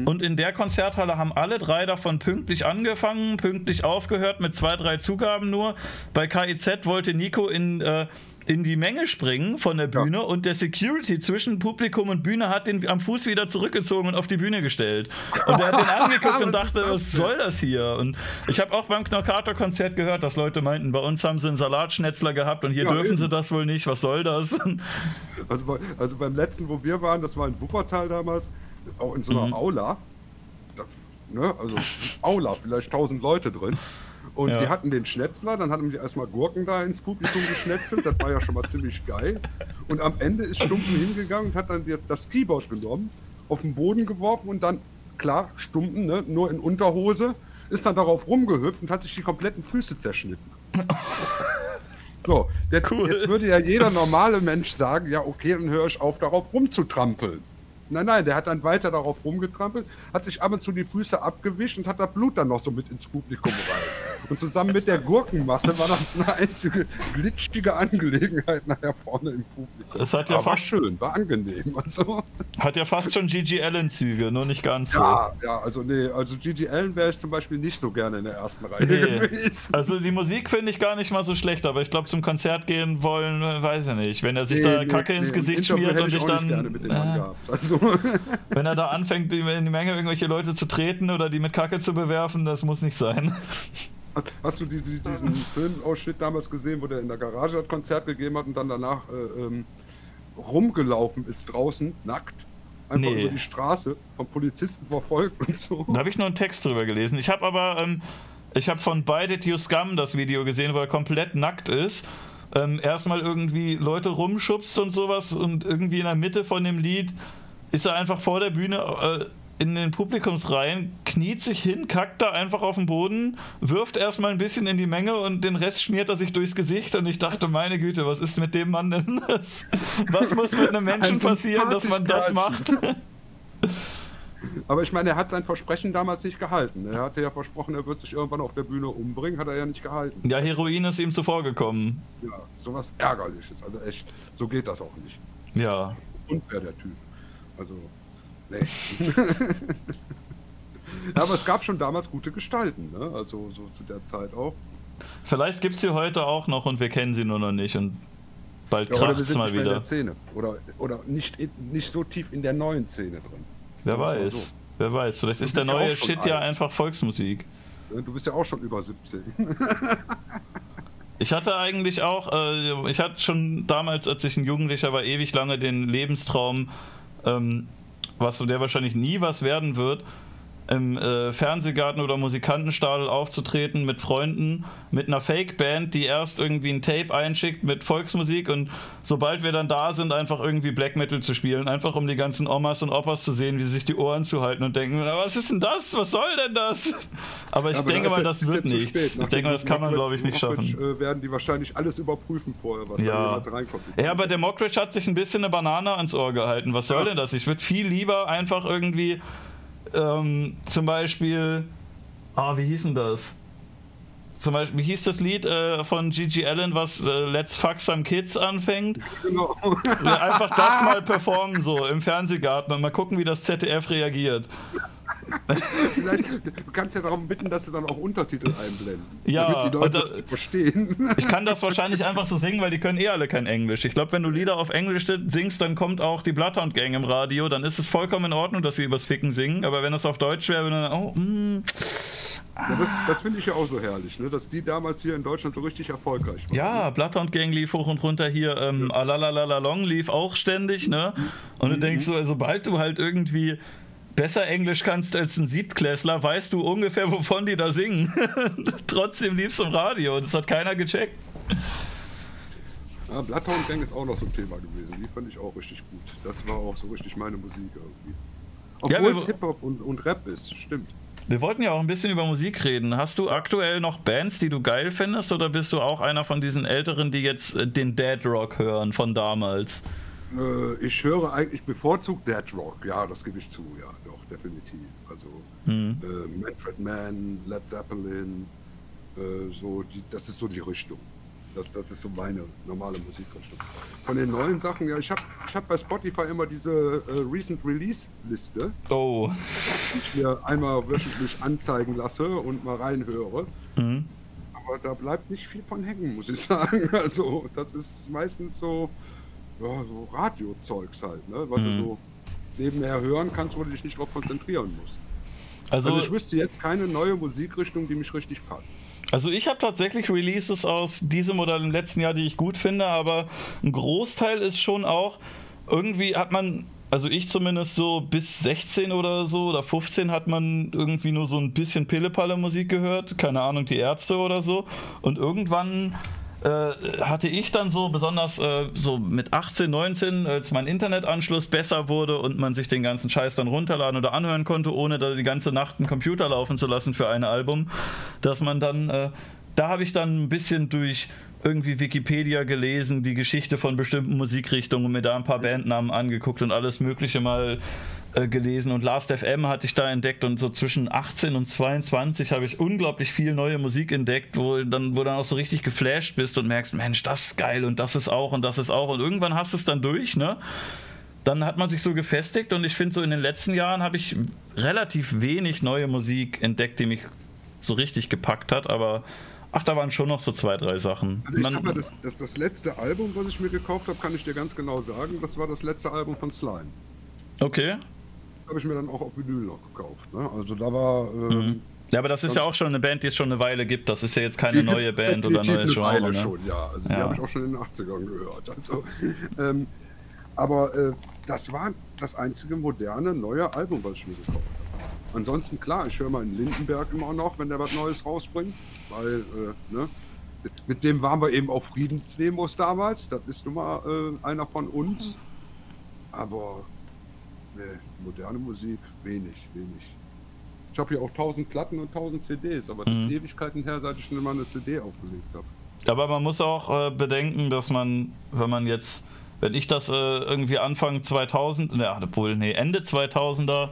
Und in der Konzerthalle haben alle drei davon pünktlich angefangen, pünktlich aufgehört mit zwei, drei Zugaben nur. Bei KIZ wollte Nico in, äh, in die Menge springen von der Bühne und der Security zwischen Publikum und Bühne hat den am Fuß wieder zurückgezogen und auf die Bühne gestellt. Und er hat den angeguckt und dachte, was soll das hier? Und ich habe auch beim Knockator-Konzert gehört, dass Leute meinten, bei uns haben sie einen Salatschnetzler gehabt und hier Ja, dürfen eben. sie das wohl nicht, was soll das? Also, bei, also beim letzten, wo wir waren, das war in Wuppertal damals, auch in so einer Mhm. Aula. Da, ne, also Aula, vielleicht 1000 Leute drin. Und Ja. die hatten den Schnetzler, dann hatten die erstmal Gurken da ins Publikum geschnetzelt, das war ja schon mal ziemlich geil. Und am Ende ist Stumpen hingegangen und hat dann das Keyboard genommen, auf den Boden geworfen und dann, klar, Stumpen, ne, nur in Unterhose, ist dann darauf rumgehüpft und hat sich die kompletten Füße zerschnitten. So, jetzt, Cool. jetzt würde ja jeder normale Mensch sagen, ja okay, dann höre ich auf, darauf rumzutrampeln. Nein, nein, der hat dann weiter darauf rumgetrampelt, hat sich ab und zu die Füße abgewischt und hat das Blut dann noch so mit ins Publikum rein. Und zusammen mit der Gurkenmasse war das eine einzige glitschige Angelegenheit nachher vorne im Publikum. Es hat ja Aber war fast- schön, war angenehm. Also, Hat ja fast schon Gigi Allen-Züge, nur nicht ganz so. ja, ja, also nee, also Gigi Allen wäre ich zum Beispiel nicht so gerne in der ersten Reihe Nee. gewesen. Also die Musik finde ich gar nicht mal so schlecht, aber ich glaube zum Konzert gehen wollen, weiß ich nicht. Wenn er sich da Nee, Kacke nee, ins Gesicht schmiert und ich nicht dann, äh. Also, wenn er da anfängt, in die Menge irgendwelche Leute zu treten oder die mit Kacke zu bewerfen, das muss nicht sein. Hast du die, die, diesen Filmausschnitt damals gesehen, wo der in der Garage das Konzert gegeben hat und dann danach äh, ähm, rumgelaufen ist draußen, nackt? Einfach Nee. über die Straße, vom Polizisten verfolgt und so. Da habe ich nur einen Text drüber gelesen. Ich habe aber, ähm, ich habe von By Did You Scum das Video gesehen, wo er komplett nackt ist. Ähm, erstmal irgendwie Leute rumschubst und sowas und irgendwie in der Mitte von dem Lied ist er einfach vor der Bühne äh, in den Publikumsreihen, kniet sich hin, kackt da einfach auf den Boden, wirft erstmal ein bisschen in die Menge und den Rest schmiert er sich durchs Gesicht und ich dachte, meine Güte, was ist mit dem Mann denn? Das, was muss mit einem Menschen Ein passieren, dass man das macht? Aber ich meine, er hat sein Versprechen damals nicht gehalten. Er hatte ja versprochen, er wird sich irgendwann auf der Bühne umbringen, hat er ja nicht gehalten. Ja, Heroin ist ihm zuvorgekommen. Ja, sowas Ärgerliches. Also echt, so geht das auch nicht. Ja, unfair, der Typ. Also, nee. ja, aber es gab schon damals gute Gestalten, ne? Also so zu der Zeit auch. Vielleicht gibt es sie heute auch noch und wir kennen sie nur noch nicht und bald Ja, oder wir kracht's sind mal nicht mehr in wieder. der Szene. Oder, oder nicht, nicht so tief in der neuen Szene drin. Wer mal weiß, wer weiß. Vielleicht Du ist der ja neue Shit ja alt. einfach Volksmusik. so. Du bist ja auch schon über 17. Ich hatte eigentlich auch, äh, ich hatte schon damals, als ich ein Jugendlicher war, ewig lange den Lebenstraum, ähm, was so der wahrscheinlich nie was werden wird, im äh, Fernsehgarten oder Musikantenstadel aufzutreten mit Freunden, mit einer Fake-Band, die erst irgendwie ein Tape einschickt mit Volksmusik und sobald wir dann da sind, einfach irgendwie Black Metal zu spielen, einfach um die ganzen Omas und Opas zu sehen, wie sie sich die Ohren zuhalten und denken, "Na, was ist denn das? Was soll denn das? Aber ich Aber denke da mal, ja- das wird nichts. Ich denke mal, das kann man, glaube ich, nicht schaffen. Äh, werden die wahrscheinlich alles überprüfen vorher, was da Ja. jemals reinkommt. Ja, aber der Mockridge hat sich ein bisschen eine Banane ans Ohr gehalten. Was soll Ja. denn das? Ich würde viel lieber einfach irgendwie ähm, zum Beispiel. Ah, wie hieß denn das? Zum Beispiel, wie hieß das Lied äh, von Gigi Allen, was äh, Let's Fuck Some Kids anfängt? Genau. Ja, einfach das mal performen, so im Fernsehgarten und mal gucken, wie das ZDF reagiert. Vielleicht, du kannst ja darum bitten, dass sie dann auch Untertitel einblenden. Ja, damit die Leute und, äh, verstehen. Ich kann das wahrscheinlich einfach so singen, weil die können eh alle kein Englisch. Ich glaube, wenn du Lieder auf Englisch singst, dann kommt auch die Bloodhound Gang im Radio, dann ist es vollkommen in Ordnung, dass sie übers Ficken singen. Aber wenn es auf Deutsch wäre, dann, oh, mm, Ja, das das finde ich ja auch so herrlich, ne? dass die damals hier in Deutschland so richtig erfolgreich waren. ja, Bloodhound Gang lief hoch und runter hier, ähm, Alalalalong lief auch ständig, ne? Und du denkst so, sobald du halt irgendwie besser Englisch kannst als ein Siebtklässler, weißt du ungefähr, wovon die da singen. Trotzdem lief's im Radio. Das hat keiner gecheckt. Ja, Bloodhound Gang ist auch noch so ein Thema gewesen. Die fand ich auch richtig gut. Das war auch so richtig meine Musik irgendwie. Obwohl Ja, es Hip-Hop und, und Rap ist, stimmt. Wir wollten ja auch ein bisschen über Musik reden. Hast du aktuell noch Bands, die du geil findest, oder bist du auch einer von diesen Älteren, die jetzt äh, den Dead Rock hören von damals? Äh, ich höre eigentlich bevorzugt Dead Rock. Ja, das gebe ich zu. Ja, doch, definitiv. Also Hm. äh, Manfred Mann, Led Zeppelin, äh, so die, das ist so die Richtung. Das, das ist so meine normale Musikrichtung. Von den neuen Sachen, ja, ich habe ich hab bei Spotify immer diese äh, Recent Release Liste, Oh. die ich mir einmal wöchentlich anzeigen lasse und mal reinhöre. Mhm. Aber da bleibt nicht viel von hängen, muss ich sagen. Also, das ist meistens so, ja, so Radiozeugs halt, ne? Was Mhm. du so nebenher hören kannst, wo du dich nicht drauf konzentrieren musst. Also, Also, ich wüsste jetzt keine neue Musikrichtung, die mich richtig packt. also ich habe tatsächlich Releases aus diesem oder dem letzten Jahr, die ich gut finde, aber ein Großteil ist schon auch, irgendwie hat man, also ich zumindest so bis 16 oder so oder 15 hat man irgendwie nur so ein bisschen Pillepalle Musik gehört, keine Ahnung, die Ärzte oder so. Und irgendwann hatte ich dann so besonders äh, so mit 18, 19, als mein Internetanschluss besser wurde und man sich den ganzen Scheiß dann runterladen oder anhören konnte, ohne da die ganze Nacht einen Computer laufen zu lassen für ein Album, dass man dann, äh, da habe ich dann ein bisschen durch irgendwie Wikipedia gelesen, die Geschichte von bestimmten Musikrichtungen und mir da ein paar Bandnamen angeguckt und alles Mögliche mal äh, gelesen und Last FM hatte ich da entdeckt und so zwischen 18 und 22 habe ich unglaublich viel neue Musik entdeckt, wo dann, wo dann auch so richtig geflasht bist und merkst, Mensch, das ist geil und das ist auch und das ist auch und irgendwann hast du es dann durch, ne? Dann hat man sich so gefestigt und ich finde so in den letzten Jahren habe ich relativ wenig neue Musik entdeckt, die mich so richtig gepackt hat, aber ach, da waren schon noch so zwei, drei Sachen. Also ich Man- mal, das, das, das letzte Album, was ich mir gekauft habe, kann ich dir ganz genau sagen, das war das letzte Album von Slime. okay. Habe ich mir dann auch auf Vinyl noch gekauft. Ne? Also da war. Ähm, Ja, aber das ist ja auch schon eine Band, die es schon eine Weile gibt. Das ist ja jetzt keine die neue Band oder eine Genre. Weile Ne? schon, ja. Also die Ja. habe ich auch schon in den 80ern gehört. Also, ähm, aber äh, das war das einzige moderne neue Album, was ich mir gekauft habe. Ansonsten klar, ich höre mal in Lindenberg immer noch, wenn der was Neues rausbringt, weil äh, ne, mit, mit dem waren wir eben auf Friedensdemos damals. Das ist nun mal äh, einer von uns. Aber ne, moderne Musik wenig, wenig. Ich habe hier auch 1000 Platten und 1000 CDs, aber das Mhm. ist Ewigkeiten her, seit ich schon mal eine CD aufgelegt habe. Aber man muss auch äh, bedenken, dass man, wenn man jetzt, wenn ich das äh, irgendwie Anfang 2000, ne, obwohl, nee, Ende 2000er,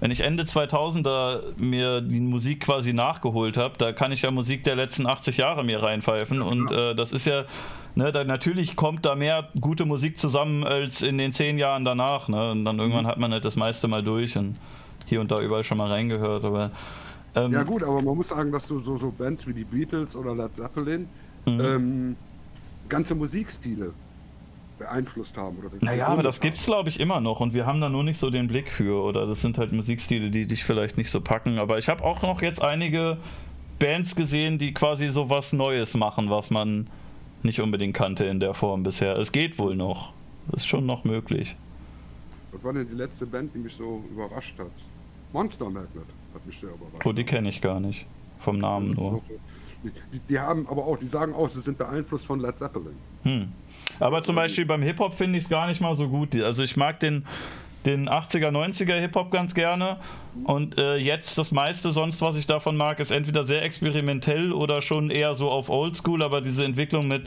wenn ich Ende 2000er mir die Musik quasi nachgeholt habe, da kann ich ja Musik der letzten 80 Jahre mir reinpfeifen und äh, das ist ja, ne, da, natürlich kommt da mehr gute Musik zusammen als in den zehn Jahren danach, ne, und dann irgendwann hat man halt das meiste mal durch und hier und da überall schon mal reingehört, aber ähm, Ja gut, aber man muss sagen, dass so, so, so Bands wie die Beatles oder Led Zeppelin Mhm. ähm, ganze Musikstile beeinflusst haben. Oder Naja, aber das gegründet gibt's glaube ich immer noch und wir haben da nur nicht so den Blick für oder das sind halt Musikstile, die dich vielleicht nicht so packen. Aber ich habe auch noch jetzt einige Bands gesehen, die quasi so was Neues machen, was man nicht unbedingt kannte in der Form bisher. Es geht wohl noch. Das ist schon noch möglich. Was war denn die letzte Band, die mich so überrascht hat? Monster Magnet hat mich sehr überrascht. Oh, die kenne ich gar nicht. Vom Namen nur. Die, die, die haben aber auch, die sagen auch, sie sind beeinflusst von Led Zeppelin. Hm. Aber zum Beispiel beim Hip-Hop finde ich es gar nicht mal so gut. Also ich mag den, den 80er, 90er Hip-Hop ganz gerne. Und äh, jetzt das meiste sonst, was ich davon mag, ist entweder sehr experimentell oder schon eher so auf Oldschool, aber diese Entwicklung mit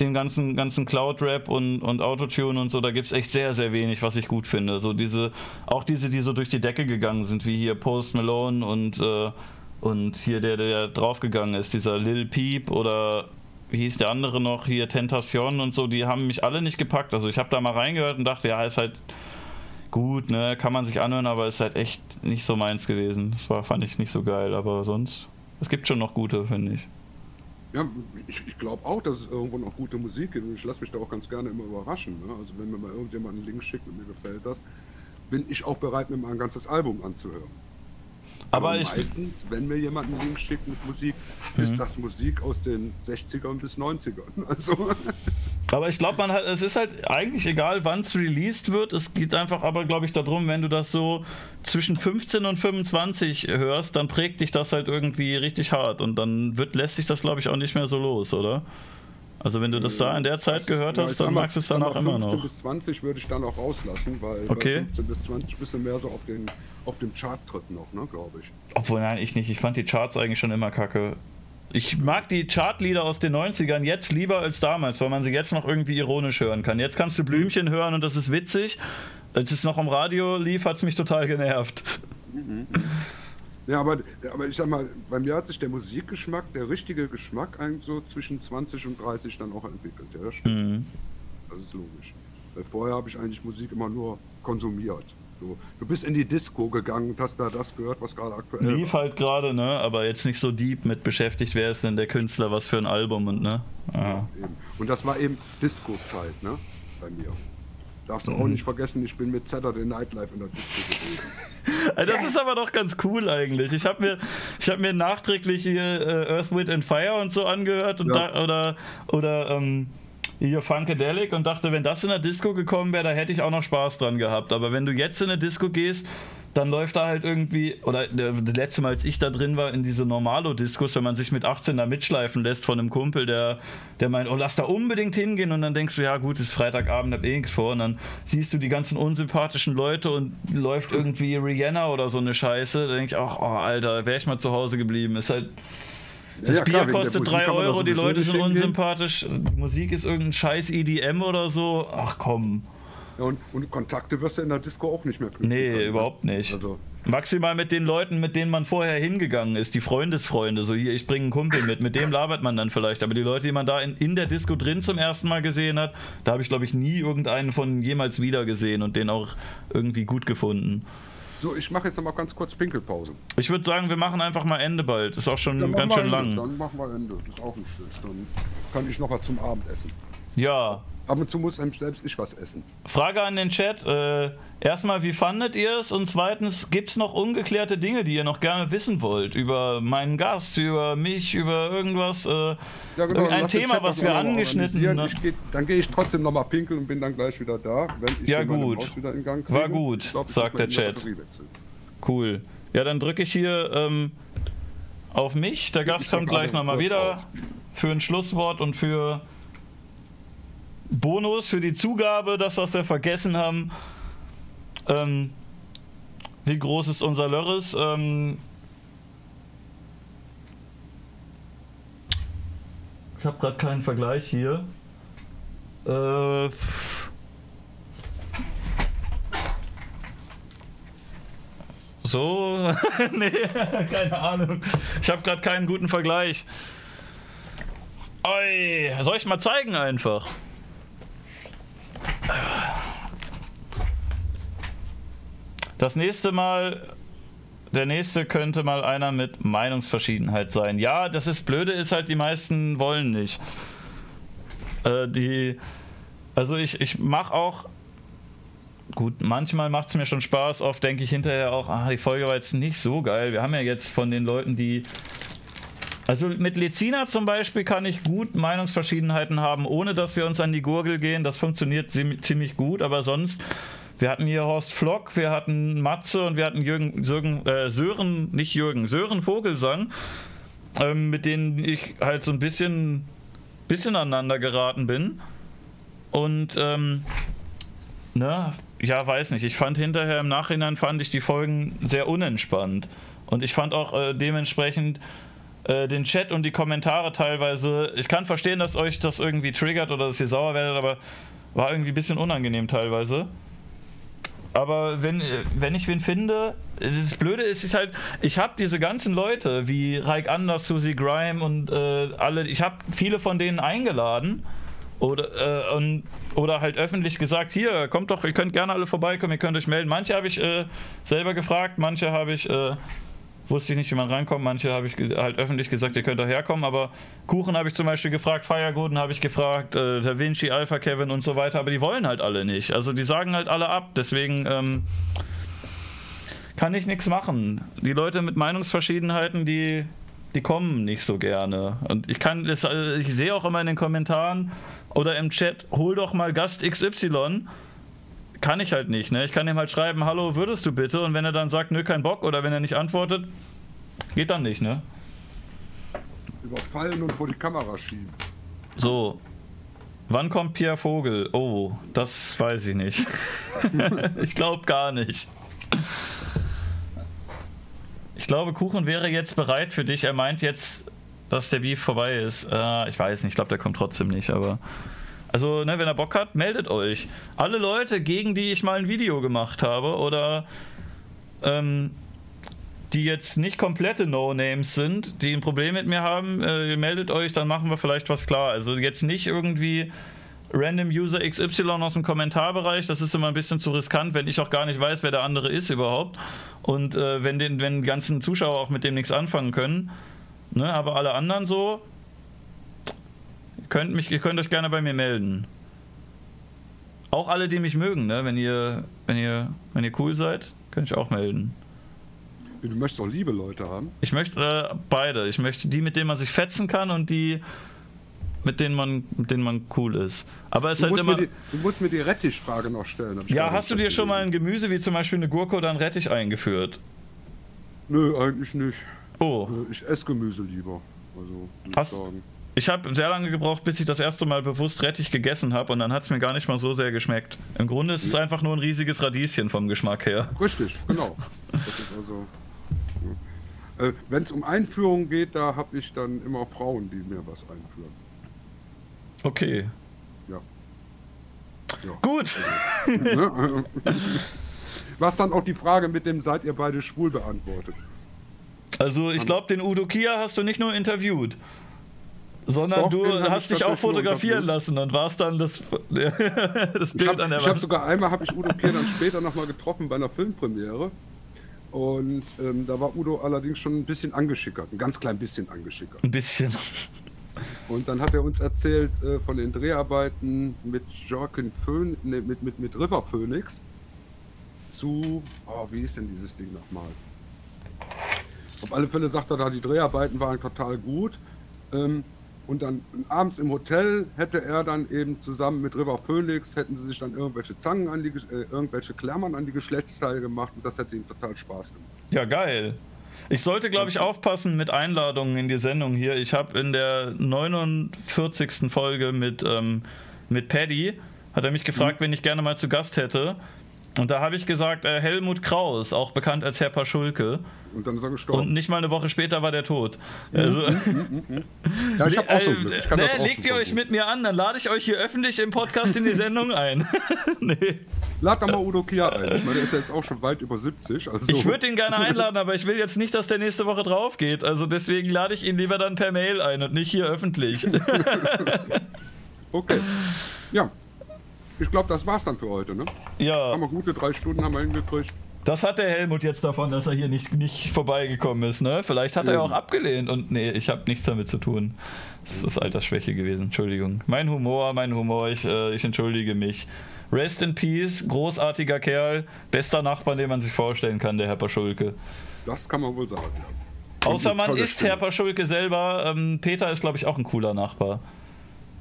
dem ganzen, ganzen Cloud-Rap und, und Autotune und so, da gibt es echt sehr, sehr wenig, was ich gut finde. So diese, auch diese, die so durch die Decke gegangen sind, wie hier Post Malone und, äh, und hier der, der draufgegangen ist, dieser Lil Peep oder wie hieß der andere noch, hier Tentation und so, die haben mich alle nicht gepackt. Also ich habe da mal reingehört und dachte, ja, ist halt gut, ne, kann man sich anhören, aber ist halt echt nicht so meins gewesen. Das war, fand ich nicht so geil, aber sonst, es gibt schon noch gute, finde ich. Ja, ich, ich glaube auch, dass es irgendwo noch gute Musik gibt und ich lasse mich da auch ganz gerne immer überraschen. Ne? Also wenn mir mal irgendjemand einen Link schickt und mir gefällt das, bin ich auch bereit, mir mal ein ganzes Album anzuhören. Aber ich, meistens, wenn mir jemand einen Link schickt mit Musik, Mhm. ist das Musik aus den 60ern bis 90ern. Also Aber ich glaube, man hat, es ist halt eigentlich egal, wann es released wird. Es geht einfach aber, glaube ich, darum, wenn du das so zwischen 15 und 25 hörst, dann prägt dich das halt irgendwie richtig hart und dann wird, lässt sich das, glaube ich, auch nicht mehr so los, oder? Also wenn du das da in der Zeit gehört hast, dann magst du es danach immer noch. 15 bis 20 würde ich dann auch rauslassen, weil okay. bei 15 bis 20 bist du mehr so auf, den, auf dem Chart-Trip noch, ne, glaube ich. Obwohl, nein, ich nicht. Ich fand die Charts eigentlich schon immer kacke. Ich mag die Chartlieder aus den 90ern jetzt lieber als damals, weil man sie jetzt noch irgendwie ironisch hören kann. Jetzt kannst du Blümchen hören und das ist witzig. Als es noch am Radio lief, hat es mich total genervt. Mhm. Ja, aber, aber ich sag mal, bei mir hat sich der Musikgeschmack, der richtige Geschmack eigentlich so zwischen 20 und 30 dann auch entwickelt. Ja, das stimmt. Mhm. Das ist logisch. Weil vorher habe ich eigentlich Musik immer nur konsumiert. So, du bist in die Disco gegangen und hast da das gehört, was gerade aktuell Lief halt gerade, ne? Aber jetzt nicht so deep mit beschäftigt, wer ist denn der Künstler, was für ein Album und ne? Ja, und das war eben Disco-Zeit, ne? Bei mir. Darfst du mhm. auch nicht vergessen, ich bin mit Saturday Night Live in der Disco gewesen. Das ist aber doch ganz cool eigentlich. Ich habe mir, hab mir nachträglich hier äh, Earth, Wind and Fire und so angehört und ja. da, oder, oder ähm, hier Funkadelic und dachte, wenn das in der Disco gekommen wäre, da hätte ich auch noch Spaß dran gehabt. Aber wenn du jetzt in eine Disco gehst, dann läuft da halt irgendwie, oder das letzte Mal, als ich da drin war, in diese Normalo-Diskus, wenn man sich mit 18 da mitschleifen lässt von einem Kumpel, der, der meint, oh, lass da unbedingt hingehen. Und dann denkst du, ja gut, ist Freitagabend, hab eh nichts vor. Und dann siehst du die ganzen unsympathischen Leute und läuft irgendwie Rihanna oder so eine Scheiße, da denk ich auch, oh Alter, wäre ich mal zu Hause geblieben, ist halt... Das ja, Bier klar, kostet 3 Euro, die Leute sind unsympathisch, die Musik ist irgendein scheiß EDM oder so. Ach komm. Ja, und, und, Kontakte wirst du in der Disco auch nicht mehr knüpfen. Nee, können, überhaupt nicht. Also. Maximal mit den Leuten, mit denen man vorher hingegangen ist, die Freundesfreunde. So hier, ich bringe einen Kumpel mit, mit dem labert man dann vielleicht. Aber die Leute, die man da in, in der Disco drin zum ersten Mal gesehen hat, da habe ich, glaube ich, nie irgendeinen von jemals wieder gesehen und den auch irgendwie gut gefunden. So, ich mache jetzt noch mal ganz kurz Pinkelpause. Ich würde sagen, wir machen einfach mal Ende bald. Ist auch schon dann ganz schön Ende. lang. Dann machen wir Ende. Das ist auch nicht schlecht. Dann kann ich noch was zum Abendessen. Ja, Ab und zu muss einem selbst ich was essen. Frage an den Chat. Äh, erstmal, wie fandet ihr es? Und zweitens, gibt es noch ungeklärte Dinge, die ihr noch gerne wissen wollt? Über meinen Gast, über mich, über irgendwas? Äh, ja, genau, ein Thema, was wir angeschnitten haben. Geh, dann gehe ich trotzdem nochmal pinkeln und bin dann gleich wieder da, wenn ich ja, gut. wieder in Gang kriege. War gut, glaub, sagt der Chat. Cool. Ja, dann drücke ich hier ähm, auf mich. Der Gast kommt gleich nochmal wieder raus. für ein Schlusswort und für Bonus für die Zugabe, das, was wir vergessen haben. Ähm, wie groß ist unser Lörres? Ähm, ich habe gerade keinen Vergleich hier. Äh, so, nee, keine Ahnung. Ich habe gerade keinen guten Vergleich. Oi, soll ich mal zeigen einfach? Das nächste Mal, der nächste könnte mal einer mit Meinungsverschiedenheit sein. Ja, das ist blöde, ist halt, die meisten wollen nicht. Äh, die, also ich, ich mache auch, gut, manchmal macht es mir schon Spaß, oft denke ich hinterher auch, ah, die Folge war jetzt nicht so geil. Wir haben ja jetzt von den Leuten, die also mit Lezina zum Beispiel kann ich gut Meinungsverschiedenheiten haben, ohne dass wir uns an die Gurgel gehen. Das funktioniert ziemlich gut, aber sonst. Wir hatten hier Horst Flock, wir hatten Matze und wir hatten Jürgen, Sören, äh, Sören nicht Jürgen, Sören Vogelsang, ähm, mit denen ich halt so ein bisschen, bisschen aneinander geraten bin. Und ähm, ne, ja, weiß nicht. Ich fand hinterher im Nachhinein fand ich die Folgen sehr unentspannt. Und ich fand auch äh, dementsprechend äh, den Chat und die Kommentare teilweise. Ich kann verstehen, dass euch das irgendwie triggert oder dass ihr sauer werdet, aber war irgendwie ein bisschen unangenehm teilweise. Aber wenn, wenn ich wen finde, das Blöde ist, ist halt, ich habe diese ganzen Leute wie Raik Anders, Susie Grime und äh, alle, ich habe viele von denen eingeladen oder, äh, und, oder halt öffentlich gesagt, hier, kommt doch, ihr könnt gerne alle vorbeikommen, ihr könnt euch melden. Manche habe ich äh, selber gefragt, manche habe ich äh, wusste ich nicht, wie man reinkommt. Manche habe ich halt öffentlich gesagt, ihr könnt doch herkommen. Aber Kuchen habe ich zum Beispiel gefragt, Feiergurten habe ich gefragt, äh, Da Vinci, Alpha Kevin und so weiter. Aber die wollen halt alle nicht. Also die sagen halt alle ab. Deswegen ähm, kann ich nichts machen. Die Leute mit Meinungsverschiedenheiten, die, die kommen nicht so gerne. Und ich kann, das, äh, ich sehe auch immer in den Kommentaren, Oder im Chat, hol doch mal Gast XY. Kann ich halt nicht, ne? Ich kann ihm halt schreiben, hallo, würdest du bitte? Und wenn er dann sagt, nö, kein Bock, oder wenn er nicht antwortet, geht dann nicht, ne? Überfallen und vor die Kamera schieben. So. Wann kommt Pierre Vogel? Oh, das weiß ich nicht. ich glaube gar nicht. Ich glaube, Kuchen wäre jetzt bereit für dich. Er meint jetzt, dass der Beef vorbei ist. Äh, ich weiß nicht, ich glaube, der kommt trotzdem nicht, aber. Also, ne, wenn er Bock hat, meldet euch. Alle Leute, gegen die ich mal ein Video gemacht habe oder ähm, die jetzt nicht komplette No-Names sind, die ein Problem mit mir haben, äh, meldet euch, dann machen wir vielleicht was klar. Also jetzt nicht irgendwie Random User XY aus dem Kommentarbereich, das ist immer ein bisschen zu riskant, wenn ich auch gar nicht weiß, wer der andere ist überhaupt. Und äh, wenn, den, wenn die ganzen Zuschauer auch mit dem nichts anfangen können. Ne, aber alle anderen so, ihr könnt, mich, ihr könnt euch gerne bei mir melden. Auch alle, die mich mögen, ne? wenn, ihr, wenn, ihr, wenn ihr cool seid, könnt ihr auch melden. Du möchtest auch liebe Leute haben. Ich möchte äh, beide. Ich möchte die, mit denen man sich fetzen kann und die, mit denen man, mit denen man cool ist. Aber es ist Du halt musst, immer. die, du musst mir die Rettichfrage noch stellen. ich Ja, hast du dir schon mal ein Gemüse wie zum Beispiel eine Gurke oder ein Rettich eingeführt? Nö, eigentlich nicht. Oh, Also Ich esse Gemüse lieber. Also, ich Hast- sagen. Ich habe sehr lange gebraucht, bis ich das erste Mal bewusst Rettich gegessen habe und dann hat es mir gar nicht mal so sehr geschmeckt. Im Grunde ist es einfach nur ein riesiges Radieschen vom Geschmack her. Richtig, genau. Also. Äh, Wenn es um Einführung geht, da habe ich dann immer Frauen, die mir was einführen. Okay. Ja. Ja. Gut. Ne? Was dann auch die Frage mit dem seid ihr beide schwul beantwortet. Also ich glaube, den Udo Kia hast du nicht nur interviewt, sondern Doch, du hab ich hast dich auch fotografieren lassen und warst dann das, das Ich Bild habe an der hab Wand. sogar einmal habe ich Udo Kier dann später nochmal getroffen bei einer Filmpremiere. Und ähm, da war Udo allerdings schon ein bisschen angeschickert, ein ganz klein bisschen angeschickert. Ein bisschen. Und dann hat er uns erzählt äh, von den Dreharbeiten mit Joaquin Phön ne, mit, mit, mit River Phoenix zu, oh, wie ist denn dieses Ding nochmal? Auf alle Fälle sagt er da, die Dreharbeiten waren total gut. Ähm, und dann abends im Hotel hätte er dann eben zusammen mit River Phoenix, hätten sie sich dann irgendwelche Zangen an die, äh, irgendwelche Klammern an die Geschlechtsteile gemacht und das hätte ihm total Spaß gemacht. Ja, geil. Ich sollte, glaube ich, aufpassen mit Einladungen in die Sendung hier. Ich habe in der 49. Folge mit, ähm, mit Paddy, hat er mich gefragt, wen ich gerne mal zu Gast hätte. Und da habe ich gesagt, äh, Helmut Kraus, auch bekannt als Herr Paschulke. Und dann ist er Und gestorben. nicht mal eine Woche später war der tot. Also, ja, ich habe auch so äh, Glück. Ich ne, legt ihr euch mit mir an, dann lade ich euch hier öffentlich im Podcast in die Sendung ein. nee. Lad doch mal Udo Kier ein. Ich meine, der ist ja jetzt auch schon weit über 70. Also Ich würde ihn gerne einladen, aber ich will jetzt nicht, dass der nächste Woche drauf geht. Also deswegen lade ich ihn lieber dann per Mail ein und nicht hier öffentlich. Okay. Ja. Ich glaube, das war's dann für heute, ne? ja, Haben wir gute drei Stunden haben wir hingekriegt. das hat der Helmut jetzt davon, dass er hier nicht, nicht vorbeigekommen ist. Ne? Vielleicht hat er ja auch Eben. abgelehnt und nee, ich habe nichts damit zu tun. Das ist Altersschwäche gewesen, Entschuldigung. Mein Humor, mein Humor, ich, äh, ich entschuldige mich. Rest in Peace, großartiger Kerl, bester Nachbar, den man sich vorstellen kann, der Herr Paschulke. Das kann man wohl sagen. ja. Außer man ist Stimme. Herr Paschulke selber. Ähm, Peter ist, glaube ich, auch ein cooler Nachbar.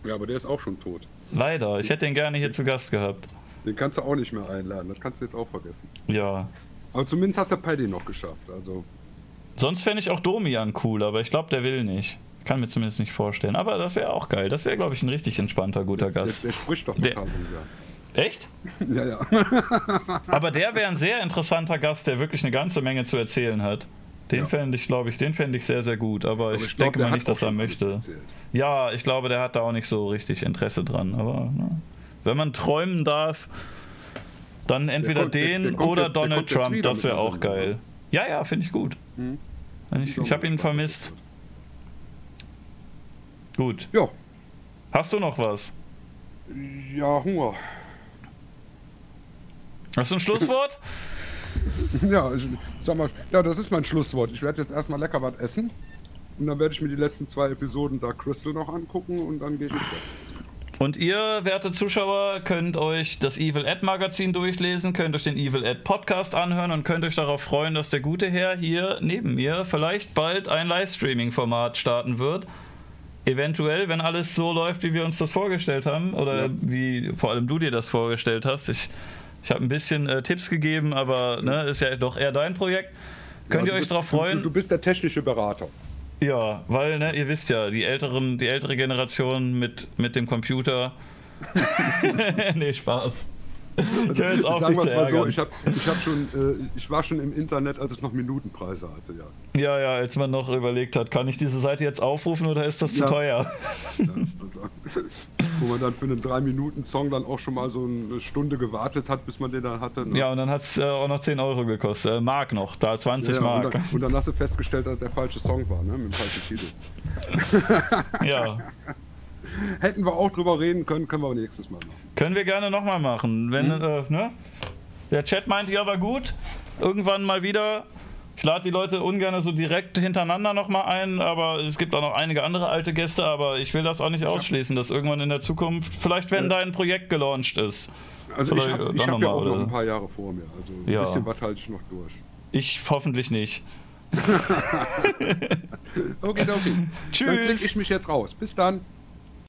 Ja, aber der ist auch schon tot. Leider, ich hätte ihn gerne hier zu Gast gehabt. Den kannst du auch nicht mehr einladen. Das kannst du jetzt auch vergessen. Ja. Aber zumindest hast du Paddy noch geschafft. Also, Sonst fände ich auch Domian cool, aber ich glaube, der will nicht. Kann mir zumindest nicht vorstellen. Aber das wäre auch geil. Das wäre, glaube ich, ein richtig entspannter, guter der, Gast. der spricht doch Der- total ungern. Echt? Ja, ja. Aber der wäre ein sehr interessanter Gast, der wirklich eine ganze Menge zu erzählen hat. Den Ja. fände ich, glaube ich, den fände ich sehr, sehr gut. Aber, Aber ich, glaub, denke der mal nicht, dass er möchte. Ja, ich glaube, der hat da auch nicht so richtig Interesse dran. Aber ne, wenn man träumen darf, dann entweder kommt- der- den der kommt oder der Donald Trump. Das wäre der auch geil. Ja, ja, finde ich gut. Hm. Ich, ich habe ihn vermisst. Gut. Ja. Hast du noch was? Ja, Hunger. Hast du ein Schlusswort? Ja, ich, sag mal, ja, das ist mein Schlusswort. Ich werde jetzt erstmal lecker was essen. Und dann werde ich mir die letzten zwei Episoden Dark Crystal noch angucken und dann gehe ich ins Bett. Und ihr, werte Zuschauer, könnt euch das Evil Ed Magazin durchlesen, könnt euch den Evil Ed Podcast anhören und könnt euch darauf freuen, dass der gute Herr hier neben mir vielleicht bald ein Livestreaming-Format starten wird. eventuell, wenn alles so läuft, wie wir uns das vorgestellt haben, oder ja. wie vor allem du dir das vorgestellt hast. Ich, ich habe ein bisschen äh, Tipps gegeben, aber ne, ist ja doch eher dein Projekt. Könnt ja, ihr euch darauf freuen? Du, du, bist der technische Berater. Ja, weil, ne, ihr wisst ja, die älteren, die ältere Generation mit, mit dem Computer. nee, Spaß. Ich höre jetzt auf, dich zu mal so, ich, hab, ich, hab schon, äh, ich war schon im Internet, als es noch Minutenpreise hatte, ja. Ja, ja, als man noch überlegt hat, kann ich diese Seite jetzt aufrufen oder ist das zu ja. teuer? Ja, also, wo man dann für einen 3-Minuten-Song dann auch schon mal so eine Stunde gewartet hat, bis man den dann hatte. Ne? Ja, und dann hat es äh, auch noch 10 Euro gekostet. Äh, Mark noch, da 20 ja, Mark. Und dann, und dann, hast du festgestellt, dass der falsche Song war, ne? Mit dem falschen Titel. ja. Hätten wir auch drüber reden können, können wir aber nächstes Mal machen. Können wir gerne nochmal machen. Wenn, hm? äh, ne? Der Chat meint, ja, war gut. Irgendwann mal wieder. Ich lade die Leute ungern so direkt hintereinander nochmal ein, aber es gibt auch noch einige andere alte Gäste, aber ich will das auch nicht ausschließen, dass irgendwann in der Zukunft, vielleicht wenn ja. dein Projekt gelauncht ist. Also ich habe hab ja auch noch ein paar Jahre vor mir, also ein ja. bisschen was halte ich noch durch. Ich hoffentlich nicht. okay, okay. Tschüss. Dann klicke ich mich jetzt raus. Bis dann.